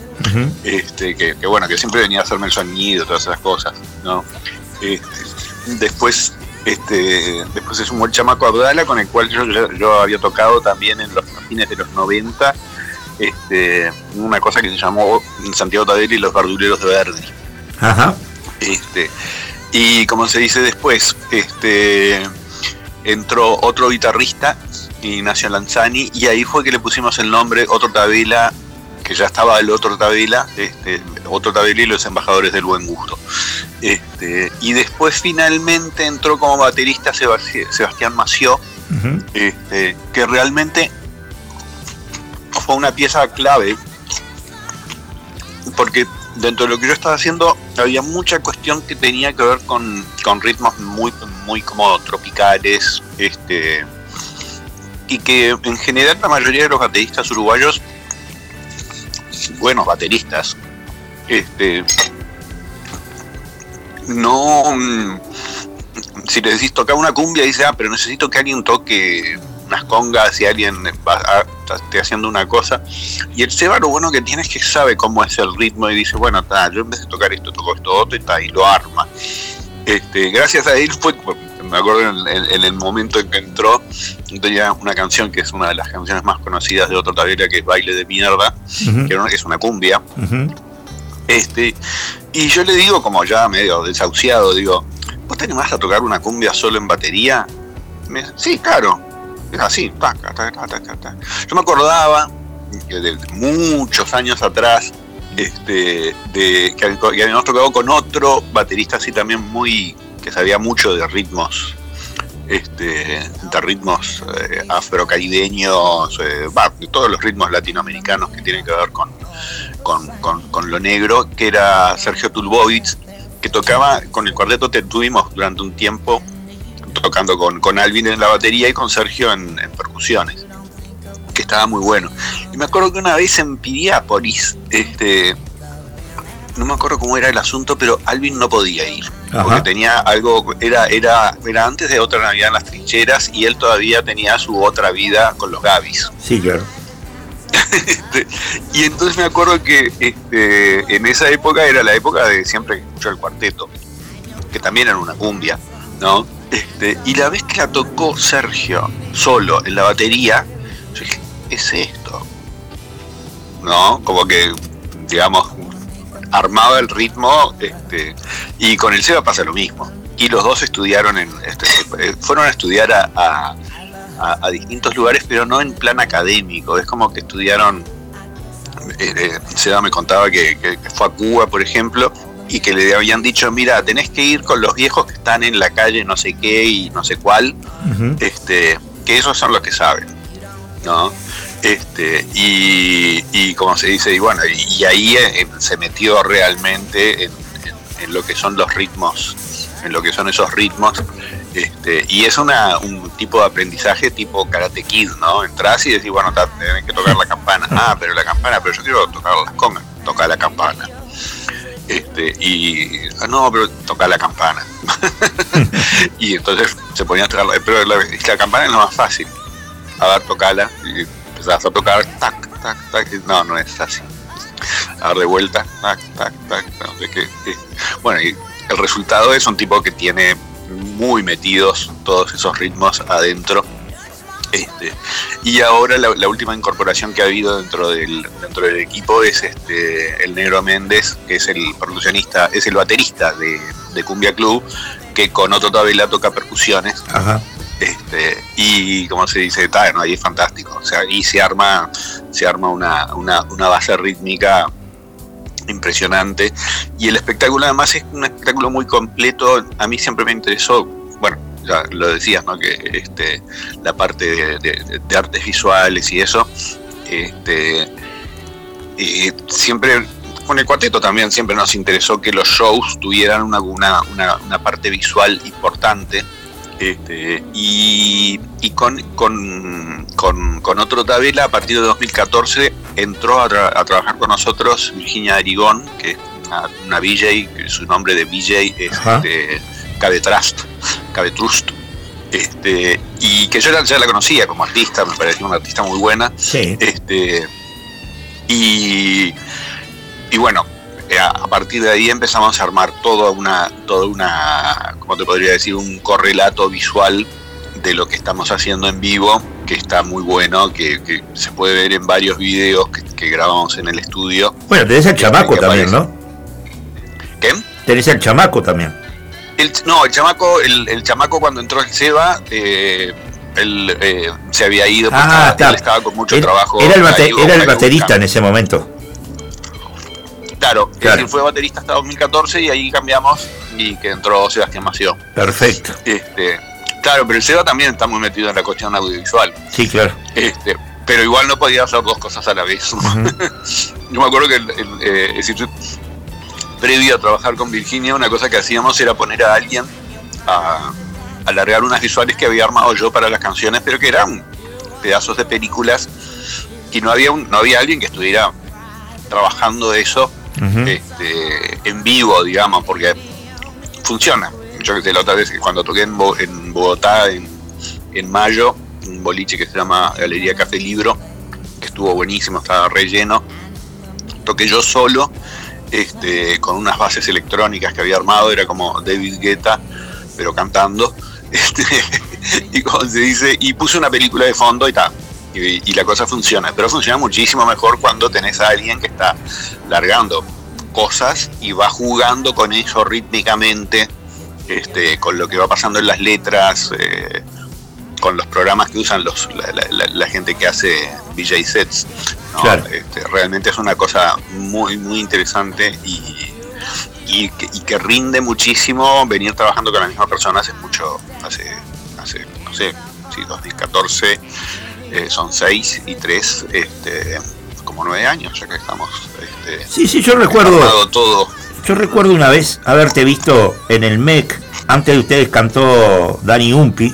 este, que, que bueno, que siempre venía a hacerme el sonido, todas esas cosas, ¿no? Este, después, este, después se sumó el chamaco Abdala, con el cual yo, yo, yo había tocado también en los fines de los 90, este, una cosa que se llamó Santiago Tadelli y los verduleros de Verdi. Ajá. Este, y como se dice después, este, entró otro guitarrista, Ignacio Lanzani, y ahí fue que le pusimos el nombre Otro Tabela, que ya estaba el Otro Tabela, este, Otro Tabela y los embajadores del buen gusto. Este, y después finalmente entró como baterista Sebasti- Sebastián Mació, este, que realmente fue una pieza clave porque dentro de lo que yo estaba haciendo había mucha cuestión que tenía que ver con, con ritmos muy muy como tropicales este y que en general la mayoría de los bateristas uruguayos buenos bateristas este no mm, si le decís tocar una cumbia dice ah pero necesito que alguien toque unas congas y alguien va a- esté haciendo una cosa y el Seba lo bueno que tiene es que sabe cómo es el ritmo y dice bueno ta, yo en vez de tocar esto toco esto otro y, ta, y lo arma este, gracias a él fue me acuerdo en, en- en el momento en que entró tenía una canción que es una de las canciones más conocidas de Otro Tavera que es Baile de Mierda que es una cumbia. Este, y yo le digo, como ya medio desahuciado, digo, ¿vos te animás a tocar una cumbia solo en batería? Sí, claro. Es así, taca, taca, taca, taca. Yo me acordaba de muchos años atrás, este, de que, que habíamos con otro baterista así también muy, que sabía mucho de ritmos, este, de ritmos eh, afrocaribeños, eh, de todos los ritmos latinoamericanos que tienen que ver con, con, con- con lo negro, que era Sergio Tulbovitz, que tocaba con el cuarteto que tuvimos durante un tiempo, tocando con, con Alvin en la batería y con Sergio en, en percusiones, que estaba muy bueno. Y me acuerdo que una vez en Piriápolis, este, no me acuerdo cómo era el asunto, pero Alvin no podía ir. Ajá. Porque tenía algo, era, era, era antes de otra Navidad en las trincheras y él todavía tenía su otra vida con los Gavis. Sí, claro. Este, y entonces me acuerdo que este, en esa época era la época de siempre que escucho el cuarteto, que también era una cumbia, ¿no? Este, y la vez que la tocó Sergio solo en la batería, yo dije, ¿qué es esto? ¿No? Como que, digamos, armaba el ritmo, este, y con el Seba pasa lo mismo. Y los dos estudiaron en, este, eh, fueron a estudiar a, a, a distintos lugares, pero no en plan académico. Es como que estudiaron. eh, eh, Seba me contaba que, que- que fue a Cuba, por ejemplo, y que le habían dicho: Mira, tenés que ir con los viejos que están en la calle, no sé qué y no sé cuál, este, que esos son los que saben, ¿no? Este, y, y como se dice, y bueno, y, y ahí eh, se metió realmente en, en- en lo que son los ritmos, en lo que son esos ritmos, este, y es una, un tipo de aprendizaje tipo Karate Kid, ¿no? Entrás y decís, bueno, ta, tenés que tocar la campana, ah, pero la campana, pero yo quiero tocar las congas, toca la campana. Este, y ah, no, pero toca la campana. y entonces se ponía a tocar, la- pero la, la campana es lo más fácil. A ver, tocala, y empezás a tocar, tac, tac, tac, no, no es así. A dar de vuelta, tac, tac, tac, no sé qué. Bueno, y el resultado es un tipo que tiene muy metidos todos esos ritmos adentro. Este, y ahora la, la última incorporación que ha habido dentro del, dentro del equipo es este el Negro Méndez, que es el percusionista, es el baterista de, de Cumbia Club, que con Otto Tabela toca percusiones. Ajá. Este, y como se dice, está, no, ahí es fantástico. O sea, y se arma, se arma una, una, una base rítmica impresionante. Y el espectáculo además es un espectáculo muy completo. A mí siempre me interesó, bueno, ya lo decías, ¿no? Que este, la parte de, de- artes visuales y eso. Este, y siempre con el cuarteto también siempre nos interesó que los shows tuvieran una, una parte visual importante. Este, y, y con, con, con, con otro tabela, a partir de 2014, entró a, tra- a trabajar con nosotros Virginia Arigón, que es una, una VJ, que su nombre de VJ es este, Cabe Trust, Cabe Trust. Este, y que yo ya, la conocía como artista, me parecía una artista muy buena. Sí. Este, y, y bueno, a, a partir de ahí empezamos a armar toda una, toda una, ¿cómo te podría decir? Un correlato visual de lo que estamos haciendo en vivo, que está muy bueno, que, que se puede ver en varios videos que, que grabamos en el estudio. Bueno, tenés el chamaco también, aparece. ¿no? ¿Qué? Tenés el chamaco también. El, no, el chamaco, el, el chamaco cuando entró el Seba, eh, él eh, se había ido, porque Ah, estaba, está. él estaba con mucho Era, trabajo. era el, bate- era el baterista en ese momento. Claro, Claro. él fue baterista hasta 2014 y ahí cambiamos y que entró Sebastián Mació. Perfecto. Este, claro, pero el Seba también está muy metido en la cuestión audiovisual. Sí, claro. Este, pero igual no podía hacer dos cosas a la vez. Yo me acuerdo que el- el, eh, decir, previo a trabajar con Virginia, una cosa que hacíamos era poner a alguien a alargar unas visuales que había armado yo para las canciones, pero que eran pedazos de películas y no había un, no había alguien que estuviera trabajando eso Este, en vivo, digamos, porque funciona. Yo que sé, la otra vez que cuando toqué en Bogotá en, en mayo, un boliche que se llama Galería Café Libro, que estuvo buenísimo, estaba relleno. Toqué yo solo, este, con unas bases electrónicas que había armado, era como David Guetta, pero cantando. Este, y como se dice, y puse una película de fondo y tal. Y, y la cosa funciona, pero funciona muchísimo mejor cuando tenés a alguien que está largando cosas y va jugando con eso rítmicamente, este, con lo que va pasando en las letras, eh, con los programas que usan los, la, la- la- la gente que hace DJ sets. ¿no? Claro. Este, realmente es una cosa muy, muy interesante y, y que, y que rinde muchísimo venir trabajando con la misma persona hace mucho, hace, hace no sé, sí, 2014, eh, son seis y tres, este, como nueve años ya que estamos. Este, Sí, sí, yo recuerdo. todo. Yo recuerdo una vez haberte visto en el MEC. Antes de ustedes cantó Dani Umpi.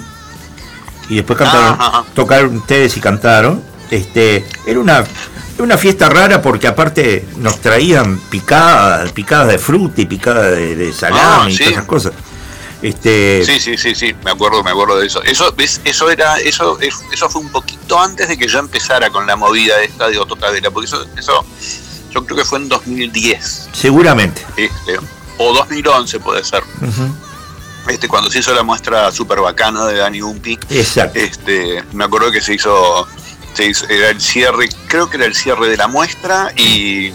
Y después cantaron, Ah, Ajá. tocaron ustedes y cantaron. Este, era una, era una fiesta rara porque aparte nos traían picadas, picadas de fruta y picadas de, de salami Ah, y sí. todas esas cosas. Este, Sí, sí, sí, sí, me acuerdo, me acuerdo de eso. Eso, eso era, eso, es- eso fue un poquito antes de que yo empezara con la movida esta de Ototadera, porque eso, eso, yo creo que fue en 2010, seguramente. este, o 2011 puede ser, este, cuando se hizo la muestra super bacana de Dani Umpi, Exacto. este, me acuerdo que se hizo, se hizo- era el cierre, creo que era el cierre de la muestra y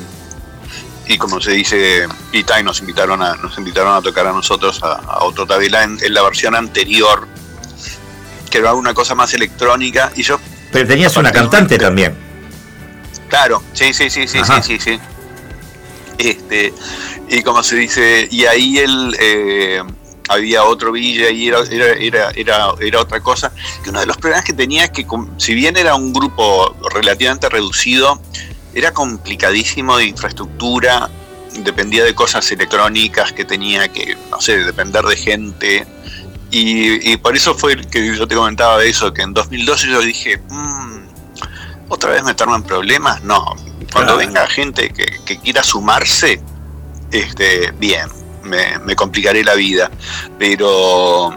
y como se dice, y ta, y nos invitaron a, nos invitaron a tocar a nosotros a, a otro tabela en, en la versión anterior, que era una cosa más electrónica, y yo, Pero tenías una cantante también. claro, sí, sí, sí, sí, Ajá. sí, sí, sí. Este, y como se dice, y ahí él eh, había otro villa y era, era, era, era, era otra cosa, que uno de los problemas que tenía es que si bien era un grupo relativamente reducido, era complicadísimo de infraestructura, dependía de cosas electrónicas que tenía que, no sé, depender de gente. Y, y por eso fue que yo te comentaba de eso, que en 2012 yo dije, "Mm, ¿otra vez meterme en problemas? No, cuando Claro. venga gente que, que quiera sumarse, este, bien, me, me complicaré la vida. Pero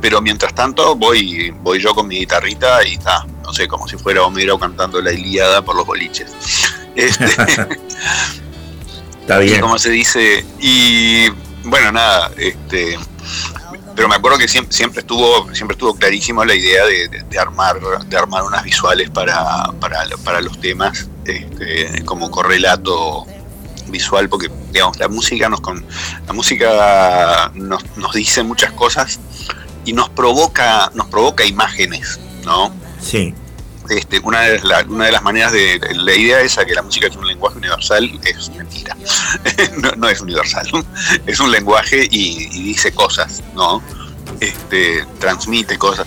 pero mientras tanto voy voy yo con mi guitarrita y está, no sé, como si fuera Homero cantando la Ilíada por los boliches. Este, Está y bien. como se dice, y bueno, nada, este pero me acuerdo que siempre, siempre estuvo siempre estuvo clarísimo la idea de, de- de armar de armar unas visuales para, para, para los temas este, como correlato visual porque digamos la música nos con la música nos, nos dice muchas cosas y nos provoca nos provoca imágenes no Sí. este, una, de la- una de las maneras de la idea esa que la música es un lenguaje universal es mentira. No, no es universal. Es un lenguaje y, y dice cosas no este, transmite cosas.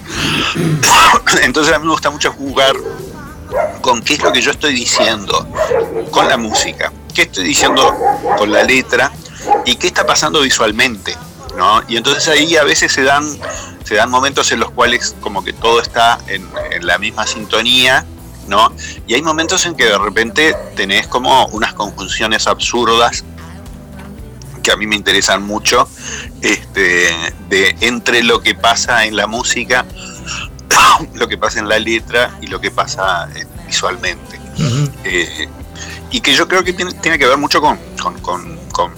Entonces a mí me gusta mucho jugar con qué es lo que yo estoy diciendo con la música qué qué estoy diciendo con la letra y qué está pasando visualmente, ¿no? Y entonces ahí a veces se dan, se dan momentos en los cuales como que todo está en, en la misma sintonía, ¿no? Y hay momentos en que de repente tenés como unas conjunciones absurdas que a mí me interesan mucho, este, de entre lo que pasa en la música, lo que pasa en la letra y lo que pasa eh, visualmente. Eh, y que yo creo que tiene, tiene que ver mucho con, con, con, con,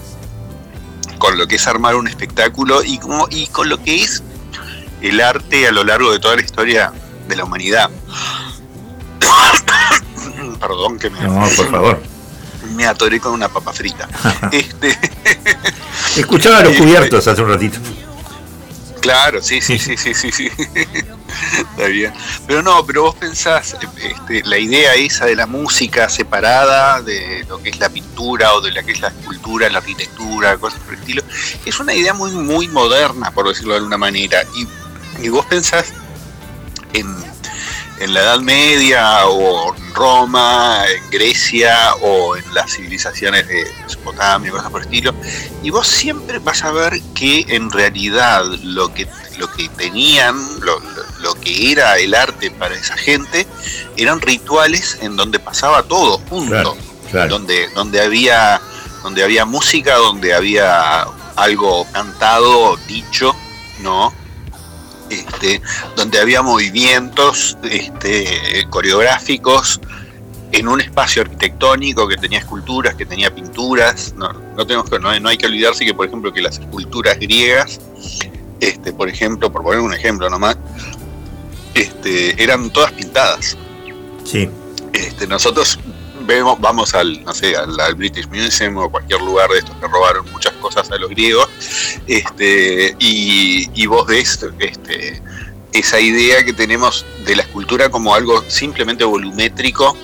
con lo que es armar un espectáculo y, como, y con lo que es el arte a lo largo de toda la historia de la humanidad. Perdón que me, No, por favor. me atoré con una papa frita. este, Escuchaba los cubiertos hace un ratito. Claro, sí, sí, sí, sí, sí, sí. Está bien. Pero no, pero vos pensás, este, la idea esa de la música separada de lo que es la pintura o de lo que es la escultura, la arquitectura, cosas por el estilo, es una idea muy, muy moderna, por decirlo de alguna manera. Y, y vos pensás en, en la Edad Media o en Roma, en Grecia o en las civilizaciones de Mesopotamia, cosas por el estilo, y vos siempre vas a ver que en realidad lo que, lo que tenían, lo, que era el arte para esa gente, eran rituales en donde pasaba todo junto, Claro, claro. donde, donde había donde había música, donde había algo cantado, dicho, ¿no? Este, donde había movimientos este, coreográficos en un espacio arquitectónico que tenía esculturas, que tenía pinturas. No, no, tenemos que, no, hay, no hay que olvidarse que, por ejemplo, que las esculturas griegas, este, por ejemplo, por poner un ejemplo nomás, este, eran todas pintadas. Sí. Este, nosotros vemos, vamos al, no sé, al, al British Museum o cualquier lugar de estos que robaron muchas cosas a los griegos, este, y, y vos ves este, esa idea que tenemos de la escultura como algo simplemente volumétrico,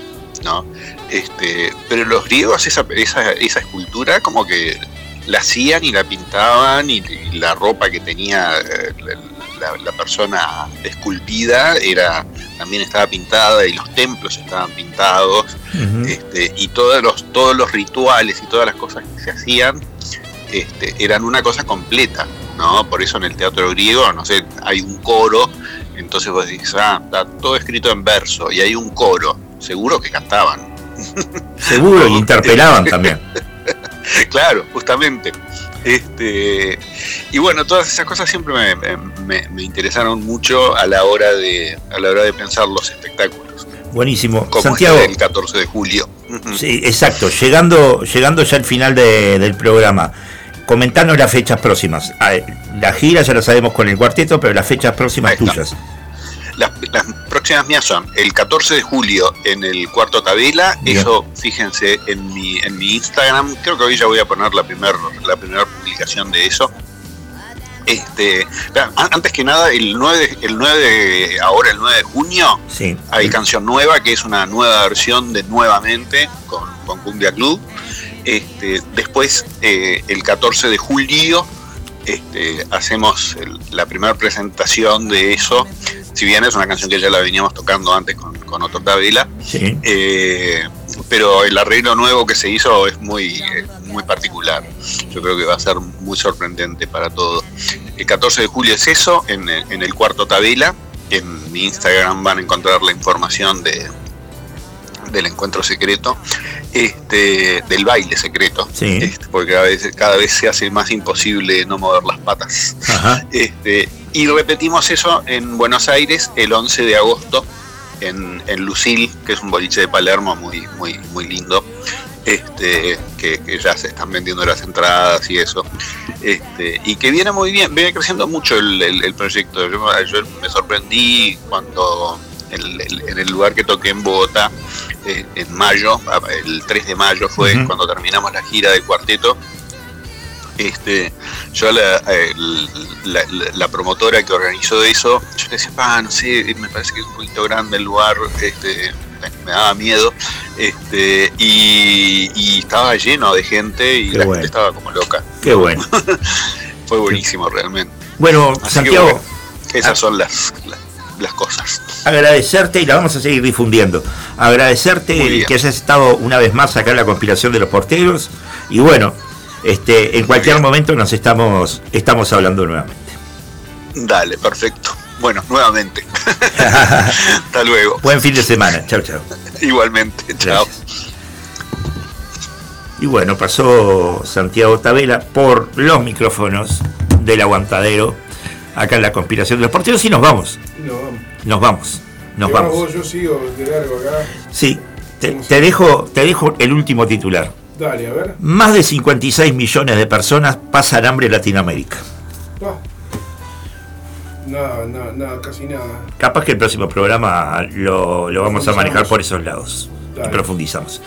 ¿no? Este, pero los griegos esa, esa, esa escultura como que la hacían y la pintaban y, y la ropa que tenía eh, la, la- la persona esculpida era también estaba pintada y los templos estaban pintados este, y todos los, todos los rituales y todas las cosas que se hacían este, eran una cosa completa, ¿no? Por eso en el teatro griego, no sé, hay un coro, entonces vos dices, ah, está todo escrito en verso y hay un coro, seguro que cantaban. Seguro, y interpelaban también. claro, justamente. Este, y bueno, todas esas cosas siempre me, me- interesaron mucho a la hora de a la hora de pensar los espectáculos. Buenísimo. Como Santiago. este del 14 de julio. Sí, exacto. Llegando, llegando ya al final de- del programa, comentanos las fechas próximas. Ah, La gira ya la sabemos con el cuarteto, pero las fechas próximas tuyas. Las, las próximas mías son el 14 de julio en el Cuarto Tabela. Bien. Eso, fíjense en mi, en mi Instagram. Creo que hoy ya voy a poner la primera la primer publicación de eso. Este, antes que nada, el 9, de- el 9 de, ahora el 9 de junio, Sí. hay canción nueva, que es una nueva versión de Nuevamente con, con Cumbia Club. Este, después, eh, el 14 de julio, este, hacemos el- la primera presentación de eso. Si bien es una canción que ya la veníamos tocando antes con, con otro tabela, Sí. eh, pero el arreglo nuevo que se hizo es muy, eh, muy particular. Yo creo que va a ser muy sorprendente para todos. El 14 de julio es eso, en, el- en el cuarto tabela. En mi Instagram van a encontrar la información de, del encuentro secreto, este, del baile secreto, Sí. este, porque cada vez, cada vez se hace más imposible no mover las patas. Ajá. Este, y repetimos eso en Buenos Aires el 11 de agosto en, en Lucil, que es un boliche de Palermo muy, muy, muy lindo. Este, que, que ya se están vendiendo las entradas y eso. Este, y que viene muy bien, viene creciendo mucho el, el- el proyecto. Yo, yo me sorprendí cuando el- en el lugar que toqué en Bogotá, en mayo, el 3 de mayo fue cuando terminamos la gira del cuarteto. Este, yo la, el- la, la- la promotora que organizó eso, yo le decía, ah, no sé, me parece que es un poquito grande el lugar, este, me daba miedo, este, y, y estaba lleno de gente y Qué la bueno. gente estaba como loca. Qué bueno. Fue buenísimo realmente. Bueno, Así que Santiago, bueno, esas son las, las- las cosas. agradecerte y la vamos a seguir difundiendo. Agradecerte que hayas estado una vez más acá en la conspiración de los porteros. Y bueno, este, en cualquier momento nos estamos, estamos hablando nuevamente. Dale, perfecto. Bueno, nuevamente. Hasta luego. Buen fin de semana. Chao, chao. Igualmente. Chao. Y bueno, pasó Santiago Tabela por los micrófonos del aguantadero, acá en la conspiración de los porteros, y nos vamos, No, vamos. nos vamos, nos vamos. vos, yo sigo de largo acá. Sí, te, te dejo, te dejo el último titular. Dale, a ver. Más de 56 millones de personas pasan hambre en Latinoamérica. Nada, nada, nada, casi nada. Capaz que el próximo programa lo, lo vamos a manejar por esos lados y profundizamos.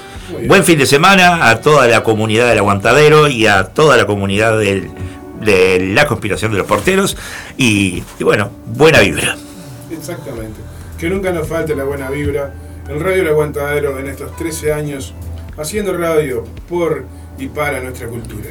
Buen fin de semana a toda la comunidad del aguantadero y a toda la comunidad del- de la conspiración de los porteros. Y, y bueno, buena vibra. Exactamente. Que nunca nos falte la buena vibra. El Radio El Aguantadero en estos 13 años, haciendo radio por y para nuestra cultura.